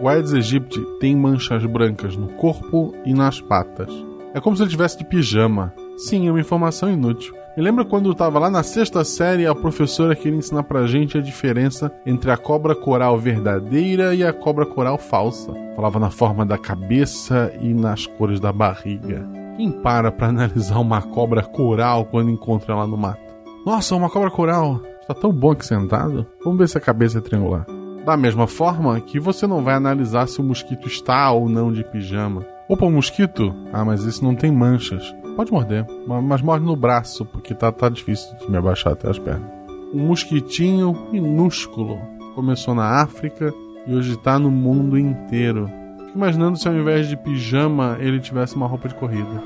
O Aedes aegypti tem manchas brancas no corpo e nas patas. É como se ele tivesse de pijama. Sim, é uma informação inútil. Me lembra quando eu tava lá na sexta série a professora queria ensinar pra gente a diferença entre a cobra coral verdadeira e a cobra coral falsa. Falava na forma da cabeça e nas cores da barriga. Quem para pra analisar uma cobra coral quando encontra ela no mato? Nossa, uma cobra coral! Está tão bom aqui sentado. Vamos ver se a cabeça é triangular. Da mesma forma que você não vai analisar se o mosquito está ou não de pijama. Opa, um mosquito? Ah, mas esse não tem manchas. Pode morder, mas morde no braço, porque tá, tá difícil de me abaixar até as pernas. Um mosquitinho minúsculo. Começou na África e hoje tá no mundo inteiro. Fico imaginando se ao invés de pijama ele tivesse uma roupa de corrida.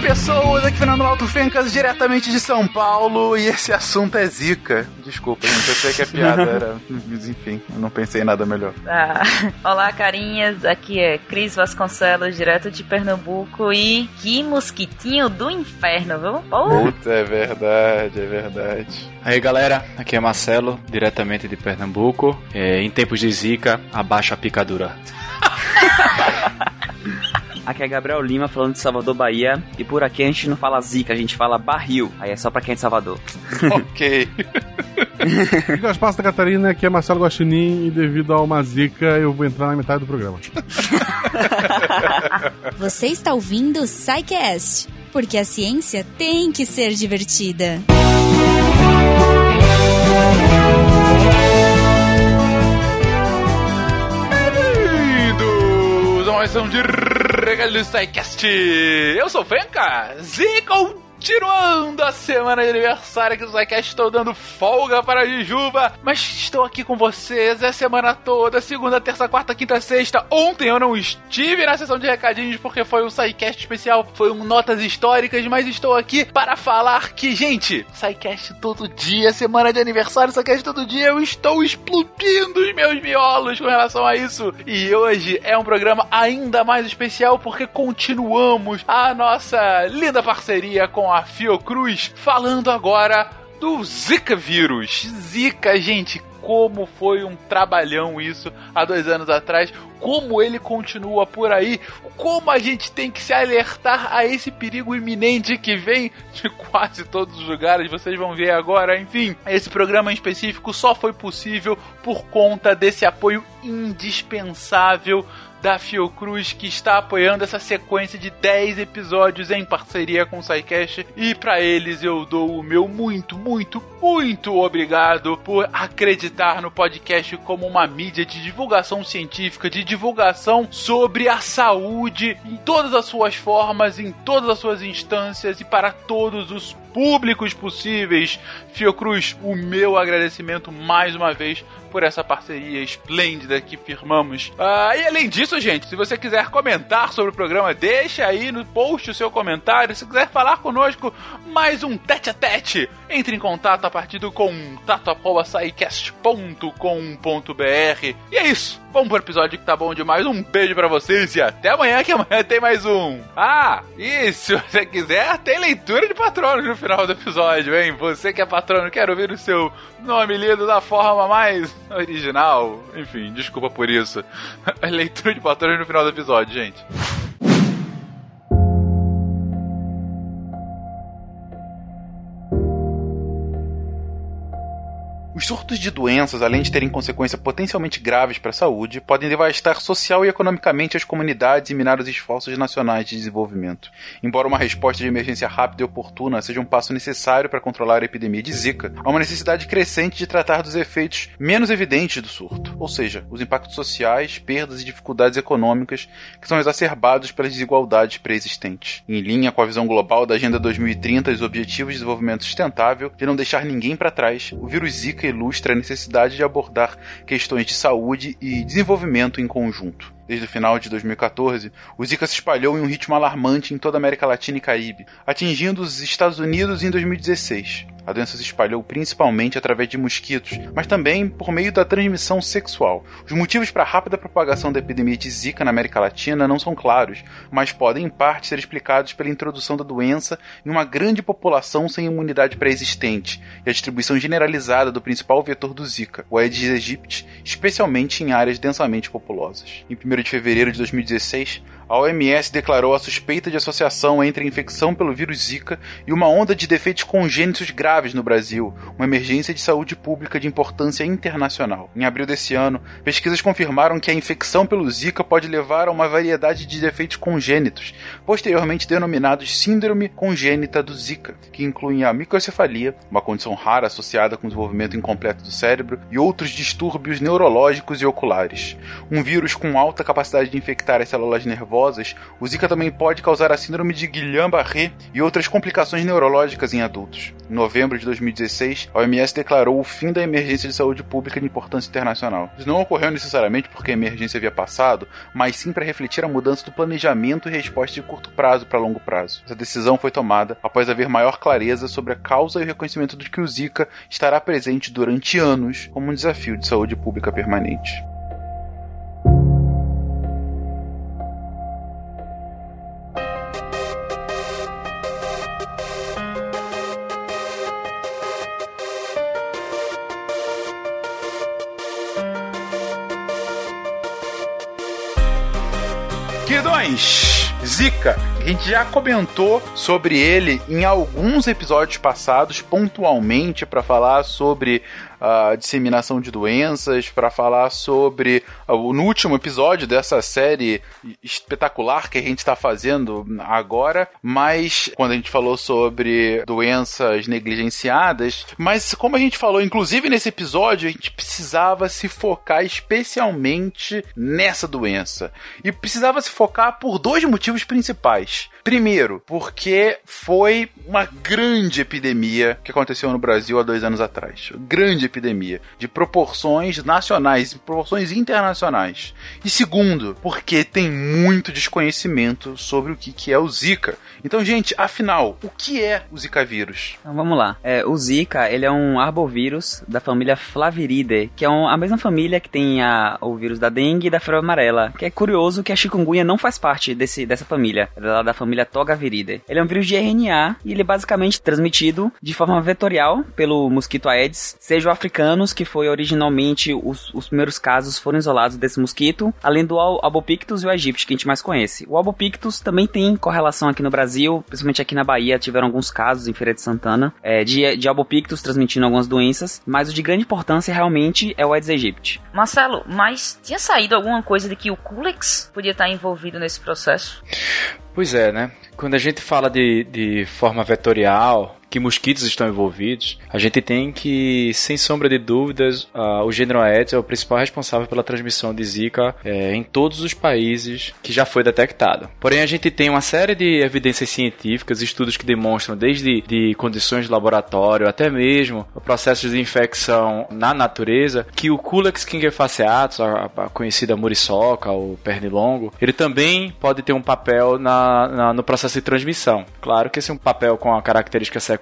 Pessoas, aqui Fernando Alto Fencas, diretamente de São Paulo, e esse assunto é zica. Desculpa, gente, eu sei que é piada, era... mas enfim, eu não pensei em nada melhor. Ah, olá, carinhas, aqui é Cris Vasconcelos, direto de Pernambuco, e que mosquitinho do inferno, viu? Puta, é verdade, é verdade. Aí galera, aqui é Marcelo, diretamente de Pernambuco. É, em tempos de zica, abaixa a picadura. Aqui é Gabriel Lima falando de Salvador, Bahia. E por aqui a gente não fala zica, a gente fala barril. Aí é só pra quem é de Salvador. ok. Gaspar Santa Catarina, aqui é Marcelo Guaxinim e devido a uma zica eu vou entrar na metade do programa. Você está ouvindo o Psycast, porque a ciência tem que ser divertida. Bem-vindos a mais um de Regalho Psycast. Eu sou o Fenka, Zico Continuando a semana de aniversário aqui do Zycast, estou dando folga para a Jujuba, mas estou aqui com vocês a semana toda, segunda, terça, quarta, quinta, sexta. Ontem eu não estive na sessão de recadinhos porque foi um Psycast especial, foi um Notas Históricas, mas estou aqui para falar que, gente, Psycast todo dia, semana de aniversário, Psycast todo dia, eu estou explodindo os meus miolos com relação a isso. E hoje é um programa ainda mais especial porque continuamos a nossa linda parceria com a Fiocruz, falando agora do Zika vírus. Zika, gente, como foi um trabalhão isso há dois anos atrás, como ele continua por aí, como a gente tem que se alertar a esse perigo iminente que vem de quase todos os lugares, vocês vão ver agora. Enfim, esse programa em específico só foi possível por conta desse apoio indispensável da Fiocruz que está apoiando essa sequência de 10 episódios em parceria com o SciCast. E para eles eu dou o meu muito, muito, muito obrigado por acreditar no podcast como uma mídia de divulgação científica, de divulgação sobre a saúde em todas as suas formas, em todas as suas instâncias e para todos os públicos possíveis. Fiocruz, o meu agradecimento mais uma vez por essa parceria esplêndida que firmamos. Ah, e além disso, gente, se você quiser comentar sobre o programa, deixa aí no post o seu comentário. Se quiser falar conosco, mais um tete a tete, entre em contato a partir do contato.saicast.com.br. E é isso. Vamos pro episódio que tá bom demais. Um beijo para vocês e até amanhã, que amanhã tem mais um. Ah, e se você quiser, tem leitura de patronos no final do episódio, hein? Você que é patrono, quer ouvir o seu nome lido da forma mais original. Enfim, desculpa por isso. leitura de patronos no final do episódio, gente. Os surtos de doenças, além de terem consequências potencialmente graves para a saúde, podem devastar social e economicamente as comunidades e minar os esforços nacionais de desenvolvimento. Embora uma resposta de emergência rápida e oportuna seja um passo necessário para controlar a epidemia de Zika, há uma necessidade crescente de tratar dos efeitos menos evidentes do surto, ou seja, os impactos sociais, perdas e dificuldades econômicas que são exacerbados pelas desigualdades preexistentes. Em linha com a visão global da Agenda 2030 e os Objetivos de Desenvolvimento Sustentável, de não deixar ninguém para trás, o vírus Zika ilustra a necessidade de abordar questões de saúde e desenvolvimento em conjunto. Desde o final de 2014, o Zika se espalhou em um ritmo alarmante em toda a América Latina e Caribe, atingindo os Estados Unidos em 2016. A doença se espalhou principalmente através de mosquitos, mas também por meio da transmissão sexual. Os motivos para a rápida propagação da epidemia de Zika na América Latina não são claros, mas podem em parte ser explicados pela introdução da doença em uma grande população sem imunidade pré-existente e a distribuição generalizada do principal vetor do Zika, o Aedes aegypti, especialmente em áreas densamente populosas. Em 1 de fevereiro de 2016, a OMS declarou a suspeita de associação entre a infecção pelo vírus Zika e uma onda de defeitos congênitos graves no Brasil, uma emergência de saúde pública de importância internacional. Em abril desse ano, pesquisas confirmaram que a infecção pelo Zika pode levar a uma variedade de defeitos congênitos, posteriormente denominados Síndrome Congênita do Zika, que incluem a microcefalia, uma condição rara associada com o desenvolvimento incompleto do cérebro, e outros distúrbios neurológicos e oculares. Um vírus com alta capacidade de infectar as células nervosas o Zika também pode causar a síndrome de Guillain-Barré e outras complicações neurológicas em adultos. Em novembro de 2016, a OMS declarou o fim da emergência de saúde pública de importância internacional. Isso não ocorreu necessariamente porque a emergência havia passado, mas sim para refletir a mudança do planejamento e resposta de curto prazo para longo prazo. Essa decisão foi tomada após haver maior clareza sobre a causa e o reconhecimento de que o Zika estará presente durante anos como um desafio de saúde pública permanente. Zika. A gente já comentou sobre ele em alguns episódios passados, pontualmente, para falar sobre a disseminação de doenças, para falar sobre no último episódio dessa série espetacular que a gente está fazendo agora, mas quando a gente falou sobre doenças negligenciadas, mas como a gente falou, inclusive nesse episódio, a gente precisava se focar especialmente nessa doença. E precisava se focar por dois motivos principais. Primeiro, porque foi uma grande epidemia que aconteceu no Brasil há dois anos atrás. Grande epidemia, de proporções nacionais proporções internacionais. E segundo, porque tem muito desconhecimento sobre o que, que é o Zika. Então, gente, afinal, o que é o Zika vírus? Então vamos lá. É, o Zika, ele é um arbovírus da família Flaviridae, que é um, a mesma família que tem a, o vírus da dengue e da febre amarela. Que é curioso que a chikungunya não faz parte desse, dessa família, é da família Togaviridae. Ele é um vírus de RNA e ele é basicamente transmitido de forma vetorial pelo mosquito Aedes, seja africanos, que foi originalmente os, os primeiros casos foram isolados desse mosquito, além do Albopictus e o Aegypti, que a gente mais conhece. O Albopictus também tem correlação aqui no Brasil, principalmente aqui na Bahia, tiveram alguns casos em Feira de Santana é, de, de Albopictus transmitindo algumas doenças, mas o de grande importância realmente é o Aedes aegypti. Marcelo, mas tinha saído alguma coisa de que o Culex podia estar envolvido nesse processo? Pois é, né? Quando a gente fala de, de forma vetorial, que mosquitos estão envolvidos, a gente tem que, sem sombra de dúvidas, o gênero Aedes é o principal responsável pela transmissão de Zika é, em todos os países que já foi detectado. Porém, a gente tem uma série de evidências científicas, estudos que demonstram desde de condições de laboratório até mesmo processos de infecção na natureza, que o Culex kingefaciatus, a, a conhecida muriçoca ou pernilongo, ele também pode ter um papel na, na, no processo de transmissão. Claro que esse é um papel com a característica secundária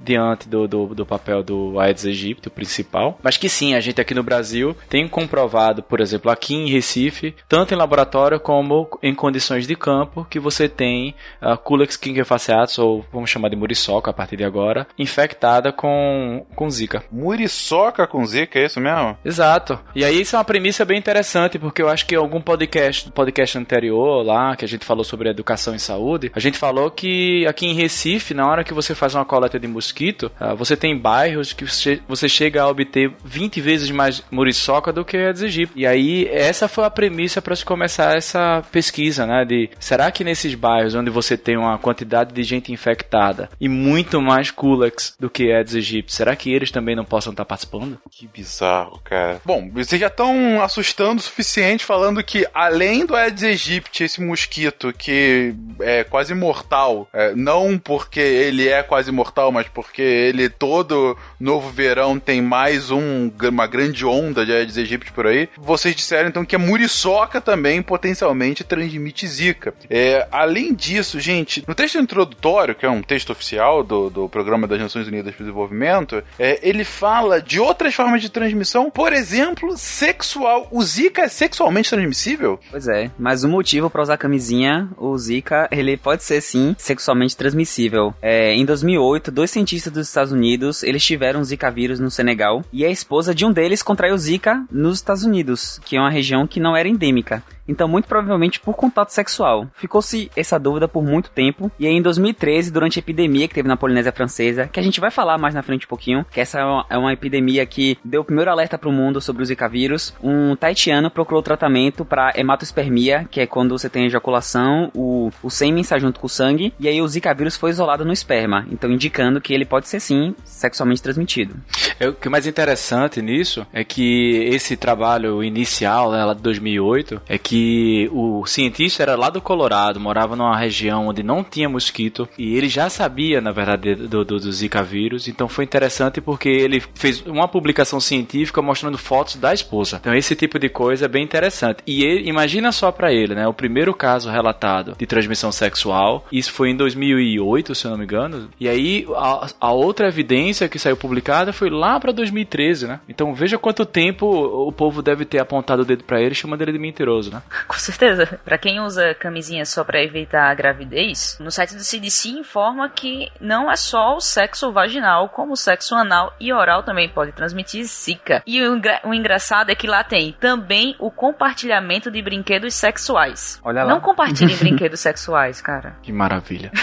diante do, do, do papel do Aedes aegypti, o principal. Mas que sim, a gente aqui no Brasil tem comprovado, por exemplo, aqui em Recife, tanto em laboratório como em condições de campo, que você tem a Culex kingefaciatus, ou vamos chamar de muriçoca a partir de agora, infectada com, com Zika. Muriçoca com Zika, é isso mesmo? Exato. E aí isso é uma premissa bem interessante, porque eu acho que em algum podcast, podcast anterior lá, que a gente falou sobre educação em saúde, a gente falou que aqui em Recife, na hora que você faz uma coleta de mosquito, uh, você tem bairros que você chega a obter 20 vezes mais muriçoca do que Aedes aegypti. E aí, essa foi a premissa para se começar essa pesquisa, né? De será que nesses bairros onde você tem uma quantidade de gente infectada e muito mais Culex do que Aedes aegypti, será que eles também não possam estar participando? Que bizarro, cara. Bom, vocês já estão assustando o suficiente falando que além do Aedes aegypti, esse mosquito que é quase mortal, é, não porque ele é quase quase imortal, mas porque ele todo novo verão tem mais um, uma grande onda de Aedes aegypti por aí. Vocês disseram então que a muriçoca também potencialmente transmite zika. É, além disso, gente, no texto introdutório, que é um texto oficial do, do Programa das Nações Unidas para o Desenvolvimento, é, ele fala de outras formas de transmissão, por exemplo, sexual. O zika é sexualmente transmissível? Pois é, mas o motivo para usar camisinha, o zika, ele pode ser sim sexualmente transmissível. É, em 2008, dois cientistas dos Estados Unidos, eles tiveram zika vírus no Senegal e a esposa de um deles contraiu zika nos Estados Unidos, que é uma região que não era endêmica. Então, muito provavelmente por contato sexual. Ficou-se essa dúvida por muito tempo. E aí, em 2013, durante a epidemia que teve na Polinésia Francesa, que a gente vai falar mais na frente um pouquinho, que essa é uma, é uma epidemia que deu o primeiro alerta para o mundo sobre o Zika vírus, um taitiano procurou tratamento para hematospermia, que é quando você tem ejaculação, o, o sêmen está junto com o sangue, e aí o Zika vírus foi isolado no esperma, então indicando que ele pode ser sim sexualmente transmitido. É, o que é mais interessante nisso é que esse trabalho inicial, né, lá de 2008, é que o cientista era lá do Colorado, morava numa região onde não tinha mosquito e ele já sabia, na verdade, do, do, do Zika vírus. Então foi interessante porque ele fez uma publicação científica mostrando fotos da esposa. Então esse tipo de coisa é bem interessante. E ele, imagina só para ele, né? O primeiro caso relatado de transmissão sexual, isso foi em 2008, se eu não me engano. E aí a, a outra evidência que saiu publicada foi lá para 2013, né? Então veja quanto tempo o povo deve ter apontado o dedo para ele, chamando ele de mentiroso, né? Com certeza. Para quem usa camisinha só para evitar a gravidez, no site do CDC informa que não é só o sexo vaginal, como o sexo anal e oral também pode transmitir zika. E o, engra o engraçado é que lá tem também o compartilhamento de brinquedos sexuais. Olha lá. Não compartilhem brinquedos sexuais, cara. Que maravilha.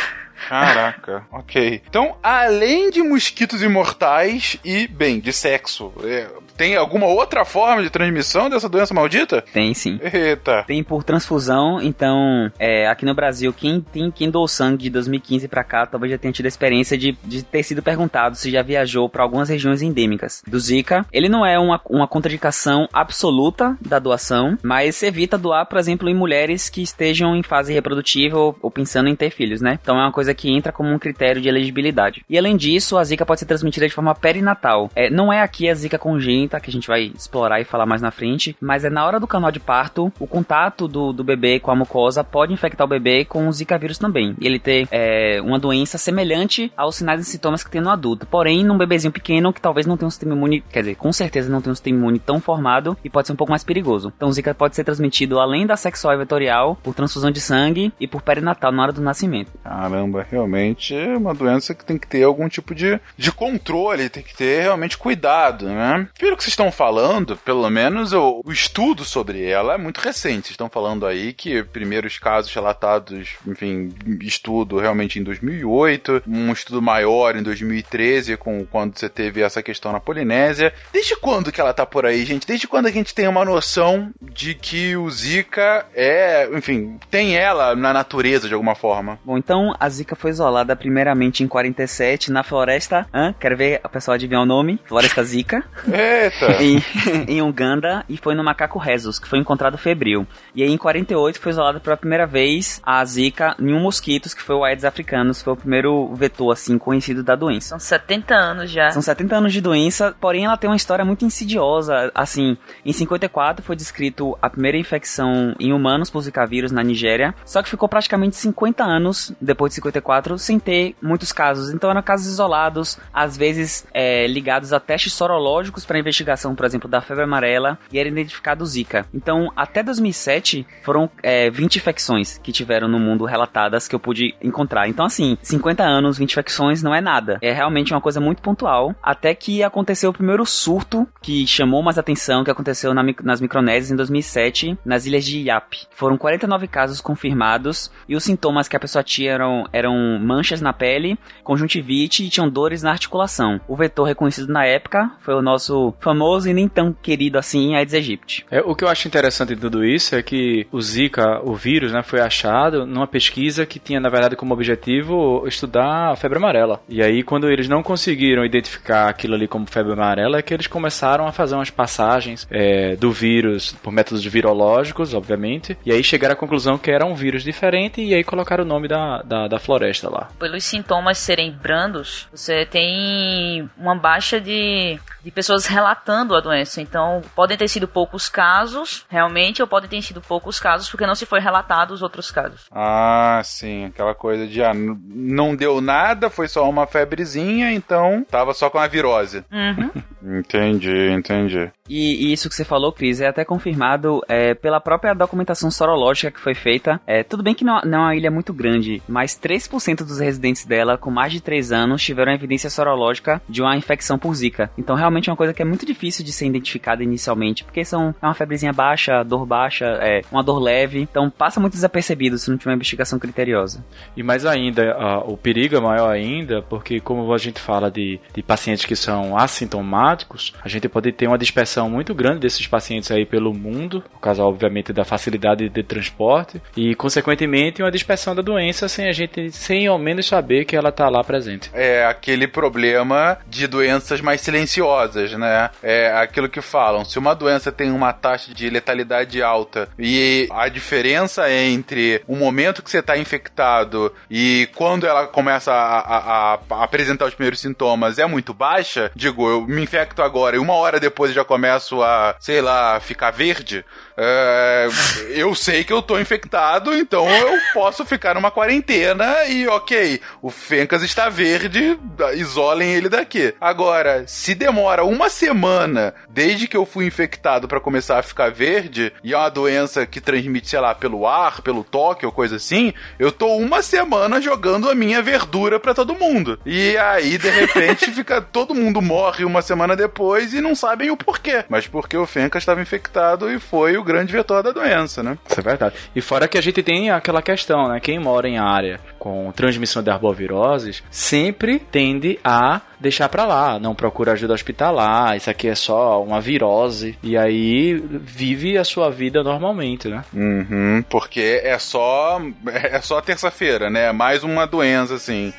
Caraca, ok. Então, além de mosquitos imortais e, bem, de sexo, é, tem alguma outra forma de transmissão dessa doença maldita? Tem sim. Eita. Tem por transfusão, então, é, aqui no Brasil, quem, tem, quem doou sangue de 2015 pra cá, talvez já tenha tido a experiência de, de ter sido perguntado se já viajou para algumas regiões endêmicas do Zika. Ele não é uma, uma contraindicação absoluta da doação, mas evita doar, por exemplo, em mulheres que estejam em fase reprodutiva ou, ou pensando em ter filhos, né? Então é uma coisa que entra como um critério de elegibilidade. E além disso, a Zika pode ser transmitida de forma perinatal. É, não é aqui a Zika congênita, que a gente vai explorar e falar mais na frente, mas é na hora do canal de parto, o contato do, do bebê com a mucosa pode infectar o bebê com o Zika vírus também. E ele ter é, uma doença semelhante aos sinais e sintomas que tem no adulto. Porém, num bebezinho pequeno que talvez não tenha um sistema imune, quer dizer, com certeza não tem um sistema imune tão formado e pode ser um pouco mais perigoso. Então, o Zika pode ser transmitido além da sexual e vetorial, por transfusão de sangue e por perinatal na hora do nascimento. Caramba, realmente é uma doença que tem que ter algum tipo de, de controle, tem que ter realmente cuidado, né? Pelo que vocês estão falando, pelo menos o, o estudo sobre ela é muito recente. Vocês estão falando aí que primeiros casos relatados, enfim, estudo realmente em 2008, um estudo maior em 2013, com quando você teve essa questão na Polinésia. Desde quando que ela tá por aí, gente? Desde quando a gente tem uma noção de que o Zika é, enfim, tem ela na natureza de alguma forma? Bom, então a Zika foi isolada primeiramente em 47 na floresta. Hã? Quero ver a pessoa adivinhar o nome? Floresta Zika. Eita! em, em Uganda e foi no macaco Rhesus, que foi encontrado febril. E aí em 48 foi isolada pela primeira vez a Zika em um mosquitos, que foi o Aedes africanus, foi o primeiro vetor assim conhecido da doença. São 70 anos já. São 70 anos de doença, porém ela tem uma história muito insidiosa. Assim, em 54 foi descrito a primeira infecção em humanos por Zika vírus na Nigéria, só que ficou praticamente 50 anos depois de 54 sem ter muitos casos. Então eram casos isolados, às vezes é, ligados a testes sorológicos para investigação, por exemplo, da febre amarela e era identificado Zika. Então, até 2007 foram é, 20 infecções que tiveram no mundo relatadas que eu pude encontrar. Então, assim, 50 anos, 20 infecções não é nada. É realmente uma coisa muito pontual. Até que aconteceu o primeiro surto que chamou mais atenção, que aconteceu na, nas Micronésias em 2007, nas ilhas de Iap. Foram 49 casos confirmados e os sintomas que a pessoa tinha eram, eram manchas na pele, conjuntivite e tinham dores na articulação. O vetor reconhecido na época foi o nosso famoso e nem tão querido assim Aedes aegypti. É, o que eu acho interessante de tudo isso é que o Zika, o vírus, né, foi achado numa pesquisa que tinha, na verdade, como objetivo estudar a febre amarela. E aí, quando eles não conseguiram identificar aquilo ali como febre amarela, é que eles começaram a fazer umas passagens é, do vírus por métodos virológicos, obviamente, e aí chegaram à conclusão que era um vírus diferente e aí colocaram o nome da, da, da, floresta lá. Pelos sintomas serem brandos, você tem uma baixa de, de pessoas relatando a doença. Então, podem ter sido poucos casos, realmente, ou podem ter sido poucos casos porque não se foi relatado os outros casos. Ah, sim, aquela coisa de ah, não deu nada, foi só uma febrezinha, então tava só com a virose. Uhum. Entendi, entendi. E, e isso que você falou, Cris, é até confirmado é, pela própria documentação sorológica que foi feita. É, tudo bem que não, não é uma ilha muito grande, mas 3% dos residentes dela, com mais de 3 anos, tiveram evidência sorológica de uma infecção por Zika. Então, realmente é uma coisa que é muito difícil de ser identificada inicialmente, porque são é uma febrezinha baixa, dor baixa, é, uma dor leve. Então, passa muito desapercebido se não tiver uma investigação criteriosa. E mais ainda, a- o perigo é maior ainda, porque como a gente fala de, de pacientes que são assintomáticos, a gente pode ter uma dispersão muito grande desses pacientes aí pelo mundo, por causa, obviamente, da facilidade de transporte, e, consequentemente, uma dispersão da doença sem a gente, sem ao menos saber que ela está lá presente. É aquele problema de doenças mais silenciosas, né? É aquilo que falam. Se uma doença tem uma taxa de letalidade alta e a diferença entre o momento que você está infectado e quando ela começa a, a- a- apresentar os primeiros sintomas é muito baixa, digo, eu me infecto agora e uma hora depois já começo a, sei lá, ficar verde, é, eu sei que eu tô infectado, então eu posso ficar numa quarentena e ok, o Fencas está verde, isolem ele daqui. Agora, se demora uma semana desde que eu fui infectado pra começar a ficar verde, e é uma doença que transmite, sei lá, pelo ar, pelo toque ou coisa assim, eu tô uma semana jogando a minha verdura pra todo mundo. E aí, de repente, fica todo mundo morre uma semana depois e não sabem o porquê. Mas porque o Fencas estava infectado e foi o grande vetor da doença, né? Isso é verdade. E fora que a gente tem aquela questão, né? Quem mora em área com transmissão de arboviroses sempre tende a deixar pra lá, não procura ajuda hospitalar, isso aqui é só uma virose, e aí vive a sua vida normalmente, né? Uhum, porque é só é só terça-feira, né? Mais uma doença assim.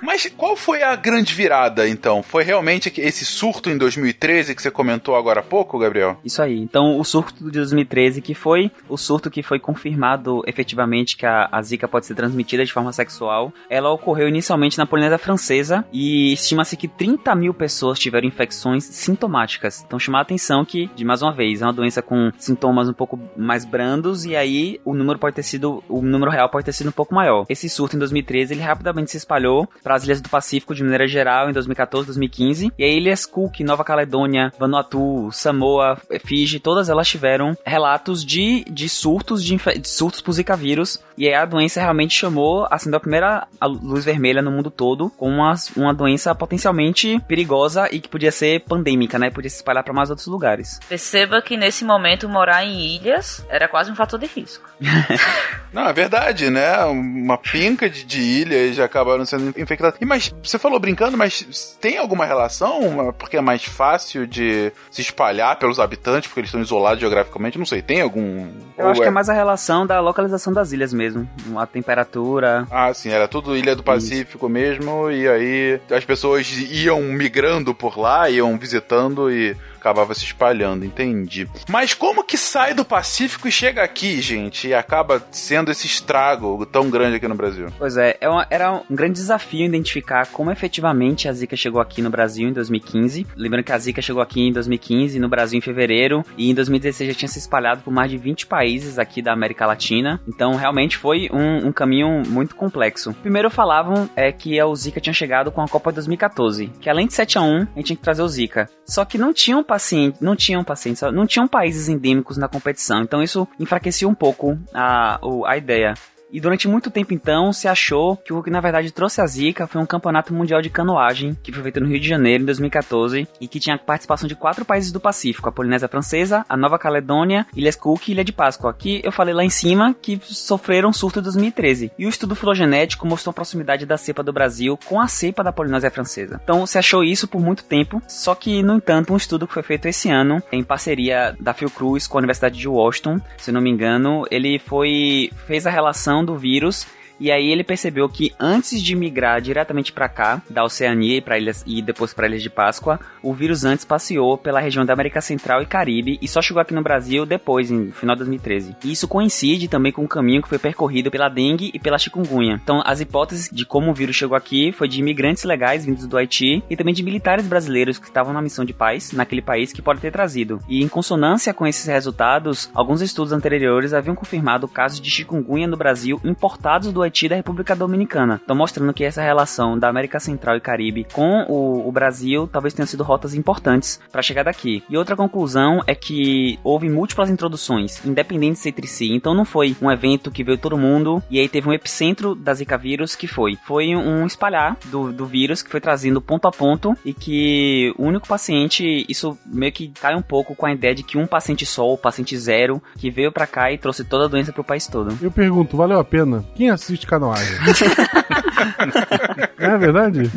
Mas qual foi a grande virada, então? Foi realmente esse surto em 2013 que você comentou agora há pouco, Gabriel? Isso aí. Então, o surto de 2013, que foi o surto que foi confirmado efetivamente que a, a Zika pode ser transmitida de forma sexual, ela ocorreu inicialmente na Polinésia Francesa e estima-se que 30 mil pessoas tiveram infecções sintomáticas. Então, chamar a atenção que, de mais uma vez, é uma doença com sintomas um pouco mais brandos e aí o número pode ter sido, o número real pode ter sido um pouco maior. Esse surto em 2013, ele rapidamente se espalhou para as ilhas do Pacífico de maneira geral em 2014, 2015 e aí ilhas Cook, Nova Caledônia, Vanuatu, Samoa, Fiji, todas elas tiveram relatos de, de surtos de, de surtos por Zika vírus e aí a doença realmente chamou, acendeu a primeira luz vermelha no mundo todo com uma, uma doença potencialmente perigosa e que podia ser pandêmica, né? Podia se espalhar para mais outros lugares. Perceba que nesse momento morar em ilhas era quase um fator de risco. Não, é verdade, né? Uma pinca de, de ilhas já acabaram sendo infectadas. E mas você falou brincando, mas tem alguma relação? Porque é mais fácil de se espalhar pelos habitantes, porque eles estão isolados geograficamente? Não sei, tem algum. Eu Ou acho que é mais a relação da localização das ilhas mesmo, a temperatura. Ah, sim, era tudo Ilha do Pacífico mesmo, e aí as pessoas iam migrando por lá, iam visitando e acabava se espalhando, entendi. Mas como que sai do Pacífico e chega aqui, gente, e acaba sendo esse estrago tão grande aqui no Brasil? Pois é, é uma- era um grande desafio identificar como efetivamente a Zika chegou aqui no Brasil em 2015. Lembrando que a Zika chegou aqui em 2015, no Brasil em fevereiro, e em 2016 já tinha se espalhado por mais de 20 países aqui da América Latina. Então, realmente foi um, um caminho muito complexo. Primeiro falavam é que o Zika tinha chegado com a Copa 2014, que além de 7 a 1 a gente tinha que trazer o Zika. Só que não tinham pacientes, não tinham pacientes, não tinham países endêmicos na competição. Então isso enfraquecia um pouco a, a ideia. E durante muito tempo, então, se achou que o que na verdade trouxe a Zika foi um campeonato mundial de canoagem, que foi feito no Rio de Janeiro em 2014, e que tinha participação de quatro países do Pacífico: a Polinésia Francesa, a Nova Caledônia, Ilhas Cook e Ilha de Páscoa, que eu falei lá em cima que sofreram surto em 2013. E o estudo filogenético mostrou a proximidade da cepa do Brasil com a cepa da Polinésia Francesa. Então se achou isso por muito tempo, só que, no entanto, um estudo que foi feito esse ano, em parceria da Fiocruz com a Universidade de Washington, se não me engano, ele foi fez a relação do vírus E aí ele percebeu que antes de migrar diretamente para cá, da Oceania e ilhas e depois para Ilhas de Páscoa, o vírus antes passeou pela região da América Central e Caribe e só chegou aqui no Brasil depois, em final de 2013. E isso coincide também com o caminho que foi percorrido pela dengue e pela chikungunya. Então, as hipóteses de como o vírus chegou aqui foi de imigrantes legais vindos do Haiti e também de militares brasileiros que estavam na missão de paz naquele país que pode ter trazido. E em consonância com esses resultados, alguns estudos anteriores haviam confirmado casos de chikungunya no Brasil importados do Haiti e da República Dominicana. Então, mostrando que essa relação da América Central e Caribe com o, o Brasil talvez tenham sido rotas importantes para chegar daqui. E outra conclusão é que houve múltiplas introduções, independentes entre si. Então, não foi um evento que veio todo mundo e aí teve um epicentro da Zika vírus que foi. Foi um espalhar do, do vírus que foi trazendo ponto a ponto e que o único paciente, isso meio que cai um pouco com a ideia de que um paciente só, o paciente zero, que veio para cá e trouxe toda a doença pro país todo. Eu pergunto, valeu a pena? Quem assiste canoagem? é verdade?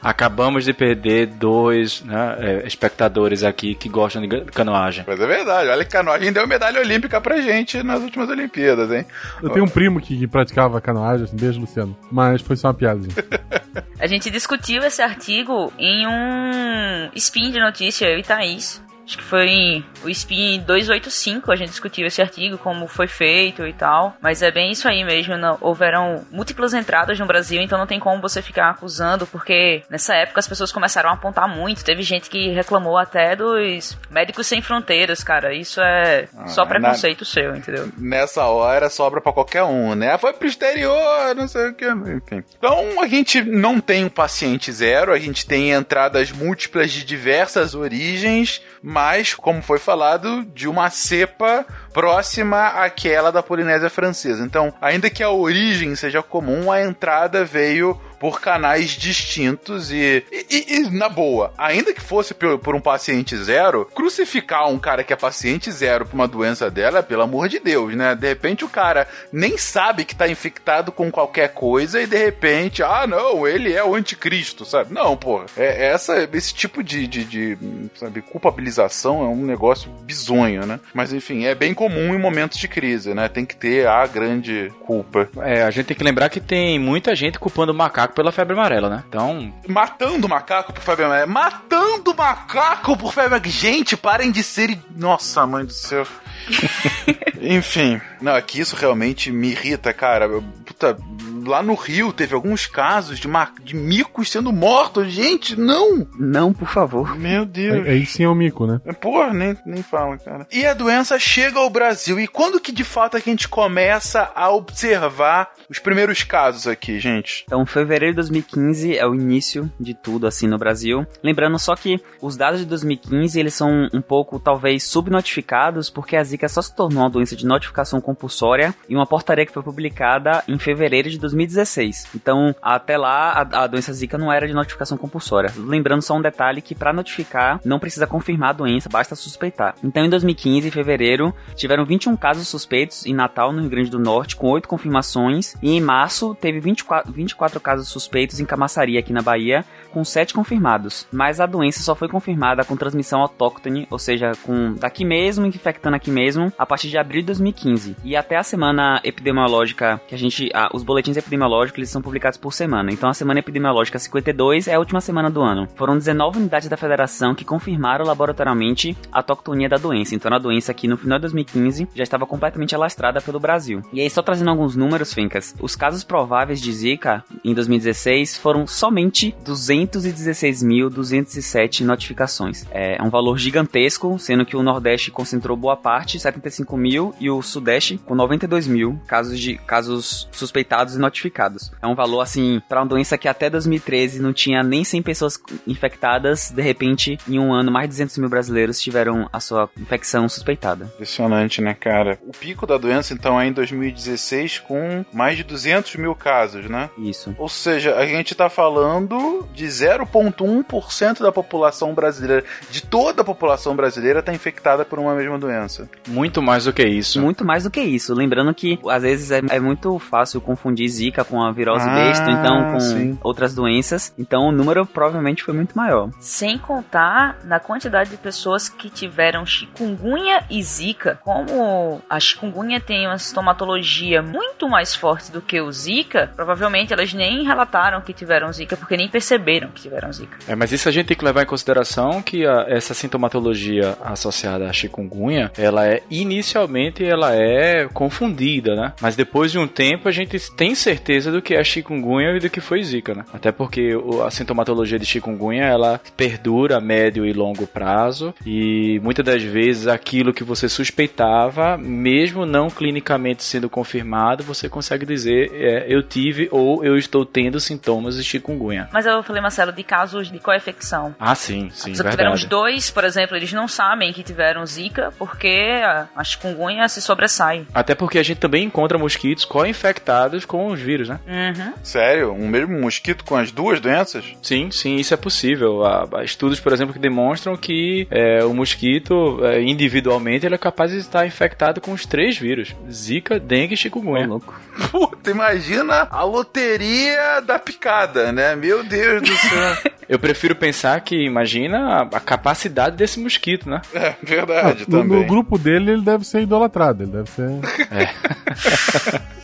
Acabamos de perder dois né, é, espectadores aqui que gostam de canoagem. Mas é verdade, olha que canoagem deu medalha olímpica pra gente nas últimas Olimpíadas, hein? Eu tenho um primo que, praticava canoagem, assim, beijo, Luciano. Mas foi só uma piadinha. A gente discutiu esse artigo em um spin de notícia, eu e Thaís. Acho que foi o SPIN 285, a gente discutiu esse artigo, como foi feito e tal. Mas é bem isso aí mesmo. Não, houveram múltiplas entradas no Brasil, então não tem como você ficar acusando, porque nessa época as pessoas começaram a apontar muito. Teve gente que reclamou até dos médicos sem fronteiras, cara. Isso é ah, só preconceito na... seu, entendeu? Nessa hora sobra para qualquer um, né? Foi pro exterior, não sei o que, enfim. Então a gente não tem um paciente zero, a gente tem entradas múltiplas de diversas origens mas, como foi falado, de uma cepa próxima àquela da Polinésia Francesa. Então, ainda que a origem seja comum, a entrada veio por canais distintos e, e, e, na boa, ainda que fosse por, por, um paciente zero, crucificar um cara que é paciente zero por uma doença dela, pelo amor de Deus, né? De repente o cara nem sabe que tá infectado com qualquer coisa e de repente, ah, não, ele é o anticristo, sabe? Não, porra. É, essa, esse tipo de, de, de sabe, culpabilização é um negócio bizonho, né? Mas enfim, é bem comum em momentos de crise, né? Tem que ter a grande culpa. É, a gente tem que lembrar que tem muita gente culpando o macaco pela febre amarela, né? Então. Matando macaco por febre amarela. Matando macaco por febre amarela. Gente, parem de ser. Nossa, mãe do céu. Enfim, não, aqui isso realmente me irrita, cara. Puta, lá no Rio teve alguns casos de, de micos sendo mortos. Gente, não! Não, por favor. Meu Deus. Aí, aí sim é o mico, né? Porra, nem, nem fala, cara. E a doença chega ao Brasil. E quando que de fato a gente começa a observar os primeiros casos aqui, gente? Então, fevereiro de 2015 é o início de tudo, assim, no Brasil. Lembrando só que os dados de 2015, eles são um pouco, talvez, subnotificados, porque a Zika só se tornou uma doença de notificação compulsória em uma portaria que foi publicada em fevereiro de 2016. Então, até lá, a, a doença Zika não era de notificação compulsória. Lembrando só um detalhe que para notificar não precisa confirmar a doença, basta suspeitar. Então, em 2015, em fevereiro, tiveram 21 casos suspeitos em Natal, no Rio Grande do Norte, com 8 confirmações. E em março, teve 24, 24 casos suspeitos em Camaçaria, aqui na Bahia, com 7 confirmados. Mas a doença só foi confirmada com transmissão autóctone, ou seja, com daqui mesmo, infectando aqui mesmo, a partir de abril de 2015. E até a semana epidemiológica que a gente. Ah, os boletins epidemiológicos eles são publicados por semana. Então a semana epidemiológica 52 é a última semana do ano. Foram 19 unidades da federação que confirmaram laboratoriamente a toxotonia da doença. Então a doença aqui no final de 2015 já estava completamente alastrada pelo Brasil. E aí, só trazendo alguns números, Fincas, os casos prováveis de Zika em 2016 foram somente 216.207 notificações. É um valor gigantesco, sendo que o Nordeste concentrou boa parte, 75 mil, e o Sudeste com 92 mil casos de casos suspeitados e notificados. É um valor assim para uma doença que até 2013 não tinha nem 100 pessoas infectadas, de repente em um ano mais de 200 mil brasileiros tiveram a sua infecção suspeitada. Impressionante, né, cara? O pico da doença então é em 2016 com mais de 200 mil casos, né? Isso. Ou seja, a gente tá falando de 0,1% da população brasileira, de toda a população brasileira tá infectada por uma mesma doença. Muito mais do que isso. Muito mais do que isso. Lembrando que às vezes é, é muito fácil confundir Zika, com a virose Ah, besta, então com sim. outras doenças. Então o número provavelmente foi muito maior. Sem contar na quantidade de pessoas que tiveram chikungunya e zika. Como a chikungunya tem uma sintomatologia muito mais forte do que o zika, provavelmente elas nem relataram que tiveram zika porque nem perceberam que tiveram zika. É, mas isso a gente tem que levar em consideração que a- essa sintomatologia associada à chikungunya, ela é inicialmente ela é confundida, né? Mas depois de um tempo a gente tem certeza do que é chikungunya e do que foi zika, né? Até porque o- a sintomatologia de chikungunya ela perdura a médio e longo prazo e muitas das vezes aquilo que você suspeitava, mesmo não clinicamente sendo confirmado, você consegue dizer é, eu tive ou eu estou tendo sintomas de chikungunya. Mas eu falei, Marcelo, de casos de co-infecção. Ah, sim, sim, que tiveram os dois, por exemplo, eles não sabem que tiveram zika porque a, chikungunya se sobressai. Até porque a gente também encontra mosquitos co-infectados com os vírus, né? Uhum. Sério? Um mesmo mosquito com as duas doenças? Sim, sim, isso é possível. Há, há estudos, por exemplo, que demonstram que é, o mosquito, é, individualmente, ele é capaz de estar infectado com os três vírus: Zika, dengue e chikungunya. louco. Puta, imagina a loteria da picada, né? Meu Deus do céu. Eu prefiro pensar que, imagina a, a capacidade desse mosquito, né? é verdade, no, também. no grupo dele, ele deve ser idolatrado. Ele deve ser.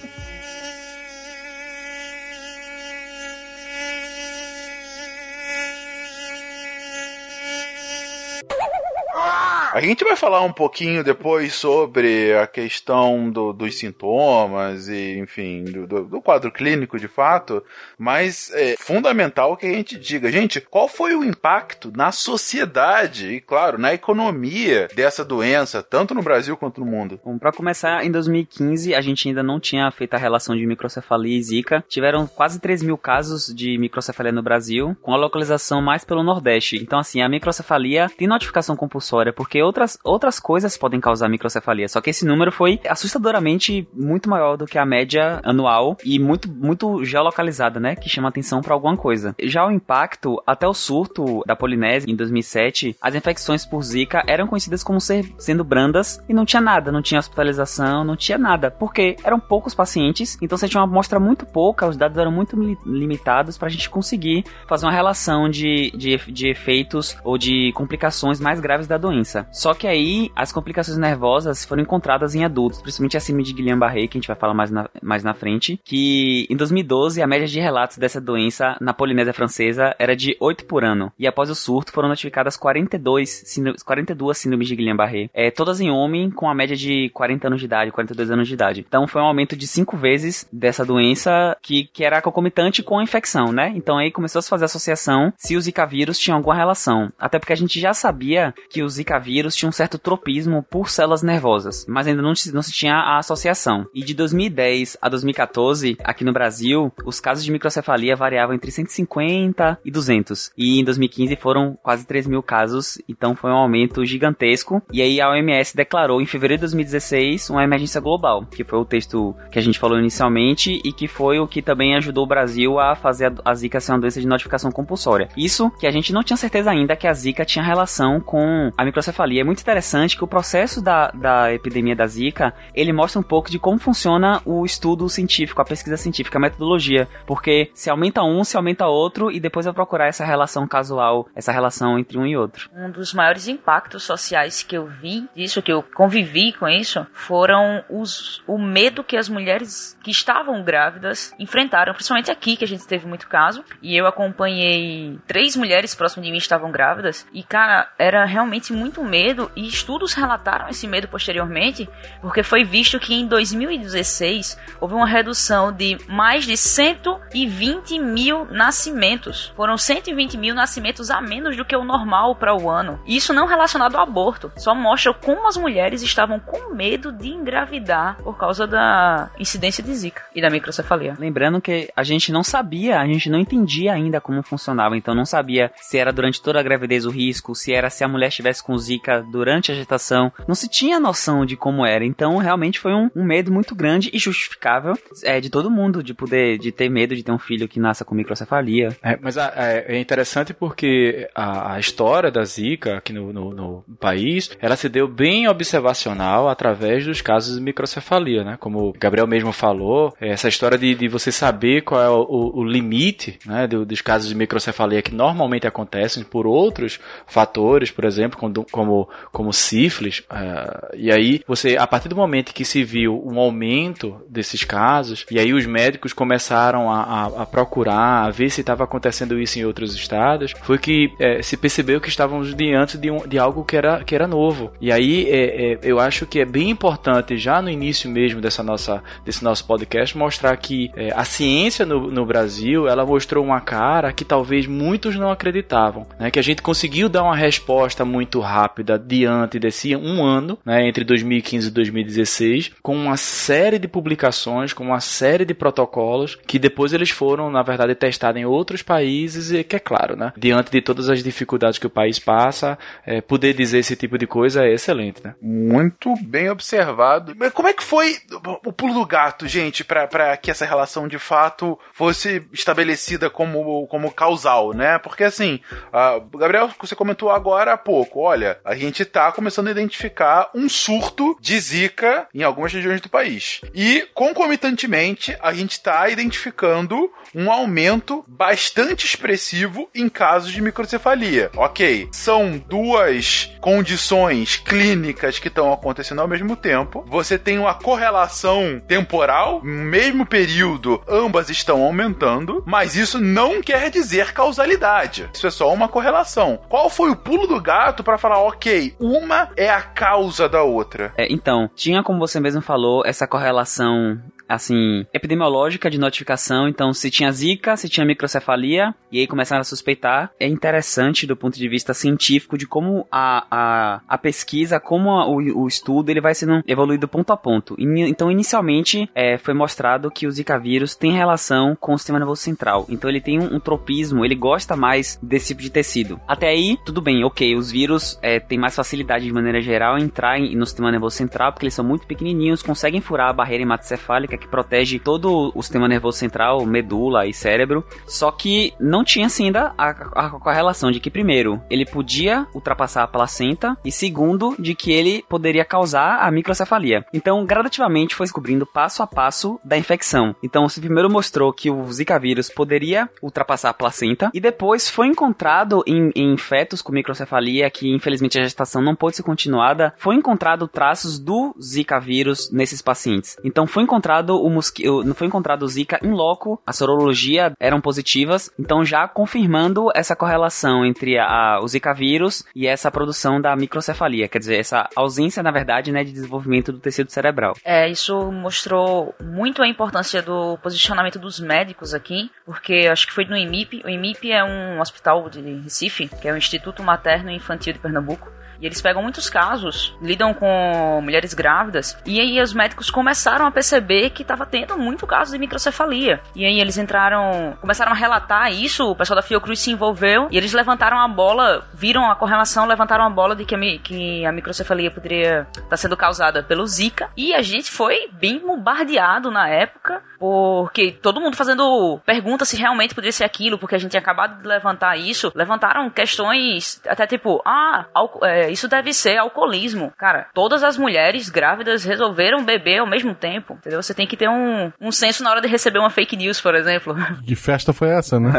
A gente vai falar um pouquinho depois sobre a questão do- dos sintomas e, enfim, do, do- quadro clínico de fato, mas é fundamental que a gente diga, gente, qual foi o impacto na sociedade e, claro, na economia dessa doença, tanto no Brasil quanto no mundo? Bom, pra começar, em 2015, a gente ainda não tinha feito a relação de microcefalia e zika. Tiveram quase 3 mil casos de microcefalia no Brasil, com a localização mais pelo Nordeste. Então, assim, a microcefalia tem notificação compulsória, porque outras, outras coisas podem causar microcefalia. Só que esse número foi assustadoramente muito maior do que a média anual e muito, muito geolocalizada, né? Que chama atenção pra alguma coisa. Já o impacto, até o surto da Polinésia em 2007, as infecções por zika eram conhecidas como ser, sendo brandas e não tinha nada, não tinha hospitalização, não tinha nada, porque eram poucos pacientes, então você tinha uma amostra muito pouca, os dados eram muito li- limitados pra gente conseguir fazer uma relação de, de, de efeitos ou de complicações mais graves da doença. Só que aí as complicações nervosas foram encontradas em adultos, principalmente a síndrome de Guillain-Barré, que a gente vai falar mais na, mais na frente, que em 2012 a média de relatos dessa doença na Polinésia Francesa era de 8 por ano, e após o surto foram notificadas 42, síndrome- 42 síndromes de Guillain-Barré, é, todas em homem com a média de 40 anos de idade, 42 anos de idade. Então foi um aumento de 5 vezes dessa doença que, que era concomitante com a infecção, né? Então aí começou a se fazer associação se o Zika vírus tinha alguma relação. Até porque a gente já sabia que o Zika vírus tinha um certo tropismo por células nervosas, mas ainda não se, não se tinha a associação. E de 2010 a 2014, aqui no Brasil, os casos de microcefalia variavam entre 150 e 200. E em 2015 foram quase 3 mil casos, então foi um aumento gigantesco. E aí a OMS declarou em fevereiro de 2016 uma emergência global, que foi o texto que a gente falou inicialmente e que foi o que também ajudou o Brasil a fazer a Zika ser uma doença de notificação compulsória. Isso que a gente não tinha certeza ainda que a Zika tinha relação com a microcefalia. É muito interessante que o processo da, da epidemia da Zika, ele mostra um pouco de como funciona o estudo científico, a pesquisa científica, a metodologia, porque se aumenta um, se aumenta outro e depois vai procurar essa relação casual, essa relação entre um e outro. Um dos maiores impactos sociais que eu vi disso, que eu convivi com isso, foram os, o medo que as mulheres que estavam grávidas enfrentaram, principalmente aqui, que a gente teve muito caso. E eu acompanhei três mulheres próximas de mim estavam grávidas. E, cara, era realmente muito medo. E estudos relataram esse medo posteriormente, porque foi visto que em 2016 houve uma redução de mais de 120 mil nascimentos. Foram 120 mil nascimentos a menos do que o normal para o ano. Isso não relacionado ao aborto, só mostra como as mulheres estavam com medo de engravidar por causa da incidência de Zika e da microcefalia. Lembrando que a gente não sabia, a gente não entendia ainda como funcionava, então não sabia se era durante toda a gravidez o risco, se era se a mulher estivesse com zika Zika durante a gestação. Não se tinha noção de como era. Então, realmente foi um, um medo muito grande e justificável é, de todo mundo de poder, de ter medo de ter um filho que nasça com microcefalia. É, mas a, é, é, interessante porque a, a, história da Zika aqui no, no, no, país, ela se deu bem observacional através dos casos de microcefalia, né? Como o Gabriel mesmo falou, essa história de, de você saber qual é o, o limite né, do, dos casos de microcefalia que normalmente acontecem por outros fatores, por exemplo, como, como, como sífilis. Uh, e aí, você, a partir do momento que se viu um aumento desses casos, e aí os médicos começaram a, a, a procurar, a ver se estava acontecendo isso em outros estados, foi que é, se percebeu que estávamos diante de, um, de algo que era, que era novo. E aí, é, é, eu acho que é bem importante, já no início mesmo dessa nossa, desse nosso podcast, mostrar que é, a ciência no, no Brasil, ela mostrou uma cara que talvez muitos não acreditavam, né? Que a gente conseguiu dar uma resposta muito rápida diante desse um ano, né? Entre 2015 e 2016, com uma série de publicações, com uma série de protocolos que depois eles foram, na verdade, testados em outros países e que é claro, né? Diante de todas as dificuldades que o país passa, é, poder dizer esse tipo de coisa é excelente, né? Muito bem observado. Mas como é que foi o pulo do gato, gente, para que essa relação de fato fosse estabelecida como, como causal, né? Porque assim, uh, Gabriel, você comentou agora há pouco, olha, a gente tá começando a identificar um surto de zika em algumas regiões do país. E, concomitantemente, a gente está identificando um aumento bastante expressivo em casos de microcefalia. Ok, são duas condições clínicas que estão acontecendo ao mesmo tempo. Você tem uma correlação temporal, no mesmo período, ambas estão aumentando, mas isso não quer dizer causalidade. Isso é só uma correlação. Qual foi o pulo do gato para falar, ok, uma é a causa da outra? É, então, tinha como você mesmo falou essa correlação assim, epidemiológica de notificação. Então, se tinha zika, se tinha microcefalia, e aí começaram a suspeitar. É interessante do ponto de vista científico de como a, a, a pesquisa, como a, o, o estudo, ele vai sendo evoluído ponto a ponto. então, inicialmente, é, foi mostrado que o zika vírus tem relação com o sistema nervoso central. Então, ele tem um, um tropismo, ele gosta mais desse tipo de tecido. Até aí, tudo bem, ok, os vírus é, têm mais facilidade de maneira geral entrar em, no sistema nervoso central, porque eles são muito pequenininhos, conseguem furar a barreira hematocefálica que protege todo o sistema nervoso central, medula e cérebro. Só que não tinha assim ainda a, a correlação de que, primeiro, ele podia ultrapassar a placenta e, segundo, de que ele poderia causar a microcefalia. Então, gradativamente foi descobrindo passo a passo da infecção. Então, se primeiro mostrou que o Zika vírus poderia ultrapassar a placenta e depois foi encontrado em, em fetos com microcefalia que, infelizmente, a gestação não pôde ser continuada, foi encontrado traços do Zika vírus nesses pacientes. Então, foi encontrado o mosquito, não foi encontrado o Zika em loco, a sorologia eram positivas, então já confirmando essa correlação entre a, o Zika vírus e essa produção da microcefalia, quer dizer, essa ausência, na verdade, né, de desenvolvimento do tecido cerebral. É, isso mostrou muito a importância do posicionamento dos médicos aqui, porque acho que foi no IMIP. O IMIP é um hospital de Recife, que é o Instituto Materno e Infantil de Pernambuco. E eles pegam muitos casos, lidam com mulheres grávidas, e aí os médicos começaram a perceber que estava tendo muito caso de microcefalia. E aí eles entraram, começaram a relatar isso, o pessoal da Fiocruz se envolveu, e eles levantaram a bola, viram a correlação, levantaram a bola de que a, que a microcefalia poderia estar tá sendo causada pelo Zika. E a gente foi bem bombardeado na época, porque todo mundo fazendo pergunta se realmente poderia ser aquilo, porque a gente tinha acabado de levantar isso. Levantaram questões até tipo, ah, é, isso deve ser alcoolismo. Cara, todas as mulheres grávidas resolveram beber ao mesmo tempo, entendeu? Você tem que ter um, um senso na hora de receber uma fake news, por exemplo. Que festa foi essa, né?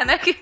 É, né? Que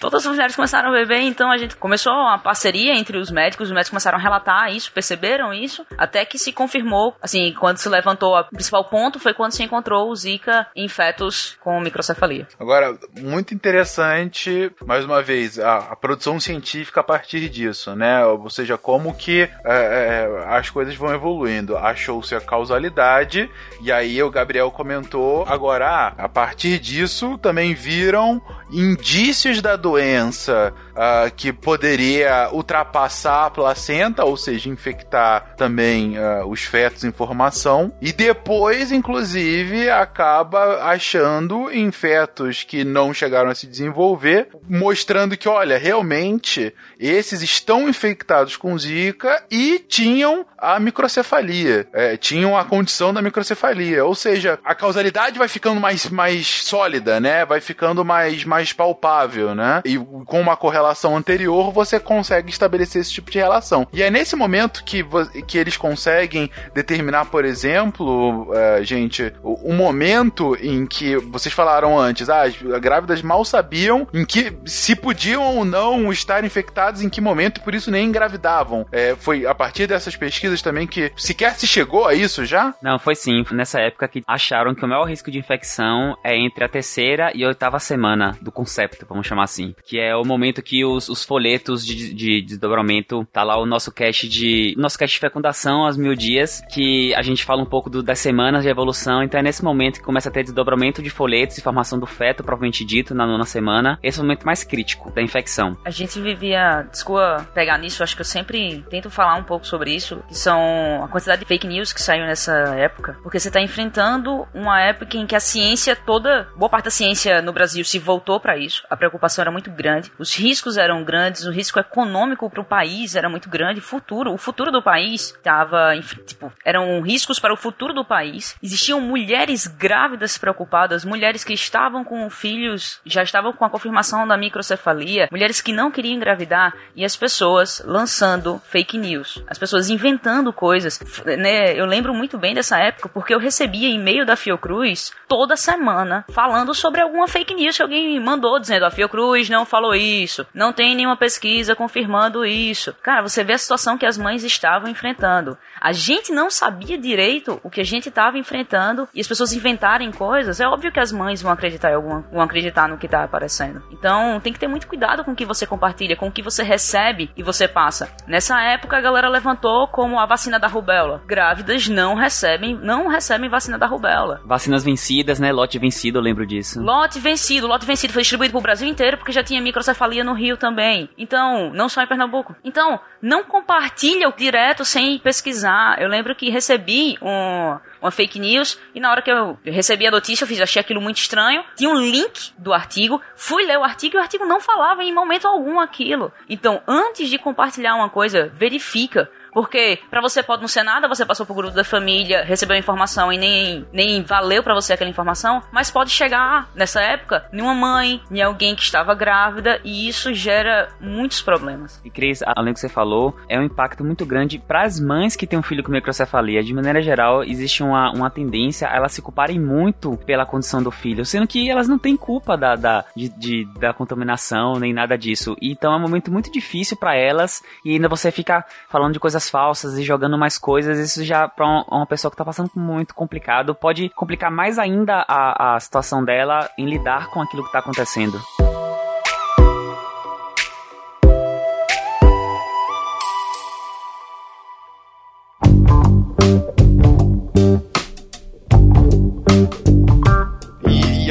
todas as mulheres começaram a beber, então a gente começou uma parceria entre os médicos, os médicos começaram a relatar isso, perceberam isso, até que se confirmou, assim, quando se levantou o principal ponto foi quando se encontrou o Zika em fetos com microcefalia. Agora, muito interessante, mais uma vez, a, a produção científica a partir disso, né? Né? Ou seja, como que é, é, as coisas vão evoluindo. Achou-se a causalidade, e aí o Gabriel comentou. Agora, ah, a partir disso, também viram indícios da doença uh, que poderia ultrapassar a placenta, ou seja, infectar também uh, os fetos em formação. E depois, inclusive, acaba achando em fetos que não chegaram a se desenvolver, mostrando que, olha, realmente esses estão infectados com Zika e tinham a microcefalia, é, tinham a condição da microcefalia. Ou seja, a causalidade vai ficando mais, mais sólida, né? Vai ficando mais, mais palpável, né? E com uma correlação anterior, você consegue estabelecer esse tipo de relação. E é nesse momento que, que eles conseguem determinar, por exemplo, uh, gente, o, o, momento em que vocês falaram antes, ah, as grávidas mal sabiam em que se podiam ou não estar infectadas em que momento, e por isso nem engravidavam. É, foi a partir dessas pesquisas também que sequer se chegou a isso já? Não, foi sim. Nessa época que acharam que o maior risco de infecção é entre a terceira e a oitava semana do concepto, vamos chamar assim. Que é o momento que os, os folhetos de, de, desdobramento, tá lá o nosso cache de. Nosso cache de fecundação aos mil dias, que a gente fala um pouco do, das semanas de evolução. Então é nesse momento que começa a ter desdobramento de folhetos e formação do feto, propriamente dito, na nona semana. Esse é o momento mais crítico da infecção. A gente vivia. Desculpa pegar nisso, acho que eu sempre tento falar um pouco sobre isso, que são a quantidade de fake news que saiu nessa época. Porque você está enfrentando uma época em que a ciência toda, boa parte da ciência no Brasil se voltou para isso. A preocupação era muito grande, os riscos eram grandes, o risco econômico para o país era muito grande, futuro, o futuro do país estava, tipo, eram riscos para o futuro do país. Existiam mulheres grávidas preocupadas, mulheres que estavam com filhos, já estavam com a confirmação da microcefalia, mulheres que não queriam engravidar e as pessoas lançando fake news, as pessoas inventando coisas, né? Eu lembro muito bem dessa época porque eu recebia e-mail da Fiocruz toda semana falando sobre alguma fake news que alguém mandou dizendo a Fiocruz não falou isso, não tem nenhuma pesquisa confirmando isso. Cara, você vê a situação que as mães estavam enfrentando. A gente não sabia direito o que a gente estava enfrentando e as pessoas inventarem coisas. É óbvio que as mães vão acreditar em alguma, vão acreditar no que está aparecendo. Então tem que ter muito cuidado com o que você compartilha, com o que você recebe e você passa. Nessa época a galera levantou como a vacina da rubéola. Grávidas não recebem, não recebem vacina da rubéola. Vacinas vencidas, né? Lote vencido, eu lembro disso. Lote vencido, lote vencido foi distribuído pro Brasil inteiro porque já tinha microcefalia no Rio também. Então, não só em Pernambuco. Então, não compartilha direto sem pesquisar. Eu lembro que recebi um, uma fake news e na hora que eu recebi a notícia eu fiz, achei aquilo muito estranho. Tinha um link do artigo, fui ler o artigo e o artigo não falava em momento algum aquilo. Então, antes de compartilhar uma coisa, verifica porque para você pode não ser nada, você passou por grupo da família, recebeu informação e nem, nem valeu para você aquela informação, mas pode chegar nessa época em uma mãe, em alguém que estava grávida e isso gera muitos problemas. E Cris, além do que você falou, é um impacto muito grande para as mães que têm um filho com microcefalia. De maneira geral, existe uma, uma tendência a elas se culparem muito pela condição do filho, sendo que elas não têm culpa da, da, de, de da contaminação nem nada disso. Então é um momento muito difícil para elas e ainda você fica falando de coisas falsas e jogando mais coisas, isso já para uma pessoa que tá passando muito complicado pode complicar mais ainda a, a situação dela em lidar com aquilo que tá acontecendo.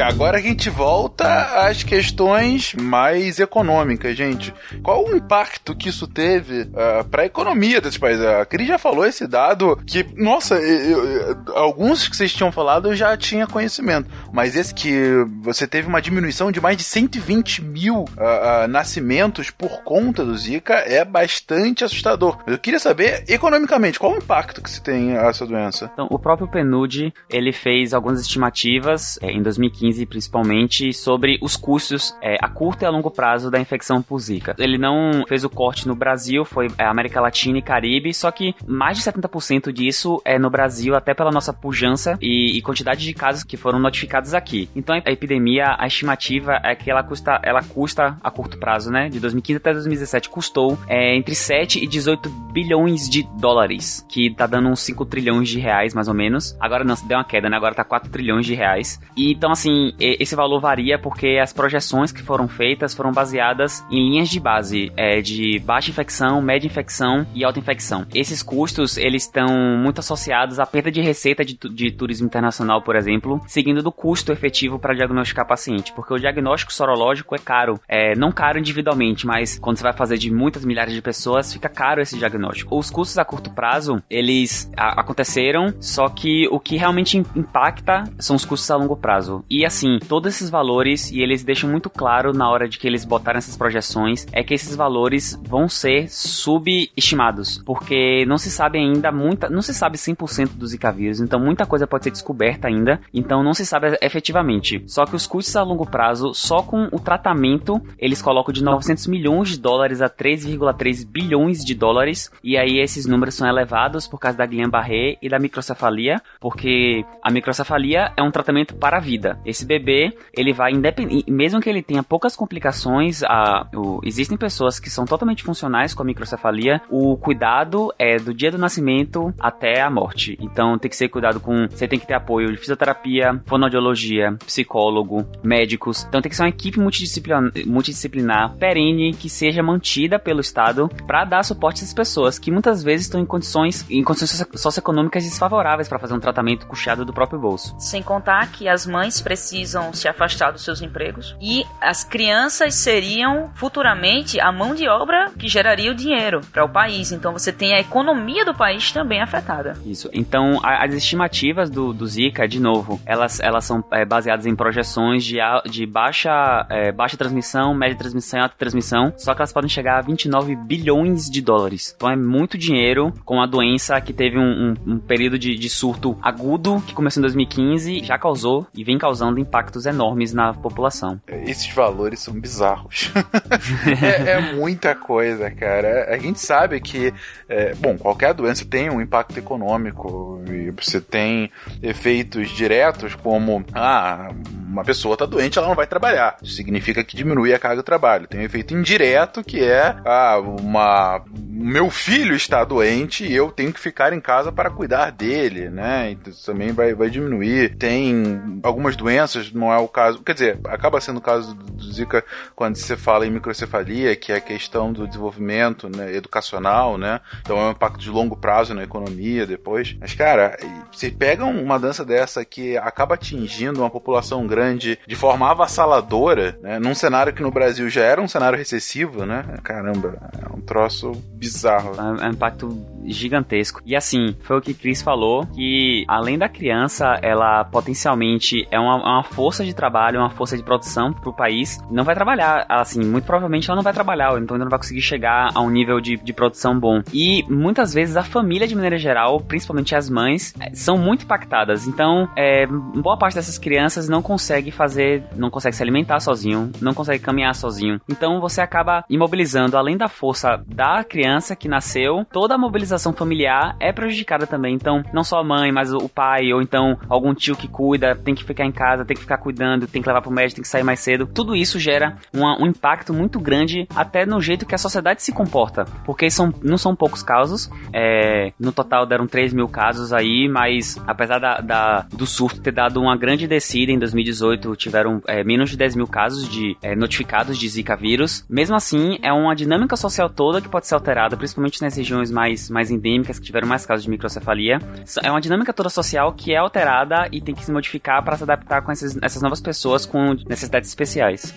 Agora a gente volta às questões mais econômicas, gente. Qual o impacto que isso teve uh, ah, para a economia desses países? A Cris já falou esse dado que, nossa, eu, eu, alguns que vocês tinham falado eu já tinha conhecimento, mas esse que você teve uma diminuição de mais de 120 mil uh, uh, nascimentos por conta do Zika é bastante assustador. Eu queria saber, economicamente, qual o impacto que se tem essa doença? Então, o próprio PNUD, ele fez algumas estimativas é, em 2015 principalmente sobre os custos é, a curto e a longo prazo da infecção por Zika. Ele não fez o corte no Brasil, foi é, América Latina e Caribe, só que mais de 70% disso é no Brasil, até pela nossa pujança e, e, quantidade de casos que foram notificados aqui. Então a epidemia, a estimativa é que ela custa, ela custa a curto prazo, né? De 2015 até 2017 custou é, entre 7 e 18 bilhões de dólares, que tá dando uns 5 trilhões de reais mais ou menos. Agora não, deu uma queda, né? Agora tá 4 trilhões de reais. E então assim, esse valor varia porque as projeções que foram feitas foram baseadas em linhas de base é, de baixa infecção, média infecção e alta infecção. Esses custos, eles estão muito associados à perda de receita de, de turismo internacional, por exemplo, seguindo do custo efetivo para diagnosticar paciente, porque o diagnóstico sorológico é caro. É, não caro individualmente, mas quando você vai fazer de muitas milhares de pessoas, fica caro esse diagnóstico. Os custos a curto prazo, eles aconteceram, só que o que realmente impacta são os custos a longo prazo. E assim, todos esses valores, e eles deixam muito claro na hora de que eles botaram essas projeções, é que esses valores vão ser subestimados, porque não se sabe ainda muita, não se sabe 100% do Zika vírus, então muita coisa pode ser descoberta ainda, então não se sabe efetivamente. Só que os custos a longo prazo, só com o tratamento, eles colocam de 900 milhões de dólares a 3,3 bilhões de dólares, e aí esses números são elevados por causa da Guillain-Barré e da microcefalia, porque a microcefalia é um tratamento para a vida. Esse bebê, ele vai independente, mesmo que ele tenha poucas complicações, a, o, existem pessoas que são totalmente funcionais com a microcefalia, o cuidado é do dia do nascimento até a morte. Então tem que ser cuidado com, você tem que ter apoio de fisioterapia, fonoaudiologia, psicólogo, médicos. Então tem que ser uma equipe multidisciplinar, multidisciplinar perene que seja mantida pelo Estado para dar suporte a essas pessoas que muitas vezes estão em condições em condições socioeconômicas desfavoráveis para fazer um tratamento custeado do próprio bolso. Sem contar que as mães precisam se afastar dos seus empregos e as crianças seriam futuramente a mão de obra que geraria o dinheiro para o país. Então você tem a economia do país também afetada. Isso. Então as estimativas do, do Zika, de novo, elas, elas são é, baseadas em projeções de, de baixa, é, baixa transmissão, média transmissão e alta transmissão, só que elas podem chegar a 29 bilhões de dólares. Então é muito dinheiro com a doença que teve um, um, um período de, de surto agudo que começou em 2015, já causou e vem causando impactos enormes na população. Esses valores são bizarros. é, é, muita coisa, cara. A gente sabe que, é, bom, qualquer doença tem um impacto econômico e você tem efeitos diretos como, ah, uma pessoa tá doente, ela não vai trabalhar. Isso significa que diminui a carga do trabalho. Tem um efeito indireto que é, ah, uma meu filho está doente e eu tenho que ficar em casa para cuidar dele, né? Então, isso também vai, vai diminuir. Tem algumas doenças, não é o caso, quer dizer, acaba sendo o caso do Zika quando você fala em microcefalia, que é a questão do desenvolvimento né, educacional, né? Então é um impacto de longo prazo na economia depois. Mas, cara, você pega uma dança dessa que acaba atingindo uma população grande de forma avassaladora, né? Num cenário que no Brasil já era um cenário recessivo, né? Caramba, é um troço bizarro. É um impacto gigantesco. E assim, foi o que Chris falou, que além da criança, ela potencialmente é uma, uma força de trabalho, uma força de produção pro país. Não vai trabalhar, assim, muito provavelmente ela não vai trabalhar, então não vai conseguir chegar a um nível de, de produção bom. E muitas vezes a família, de maneira geral, principalmente as mães, é, são muito impactadas. Então, é, boa parte dessas crianças não consegue fazer, não consegue se alimentar sozinho, não consegue caminhar sozinho. Então você acaba imobilizando, além da força da criança que nasceu, toda a mobilização familiar é prejudicada também. Então, não só a mãe, mas o pai, ou então algum tio que cuida, tem que ficar em casa, tem que ficar cuidando, tem que levar pro médico, tem que sair mais cedo. Tudo isso gera uma, um impacto muito grande até no jeito que a sociedade se comporta. Porque são, não são poucos casos. É, no total deram 3 mil casos aí, mas apesar da, da, do surto ter dado uma grande descida em 2018, tiveram é, menos de 10 mil casos de é, notificados de Zika vírus. Mesmo assim, é uma dinâmica social toda que pode ser alterada, principalmente nas regiões mais, mais endêmicas que tiveram mais casos de microcefalia. É uma dinâmica toda social que é alterada e tem que se modificar para se adaptar com essas, essas novas pessoas com necessidades especiais.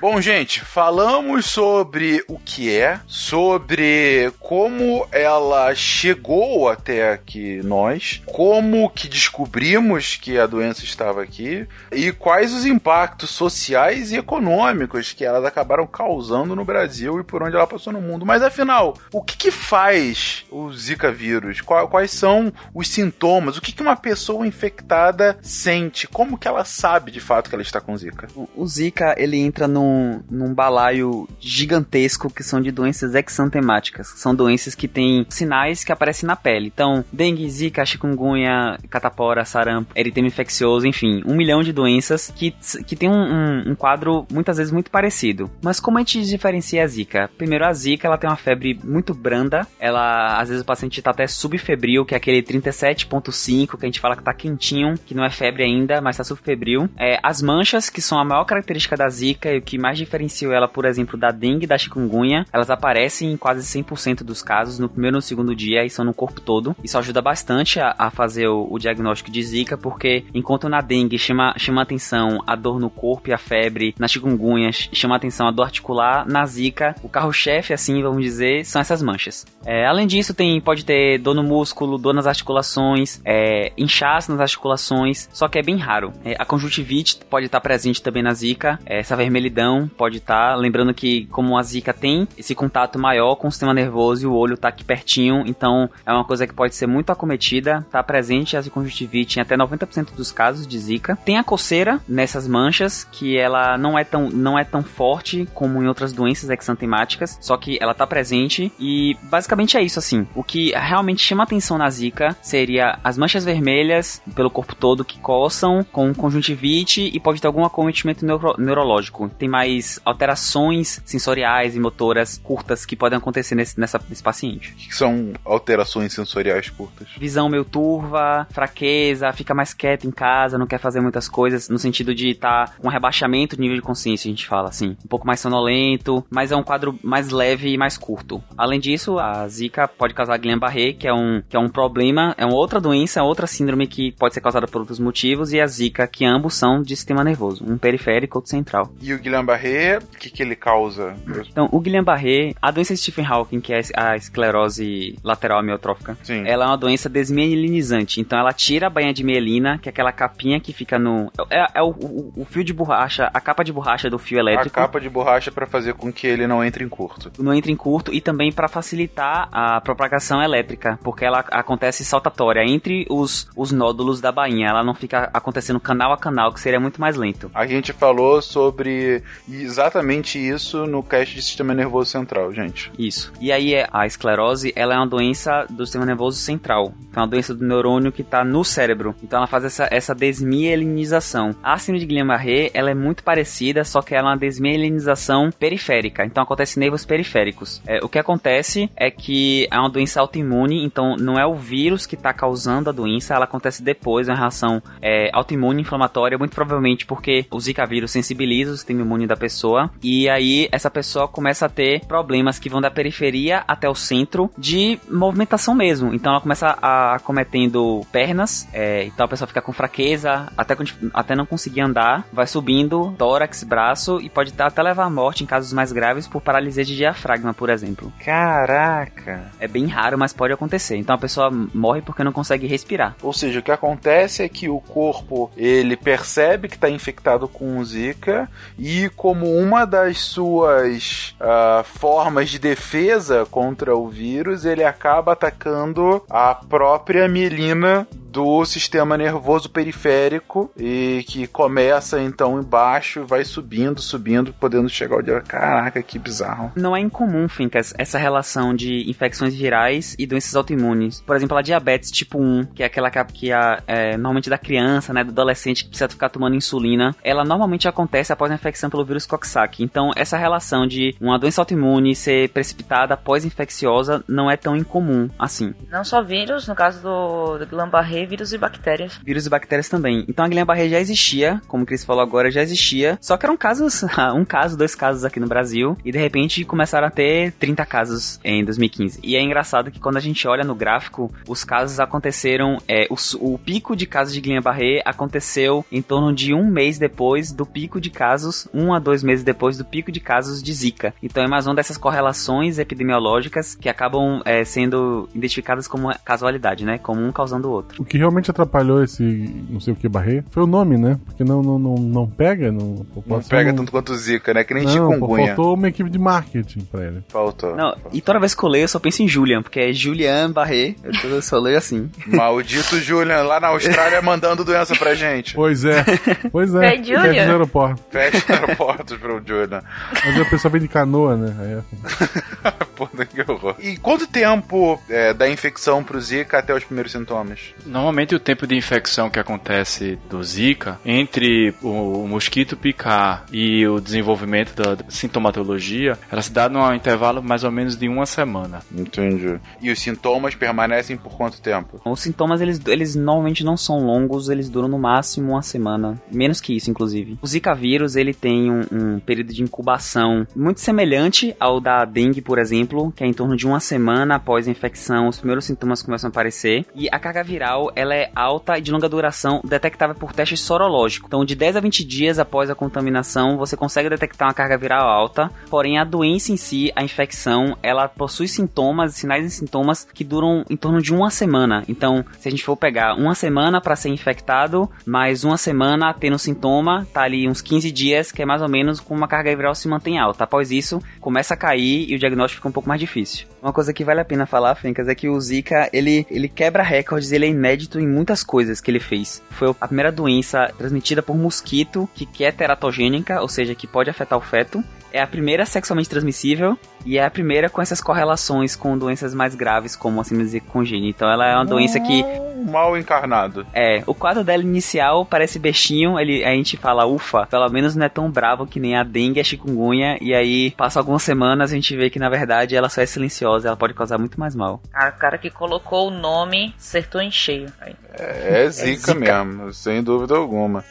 Bom, gente, falamos sobre o que é, sobre como ela chegou até aqui nós, como que descobrimos que a doença estava aqui e quais os impactos sociais e econômicos que elas acabaram causando no Brasil e por onde ela passou no mundo. Mas afinal, o que, que faz o Zika vírus? Quais são os sintomas? O que, que uma pessoa infectada sente? Como que ela sabe de fato que ela está com Zika? O Zika, ele entra num num, num balaio gigantesco que são de doenças exantemáticas. São doenças que têm sinais que aparecem na pele. Então, dengue, zika, chikungunya, catapora, sarampo, eritema infeccioso, enfim, um milhão de doenças que, que tem um, um, um quadro muitas vezes muito parecido. Mas como a gente diferencia a zika? Primeiro, a zika ela tem uma febre muito branda. Ela, às vezes o paciente tá até subfebril, que é aquele 37.5 que a gente fala que tá quentinho, que não é febre ainda, mas tá subfebril. É, as manchas, que são a maior característica da zika e o que mais diferencia ela, por exemplo, da dengue e da chikungunya, elas aparecem em quase 100% dos casos no primeiro e no segundo dia e são no corpo todo. Isso ajuda bastante a, a fazer o, o, diagnóstico de zika, porque enquanto na dengue chama, chama atenção a dor no corpo e a febre, na chikungunya chama atenção a dor articular, na zika o carro-chefe, assim vamos dizer, são essas manchas. É, além disso, tem, pode ter dor no músculo, dor nas articulações, é, inchaço nas articulações, só que é bem raro. É, a conjuntivite pode estar presente também na zika, é, essa vermelhidão pode estar, lembrando que como a zika tem esse contato maior com o sistema nervoso e o olho está aqui pertinho, então é uma coisa que pode ser muito acometida, está presente a conjuntivite em até 90% dos casos de zika. Tem a coceira nessas manchas, que ela não é tão, não é tão forte como em outras doenças exantemáticas, só que ela está presente e basicamente é isso assim. O que realmente chama atenção na zika seria as manchas vermelhas pelo corpo todo que coçam com conjuntivite e pode ter algum acometimento neuro neurológico. Tem mais alterações sensoriais e motoras curtas que podem acontecer nesse, nessa, nesse paciente. O que são alterações sensoriais curtas? Visão meio turva, fraqueza, fica mais quieto em casa, não quer fazer muitas coisas, no sentido de estar tá com rebaixamento de nível de consciência, a gente fala assim. Um pouco mais sonolento, mas é um quadro mais leve e mais curto. Além disso, a zika pode causar Guillain-Barré, que é um que é um problema, é uma outra doença, é outra síndrome que pode ser causada por outros motivos, e a zika, que ambos são de sistema nervoso, um periférico e outro central. E o Guillain-Barré, o que, que ele causa? Então, o Guillain-Barré, a doença de Stephen Hawking, que é a esclerose lateral amiotrófica, Sim. ela é uma doença desmielinizante. Então, ela tira a banha de mielina, que é aquela capinha que fica no. É, é o, o, o, fio de borracha, a capa de borracha do fio elétrico. A capa de borracha para fazer com que ele não entre em curto. Não entre em curto e também para facilitar a propagação elétrica, porque ela acontece saltatória entre os, os nódulos da bainha. Ela não fica acontecendo canal a canal, que seria muito mais lento. A gente falou sobre exatamente isso no cast de sistema nervoso central, gente. Isso. E aí a esclerose, ela é uma doença do sistema nervoso central. Então, é uma doença do neurônio que está no cérebro. Então, ela faz essa, essa desmielinização. A síndrome de Guillain-Barré, ela é muito parecida, só que ela é uma desmielinização periférica. Então, acontece nervos periféricos. É, o que acontece é que é uma doença autoimune, então não é o vírus que está causando a doença, ela acontece depois, é uma reação é, autoimune inflamatória, muito provavelmente porque o Zika vírus sensibiliza o sistema imune da pessoa e aí essa pessoa começa a ter problemas que vão da periferia até o centro de movimentação mesmo. Então ela começa a cometendo pernas, é, então a pessoa fica com fraqueza, até, até não conseguir andar, vai subindo, tórax, braço e pode até levar à morte em casos mais graves por paralisia de diafragma, por exemplo. Caraca! É bem raro, mas pode acontecer. Então a pessoa morre porque não consegue respirar. Ou seja, o que acontece é que o corpo ele percebe que está infectado com Zika e como uma das suas uh, formas de defesa contra o vírus, ele acaba atacando a própria mielina do sistema nervoso periférico e que começa então embaixo, vai subindo, subindo, podendo chegar ao dia. Caraca, que bizarro. Não é incomum, Fincas, essa relação de infecções virais e doenças autoimunes. Por exemplo, a diabetes tipo 1, que é aquela que a, é, normalmente da criança, né, do adolescente que precisa ficar tomando insulina, ela normalmente acontece após a infecção pelo vírus Coxsackie. Então, essa relação de uma doença autoimune ser precipitada após infecciosa não é tão incomum assim. Não só vírus, no caso do, do Guillain-Barré, vírus e bactérias. Vírus e bactérias também. Então a Guillain-Barré já existia, como o Chris falou agora, já existia. Só que eram casos, um caso, dois casos aqui no Brasil. E de repente começaram a ter 30 casos em 2015. E é engraçado que quando a gente olha no gráfico, os casos aconteceram. É, o, o pico de casos de Guillain-Barré aconteceu em torno de um mês depois do pico de casos, um a dois meses depois do pico de casos de Zika. Então é mais uma dessas correlações epidemiológicas que acabam é, sendo identificadas como casualidade, né? Como um causando o outro. Que realmente atrapalhou esse não sei o que barrê foi o nome, né? Porque não, não, não, não pega. Não, Não pega tanto quanto o Zika, né? Que nem Não, pô, chikungunya. faltou uma equipe de marketing pra ele. Faltou. Não, e toda vez que eu leio, eu só penso em Julian, porque é Julian Barré. Eu só leio assim. Maldito Julian lá na Austrália mandando doença pra gente. Pois é. Pois é. É, Julia. Fecha no aeroporto. Fecha aeroportos pro Julian. Mas aí a pessoa vem de canoa, né? Aí é- Puta que horror. E quanto tempo é, da infecção pro Zika até os primeiros sintomas? Normalmente o tempo de infecção que acontece do Zika, entre o, o mosquito picar e o desenvolvimento da sintomatologia, ela se dá num intervalo mais ou menos de uma semana. Entendi. E os sintomas permanecem por quanto tempo? Os sintomas, eles, eles normalmente não são longos, eles duram no máximo uma semana. Menos que isso, inclusive. O Zika vírus, ele tem um, um período de incubação muito semelhante ao da dengue, por exemplo, que é em torno de uma semana após a infecção, os primeiros sintomas começam a aparecer. E a carga viral, ela é alta e de longa duração, detectável por teste sorológico. Então, de 10 a 20 dias após a contaminação, você consegue detectar uma carga viral alta. Porém, a doença em si, a infecção, ela possui sintomas, sinais e sintomas que duram em torno de uma semana. Então, se a gente for pegar uma semana para ser infectado, mais uma semana tendo sintoma, tá ali uns 15 dias, que é mais ou menos como uma carga viral se mantém alta. Após isso, começa a cair e o diagnóstico fica um pouco mais difícil. Uma coisa que vale a pena falar, Fencas, é que o Zika, ele, ele quebra recordes, ele é inédito em muitas coisas que ele fez. Foi a primeira doença transmitida por mosquito, que, que é teratogênica, ou seja, que pode afetar o feto. É a primeira sexualmente transmissível e é a primeira com essas correlações com doenças mais graves, como a síndrome congênita. Então ela é uma doença que Um mal encarnado. é, o quadro dela inicial parece bestinho, ele, a gente fala, ufa, pelo menos não é tão bravo que nem a dengue a chikungunya, e aí passa algumas semanas a gente vê que na verdade ela só é silenciosa, ela pode causar muito mais mal. Cara, o cara que colocou o nome acertou em cheio. Aí. É Zika, mesmo, sem dúvida alguma.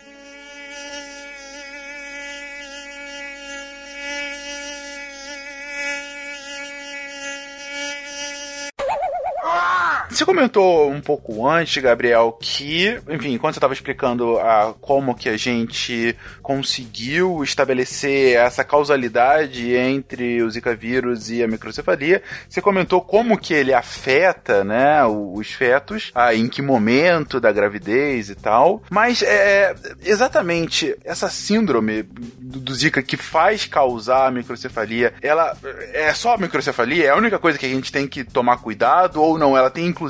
Você comentou um pouco antes, Gabriel, que, enfim, enquanto você estava explicando a, como que a gente conseguiu estabelecer essa causalidade entre o Zika vírus e a microcefalia, você comentou como que ele afeta, né, os fetos, ah, em que momento da gravidez e tal. Mas é exatamente essa síndrome do do Zika que faz causar a microcefalia, ela é só a microcefalia? É a única coisa que a gente tem que tomar cuidado ou não? Ela tem inclusive